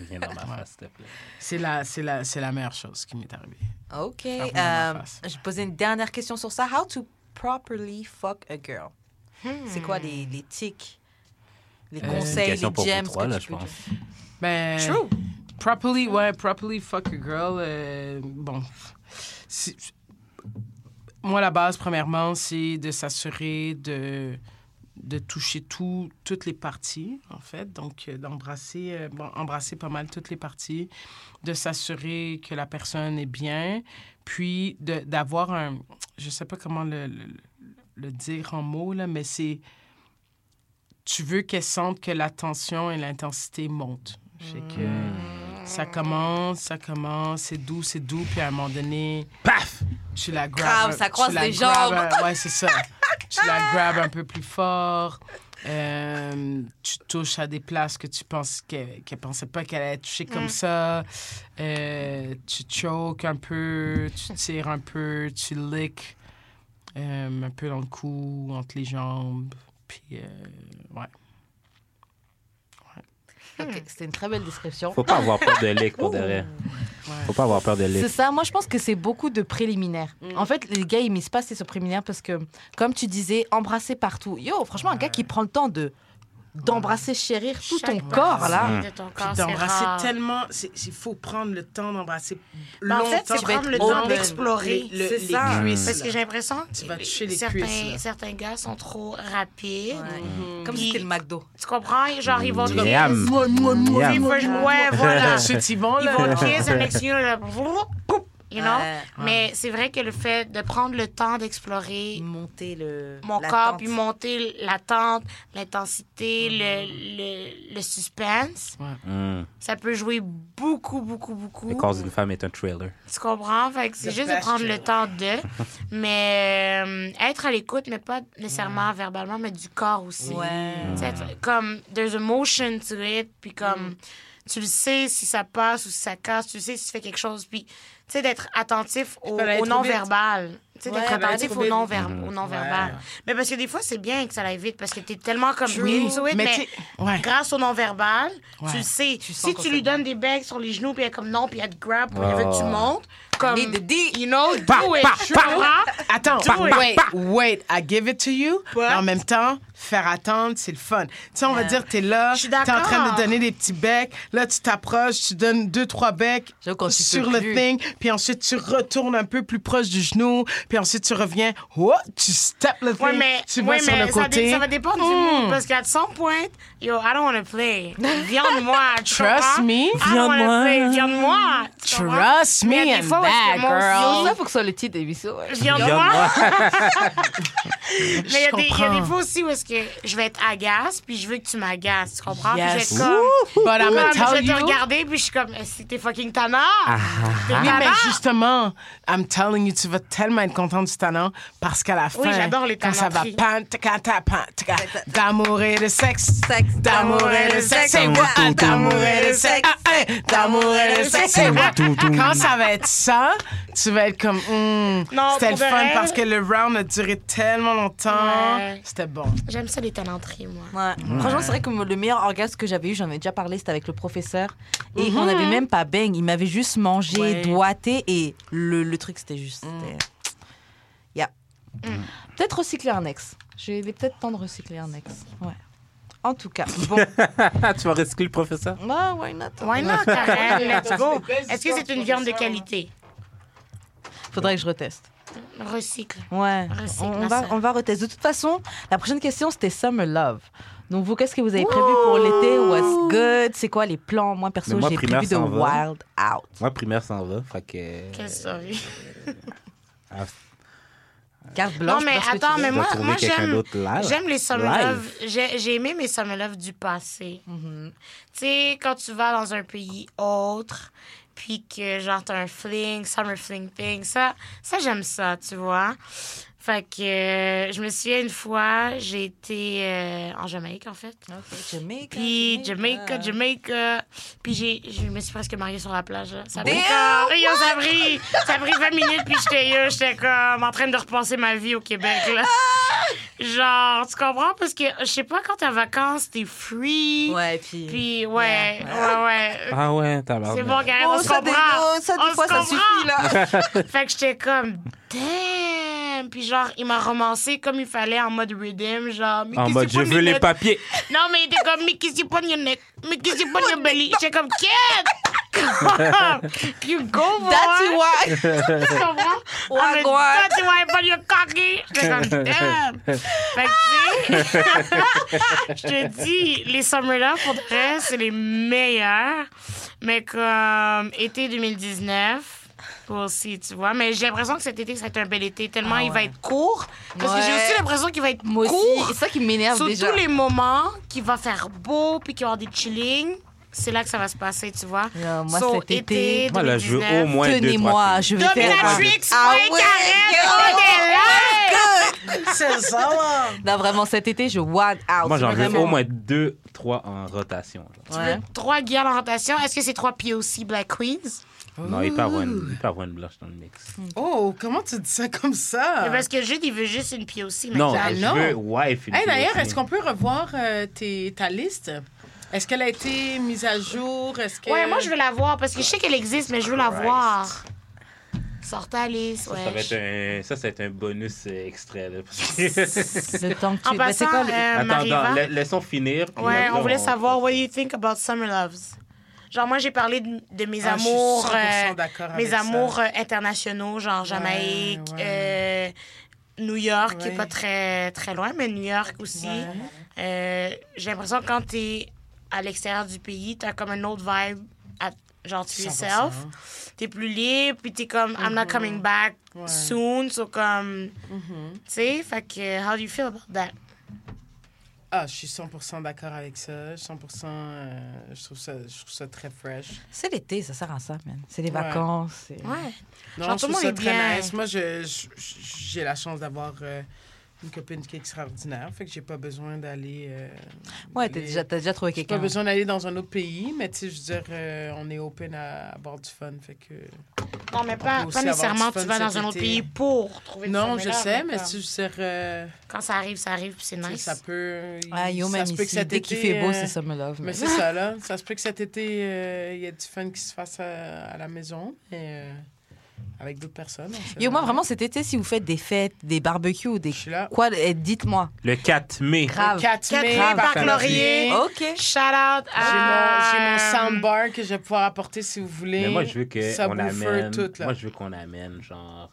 Speaker 3: Viens dans ma face, s'il te plaît.
Speaker 5: C'est la, c'est la, c'est la meilleure chose qui m'est arrivée.
Speaker 2: OK. Euh, je vais poser une dernière question sur ça. How to properly fuck a girl?
Speaker 4: Hmm.
Speaker 2: C'est quoi les, les tics, les
Speaker 5: Euh,
Speaker 2: conseils, les gems
Speaker 3: trois,
Speaker 2: que
Speaker 3: là,
Speaker 2: tu
Speaker 3: je
Speaker 2: peux-
Speaker 3: pense.
Speaker 5: Ben,
Speaker 2: True.
Speaker 5: Properly, ouais, properly fuck a girl. euh, bon. Moi, la base, premièrement, c'est de s'assurer de, de toucher tout, toutes les parties, en fait. Donc, euh, d'embrasser euh, bon, embrasser pas mal toutes les parties, de s'assurer que la personne est bien, puis d'avoir un. Je sais pas comment le, le- dire en mots, là, mais c'est. Tu veux qu'elle sente que la tension et l'intensité montent. Sais que ça commence, ça commence, c'est doux, c'est doux, puis à un moment donné,
Speaker 3: Paf!
Speaker 5: tu la
Speaker 2: Crame,
Speaker 5: grabes.
Speaker 2: ça
Speaker 5: tu
Speaker 2: croise
Speaker 5: la
Speaker 2: les jambes.
Speaker 5: ouais, c'est ça. tu la grabes un peu plus fort. Euh, tu touches à des places que tu penses qu'elle ne pensait pas qu'elle allait toucher comme
Speaker 4: Mm.
Speaker 5: ça. Euh, tu choques un peu, tu tires un peu, tu licks euh, un peu dans le cou, entre les jambes. Puis, euh, ouais.
Speaker 2: Ok, C'était une très belle description.
Speaker 3: Faut pas avoir peur de lick pour de vrai. Faut pas avoir peur de lick.
Speaker 2: C'est ça, moi je pense que c'est beaucoup de préliminaires. En fait, les gars, ils misent pas sur préliminaires parce que, comme tu disais, embrasser partout. Yo, franchement, un gars qui prend le temps de d'embrasser, chérir tout ton
Speaker 4: Chaque
Speaker 2: corps, là.
Speaker 4: de ton
Speaker 5: Puis
Speaker 4: corps, c'est
Speaker 5: d'embrasser tellement. c'est- Il faut prendre le temps d'embrasser
Speaker 4: Ben, en fait, c'est prendre le temps d'explorer.
Speaker 5: Le-
Speaker 2: C'est ça.
Speaker 5: cuisses,
Speaker 4: Parce que j'ai l'impression
Speaker 5: Tu vas
Speaker 4: que
Speaker 5: toucher les
Speaker 4: certains,
Speaker 5: cuisses, là.
Speaker 4: certains gars sont trop rapides.
Speaker 2: Ouais. Comme
Speaker 4: Puis-
Speaker 2: si c'était le McDo.
Speaker 4: Tu comprends? Genre, ils vont
Speaker 3: Yam.
Speaker 4: kiss.
Speaker 5: Moi, moi, moi,
Speaker 3: Yam.
Speaker 4: Ils
Speaker 5: moi,
Speaker 4: vont-
Speaker 5: moi.
Speaker 4: Ouais, voilà.
Speaker 5: Ensuite, ils vont,
Speaker 4: Ils
Speaker 5: là.
Speaker 4: vont te kiss, next know, là, you know?
Speaker 2: Ouais.
Speaker 4: Mais c'est vrai que le fait de prendre le temps d'explorer
Speaker 2: Monter le.
Speaker 4: mon corps, puis monter l'attente, l'intensité, le, le, le suspense,
Speaker 3: Mm.
Speaker 4: ça peut jouer beaucoup, beaucoup, beaucoup.
Speaker 3: Le corps d'une femme est un thriller.
Speaker 4: Tu comprends? Fait que c'est juste de prendre le
Speaker 5: trailer.
Speaker 4: temps de. Mais euh, être à l'écoute, mais pas nécessairement verbalement, mais du corps aussi. Comme, there's a motion to it, puis comme, tu le sais si ça passe ou si ça casse, tu sais si tu fais quelque chose, puis, sais, d'être attentif au, non-verbal. Tu sais,
Speaker 2: Ouais,
Speaker 4: d'être attentif au non-verbal. Au non-verbal. Mais parce que des fois, c'est bien que ça aille vite, parce que t'es tellement comme
Speaker 5: Oui,
Speaker 4: it,
Speaker 5: mais
Speaker 4: grâce au non-verbal,
Speaker 5: Ouais.
Speaker 4: tu le sais. si tu lui donnes des becs sur les genoux, puis elle est comme non, puis elle te grab, puis elle veut que tu
Speaker 3: Oh.
Speaker 4: montes, comme,
Speaker 2: Need the D.
Speaker 4: you know, do it.
Speaker 3: pa,
Speaker 4: tu
Speaker 3: pa.
Speaker 4: comprends?
Speaker 5: Attends,
Speaker 4: Do it.
Speaker 5: wait, wait, I give it to you. En même temps, faire attendre, c'est le fun. Tu sais, on va dire, t'es là, t'es en train de donner des petits becs. Là, tu t'approches, tu donnes deux, trois becs sur le
Speaker 2: plus.
Speaker 5: thing. Puis ensuite, tu retournes un peu plus proche du genou. Puis ensuite, tu reviens. Oh, tu step le.
Speaker 4: Ouais, mais,
Speaker 5: tu vas
Speaker 4: ouais,
Speaker 5: sur
Speaker 4: mais
Speaker 5: le
Speaker 4: ça,
Speaker 5: côté.
Speaker 4: dé- ça va dépendre du
Speaker 5: Mm.
Speaker 4: mood. Parce qu'à some point, yo, I don't want to play. Viande-moi. tu
Speaker 5: Trust me.
Speaker 3: Viande-moi.
Speaker 4: comprends?
Speaker 5: Trust me and
Speaker 4: fois
Speaker 5: that,
Speaker 4: moi
Speaker 5: girl.
Speaker 2: Ça, faut que ce soit le titre d'émission. ouais.
Speaker 4: Viande-moi. Mais il y, a des- il y a
Speaker 5: comprends.
Speaker 4: des fois aussi où est-ce que je vais être agace, puis je veux que tu m'agaces. Tu comprends? Puis je vais
Speaker 5: Yes.
Speaker 4: être comme.
Speaker 5: But I'm
Speaker 4: je vais
Speaker 5: tell
Speaker 4: te
Speaker 5: you.
Speaker 4: regarder, puis je suis comme, si t'es fucking tannant. T'es
Speaker 5: Oui, mais justement, I'm telling you, tu vas tellement être content du talent parce qu'à la fin,
Speaker 4: Oui, j'adore les
Speaker 5: quand ça va pan, tica, ta, pan, d'amour et de sexe,
Speaker 2: Sexe,
Speaker 5: d'amour et de sexe, c'est moi, d'amour et de sexe, ah, hein, d'amour et de sexe, c'est moi. Quand ça va être ça, tu vas être comme, hmm, c'était le fun parce que le round a duré tellement longtemps,
Speaker 4: Ouais.
Speaker 5: c'était bon.
Speaker 4: J'aime ça, les talenteries, moi.
Speaker 2: Ouais. Franchement, c'est vrai que le meilleur orgasme que j'avais eu, j'en ai déjà parlé, c'était avec le professeur. Et on n'avait même pas bang, il m'avait juste mangé,
Speaker 5: Ouais.
Speaker 2: doigté et le, le truc, c'était juste. Yeah. Peut-être recycler un ex. J'ai peut-être temps de recycler un ex. Ouais. En tout cas, bon.
Speaker 3: tu vas recycler le professeur?
Speaker 2: Ouais, why not?
Speaker 4: Why not? Let's go. Est-ce que c'est une viande de qualité?
Speaker 2: Faudrait que je reteste.
Speaker 4: Recycle.
Speaker 2: Ouais,
Speaker 4: Recycle,
Speaker 2: on, va, on va retester. De toute façon, la prochaine question, c'était Summer Love. Donc, vous, qu'est-ce que vous avez prévu pour l'été? What's good? C'est quoi les plans? Moi, perso, j'ai prévu de wild out.
Speaker 3: Moi, primaire s'en va. Fait que.
Speaker 4: Quelle story. Non, mais attends, mais moi, moi j'aime, les summer love. J'ai, j'ai aimé mes summer love du passé.
Speaker 2: Mhm.
Speaker 4: Tu sais, quand tu vas dans un pays autre, puis que genre t'as un fling, summer fling thing, ça, ça j'aime ça, tu vois. Fait que euh, je me souviens une fois, j'ai été euh, en Jamaïque en fait.
Speaker 2: Ok, Jamaica.
Speaker 4: Puis Jamaica, Jamaica. Puis j'ai, je me suis presque mariée sur la plage. là. Ça a pris comme- Yo, ça a pris, ça a pris 20 minutes, puis j'étais comme en train de repenser ma vie au Québec. Là. Genre, tu comprends? Parce que, je sais pas, quand t'es en vacances, t'es free.
Speaker 2: Ouais, puis.
Speaker 4: Puis, ouais,
Speaker 2: Yeah.
Speaker 4: ouais, ouais.
Speaker 3: Ah ouais, t'as
Speaker 4: C'est bon,
Speaker 2: Oh,
Speaker 4: on se
Speaker 2: des,
Speaker 4: comprend.
Speaker 2: oh, ça, des
Speaker 4: On
Speaker 2: fois,
Speaker 4: se
Speaker 2: ça suffit, là.
Speaker 4: Fait que j'étais comme, damn! Puis genre, il m'a romancé comme il fallait en mode rhythm, genre...
Speaker 3: En mode, je veux les papiers.
Speaker 4: Non, mais il était comme, mais qu'est-ce que c'est your neck? Mais qu'est-ce que c'est your belly? J'étais comme, kid! you go, boy!
Speaker 2: That's why.
Speaker 4: Tu comprends?
Speaker 2: Wagwan.
Speaker 4: That's why, but you're cocky! J'étais comme, damn! Fait que, tu sais, je te dis, les summer love, pour de vrai, c'est les meilleurs. Mais comme été 2019, aussi, tu vois. Mais j'ai l'impression que cet été, ça va être un bel été, tellement
Speaker 2: Ah
Speaker 4: il va être court. Parce que j'ai aussi l'impression qu'il va être
Speaker 2: Moi aussi.
Speaker 4: court.
Speaker 2: C'est ça qui m'énerve
Speaker 4: Sur
Speaker 2: déjà.
Speaker 4: tous les moments qu'il va faire beau puis qu'il va y avoir des chillings, c'est là que ça va se passer, tu vois.
Speaker 2: Non, moi,
Speaker 4: So,
Speaker 2: cet été,
Speaker 3: Moi, là, je veux
Speaker 4: 2019.
Speaker 3: au moins deux,
Speaker 2: tenez-moi, je vais.
Speaker 4: Dominatrix,
Speaker 2: Ah
Speaker 4: ouais, est là!
Speaker 5: C'est ça, là.
Speaker 2: Non, vraiment, cet été, je one out.
Speaker 3: Moi, j'en veux
Speaker 2: Vraiment.
Speaker 3: au moins deux, trois en rotation. genre.
Speaker 2: Ouais.
Speaker 4: Trois guilleres en rotation? Est-ce que c'est trois POC Black Queens?
Speaker 3: Non, il peut avoir une, il peut avoir une blush dans le mix.
Speaker 5: Oh, comment tu dis ça comme ça?
Speaker 4: Mais Parce que Jude, il veut juste une POC.
Speaker 3: Non.
Speaker 5: Ah,
Speaker 3: je
Speaker 5: non?
Speaker 3: veux wife. une
Speaker 5: Hey, d'ailleurs, est-ce qu'on peut revoir euh, tes- ta liste? Est-ce qu'elle a été mise à jour? Est-ce que...
Speaker 4: Ouais, moi, je veux la voir parce que je sais qu'elle existe, mais je veux la
Speaker 3: Christ.
Speaker 4: voir. Sortez Alice,
Speaker 3: Ça, ça va
Speaker 4: ouais.
Speaker 3: être un, ça, ça va être un bonus euh, extrait. Là, parce que-
Speaker 2: Le temps que tu...
Speaker 4: En
Speaker 2: Ben, c'est
Speaker 4: passant,
Speaker 2: quoi, le-
Speaker 4: euh,
Speaker 3: Attends, la- laissons finir.
Speaker 4: ouais, on voulait savoir what do you think about Summer Loves. Genre, moi, j'ai parlé de, de mes
Speaker 5: Ah,
Speaker 4: amours,
Speaker 5: 100%
Speaker 4: euh, mes amours euh, internationaux, genre Jamaïque,
Speaker 5: ouais.
Speaker 4: euh, New York, qui est pas très, très loin, mais New York aussi. Euh, j'ai l'impression que quand t'es à l'extérieur du pays, t'as comme un autre vibe, à, genre to
Speaker 5: 100%.
Speaker 4: yourself. T'es plus libre, puis t'es comme, I'm not coming back
Speaker 5: Ouais.
Speaker 4: soon, so comme,
Speaker 5: Mhm.
Speaker 4: tu sais, fait que, how do you feel about that?
Speaker 5: Ah, je suis 100% d'accord avec ça. 100%, euh, je, trouve ça, je trouve ça très fresh.
Speaker 2: C'est l'été, ça sert à ça, man. C'est les
Speaker 5: Ouais.
Speaker 2: vacances.
Speaker 4: Ouais.
Speaker 5: Non,
Speaker 4: Genre,
Speaker 5: je trouve ça très
Speaker 4: bien.
Speaker 5: nice. Moi, je- je- j'ai la chance d'avoir euh, une copine qui est extraordinaire. Fait que j'ai pas besoin d'aller... euh,
Speaker 2: Ouais, t'as déjà, déjà trouvé
Speaker 5: J'ai pas
Speaker 2: quelqu'un.
Speaker 5: besoin d'aller dans un autre pays, mais tu sais, je veux dire, euh, on est open à avoir du fun. Fait que...
Speaker 4: Non, mais pas, nécessairement tu vas dans un autre pays pour trouver du
Speaker 5: Non, je sais, mais tu sais, je veux dire, euh,
Speaker 4: Quand ça arrive, ça arrive, puis c'est nice.
Speaker 5: ça peut...
Speaker 2: Ah, yo,
Speaker 5: ça
Speaker 2: même
Speaker 5: se peut que
Speaker 2: ici,
Speaker 5: cet
Speaker 2: dès qu'il fait beau,
Speaker 5: euh,
Speaker 2: c'est Summer Love.
Speaker 5: Mais
Speaker 2: Mais
Speaker 5: c'est ça, là. Ça se peut que cet été, euh, il y ait du fun qui se fasse à, à la maison, mais euh, avec d'autres personnes.
Speaker 2: Yo, moi, vraiment, cet été, si vous faites des fêtes, des barbecues ou des... Quoi, eh, dites-moi.
Speaker 3: Le 4 mai.
Speaker 2: Grave.
Speaker 5: 4 mai,
Speaker 4: Catherine
Speaker 5: Parc Laurier.
Speaker 4: Laurier.
Speaker 2: OK.
Speaker 4: Shout out
Speaker 5: mon,
Speaker 4: à...
Speaker 5: j'ai mon soundbar que je vais pouvoir apporter si vous voulez.
Speaker 3: Mais moi, je veux qu'on amène.
Speaker 5: tout.
Speaker 3: Moi, je veux qu'on amène, genre.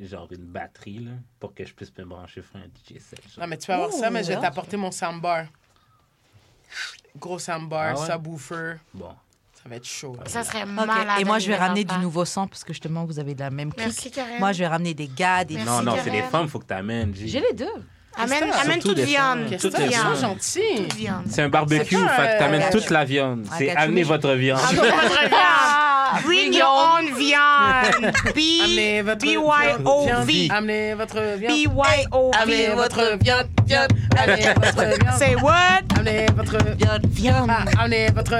Speaker 3: Genre une batterie, là, pour que je puisse me brancher sur un DJ set. genre.
Speaker 5: Non, mais tu peux avoir ça, mais je vais t'apporter mon soundbar. Gros soundbar,
Speaker 3: Ah ouais?
Speaker 5: subwoofer.
Speaker 3: Bon.
Speaker 5: Ça va être chaud.
Speaker 4: Ça serait malade.
Speaker 2: Et moi, je vais ramener du nouveau sang parce que justement, vous avez de la même clique.
Speaker 4: Merci, Karen.
Speaker 2: Moi, je vais ramener des gars, des
Speaker 3: Non, non, c'est des femmes, faut que t'amènes. G.
Speaker 2: J'ai les deux.
Speaker 4: Amène, toute viande. Toute viande.
Speaker 5: gentil?
Speaker 4: Toute viande.
Speaker 3: C'est un barbecue, fait t'amènes toute la viande.
Speaker 2: I
Speaker 3: C'est amener votre viande.
Speaker 4: Votre viande. Bring your own viande.
Speaker 5: Amenez
Speaker 4: B-
Speaker 5: votre
Speaker 4: B-Y-O-V.
Speaker 5: Amenez votre viande.
Speaker 4: B-Y-O-V.
Speaker 5: Amenez votre viande, viande. Amenez votre viande.
Speaker 4: Say what?
Speaker 5: Amenez votre
Speaker 2: Viande.
Speaker 4: Viande.
Speaker 5: Ah, amenez votre...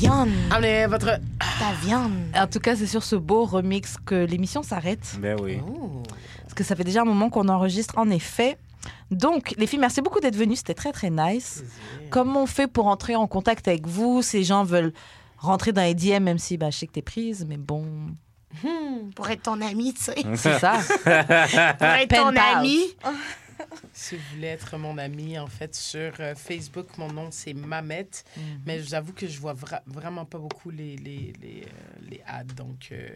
Speaker 4: Viande.
Speaker 5: Amenez votre...
Speaker 4: Ta viande.
Speaker 2: En tout cas, c'est sur ce beau remix que l'émission s'arrête.
Speaker 3: Ben oui.
Speaker 2: Parce que ça fait déjà un moment qu'on enregistre, en effet. Donc, les filles, merci beaucoup d'être venues. C'était très, très nice. Comment on fait pour entrer en contact avec vous Ces gens veulent rentrer dans les DM, même si bah, je sais que t'es prise, mais bon,
Speaker 4: Pour être ton ami, tu sais.
Speaker 2: c'est ça.
Speaker 4: Pour être
Speaker 2: Pen
Speaker 4: ton
Speaker 2: pal.
Speaker 4: ami.
Speaker 5: Si vous voulez être mon ami, en fait, sur euh, Facebook, mon nom, c'est Mamette. Mais je vous avoue que je vois vra- vraiment pas beaucoup les, les, les, euh, les ads. Donc, euh,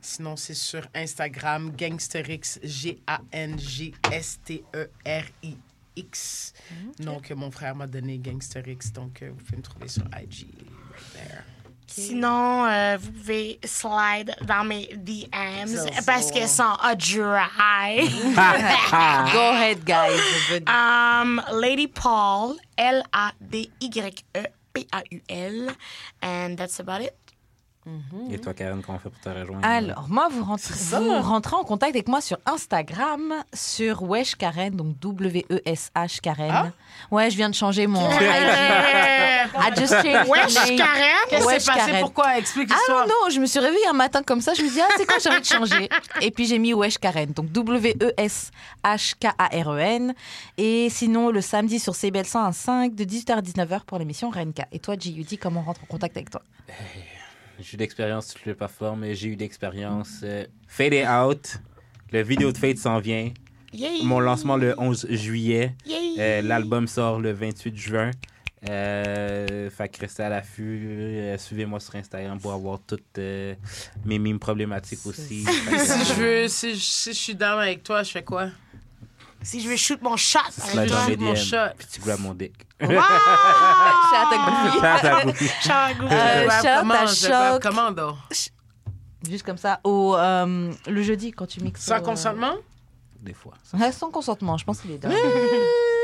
Speaker 5: sinon, c'est sur Instagram, Gangsterix, G-A-N-G-S-T-E-R-I-X. Donc, euh, mon frère m'a donné Gangsterix. Donc, euh, vous pouvez me trouver sur IG, right there.
Speaker 4: Sinon, euh, vous pouvez slide dans mes DMs parce qu'elles sont a dry.
Speaker 2: Go ahead, guys.
Speaker 4: Um, Lady Paul, L-A-D-Y-E-P-A-U-L. And that's about it.
Speaker 3: Et toi, Karen, comment on fait pour te rejoindre?
Speaker 2: Alors, moi, vous rentrez, vous en contact avec moi sur Instagram, sur Wesh Karen, donc W-E-S-H Karen.
Speaker 5: Ah.
Speaker 2: Ouais, je viens de changer mon IG. I just changed
Speaker 4: Wesh,
Speaker 2: my name.
Speaker 4: Karen?
Speaker 5: Qu'est-ce qui
Speaker 2: Wesh,
Speaker 5: s'est passé?
Speaker 2: Karen.
Speaker 5: Pourquoi? Explique
Speaker 2: Ah non, non, je me suis réveillée un matin comme ça, je me suis dit, ah, c'est quoi, j'ai envie de changer. Et puis j'ai mis Wesh Karen, donc W-E-S-H-K-A-R-E-N. Et sinon, le samedi sur CBL 105 de 18h à 19h pour l'émission Renka. Et toi, G.U.D., comment on rentre en contact avec toi?
Speaker 3: J'ai eu d'expérience sur les plateformes, mais j'ai eu d'expérience euh, Fade It Out. Le vidéo de Fade s'en vient.
Speaker 4: Yay.
Speaker 3: Mon lancement le 11 juillet. Euh, L'album sort le 28 juin. Euh, fait que restez à l'affût. Euh, Suivez-moi sur Instagram pour avoir toutes euh, mes mimes problématiques aussi.
Speaker 5: Si je veux, si je, si je suis down avec toi, je fais quoi?
Speaker 4: Si je veux shoot mon shot
Speaker 3: dans
Speaker 4: toi.
Speaker 3: mes
Speaker 5: mon shot.
Speaker 3: puis tu grabes mon dick.
Speaker 4: Wow!
Speaker 2: Shout out à Goofy.
Speaker 3: Shout out à Goofy.
Speaker 4: Shout out.
Speaker 2: Euh,
Speaker 5: Je comment?
Speaker 2: à
Speaker 5: Je
Speaker 2: Choc.
Speaker 5: comment, donc?
Speaker 2: Juste comme ça, au, euh, le jeudi, quand tu mixes.
Speaker 5: Sans
Speaker 2: au-
Speaker 5: consentement?
Speaker 3: Des fois.
Speaker 2: Ouais, sans consentement, je pense qu'il est dedans.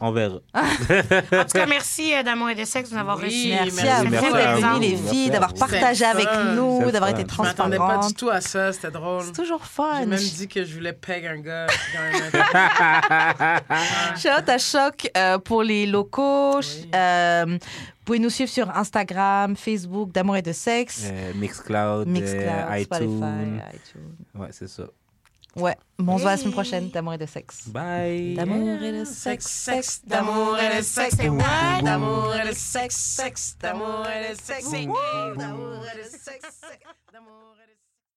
Speaker 3: On verra.
Speaker 4: En tout cas, merci euh, d'amour et de sexe de nous avoir
Speaker 5: Oui,
Speaker 4: reçus.
Speaker 2: Merci,
Speaker 5: merci
Speaker 2: à vous
Speaker 3: merci
Speaker 2: d'être
Speaker 3: à
Speaker 2: venus,
Speaker 3: vous.
Speaker 2: les filles, d'avoir partagé avec
Speaker 5: fun.
Speaker 2: nous, d'avoir été
Speaker 5: Je m'attendais pas du tout à ça, c'était drôle.
Speaker 2: C'est toujours fun.
Speaker 5: J'ai même dit que je voulais peg un gars.
Speaker 2: Shout out à Choc euh, pour les locaux.
Speaker 5: Oui.
Speaker 2: Euh, vous pouvez nous suivre sur Instagram, Facebook, d'amour et de sexe,
Speaker 3: Euh, Mixcloud,
Speaker 2: Mixcloud,
Speaker 3: euh,
Speaker 2: Spotify,
Speaker 3: iTunes.
Speaker 2: iTunes.
Speaker 3: Ouais, c'est ça.
Speaker 2: Ouais, bon, on se voit la semaine prochaine, d'amour et de sexe.
Speaker 3: Bye.
Speaker 2: D'amour et de Sexe,
Speaker 5: sexe, d'amour et de sexe.
Speaker 4: C'est what?
Speaker 5: D'amour et de sexe, sexe, d'amour et de sexe. D'amour et de sexe, sexe, d'amour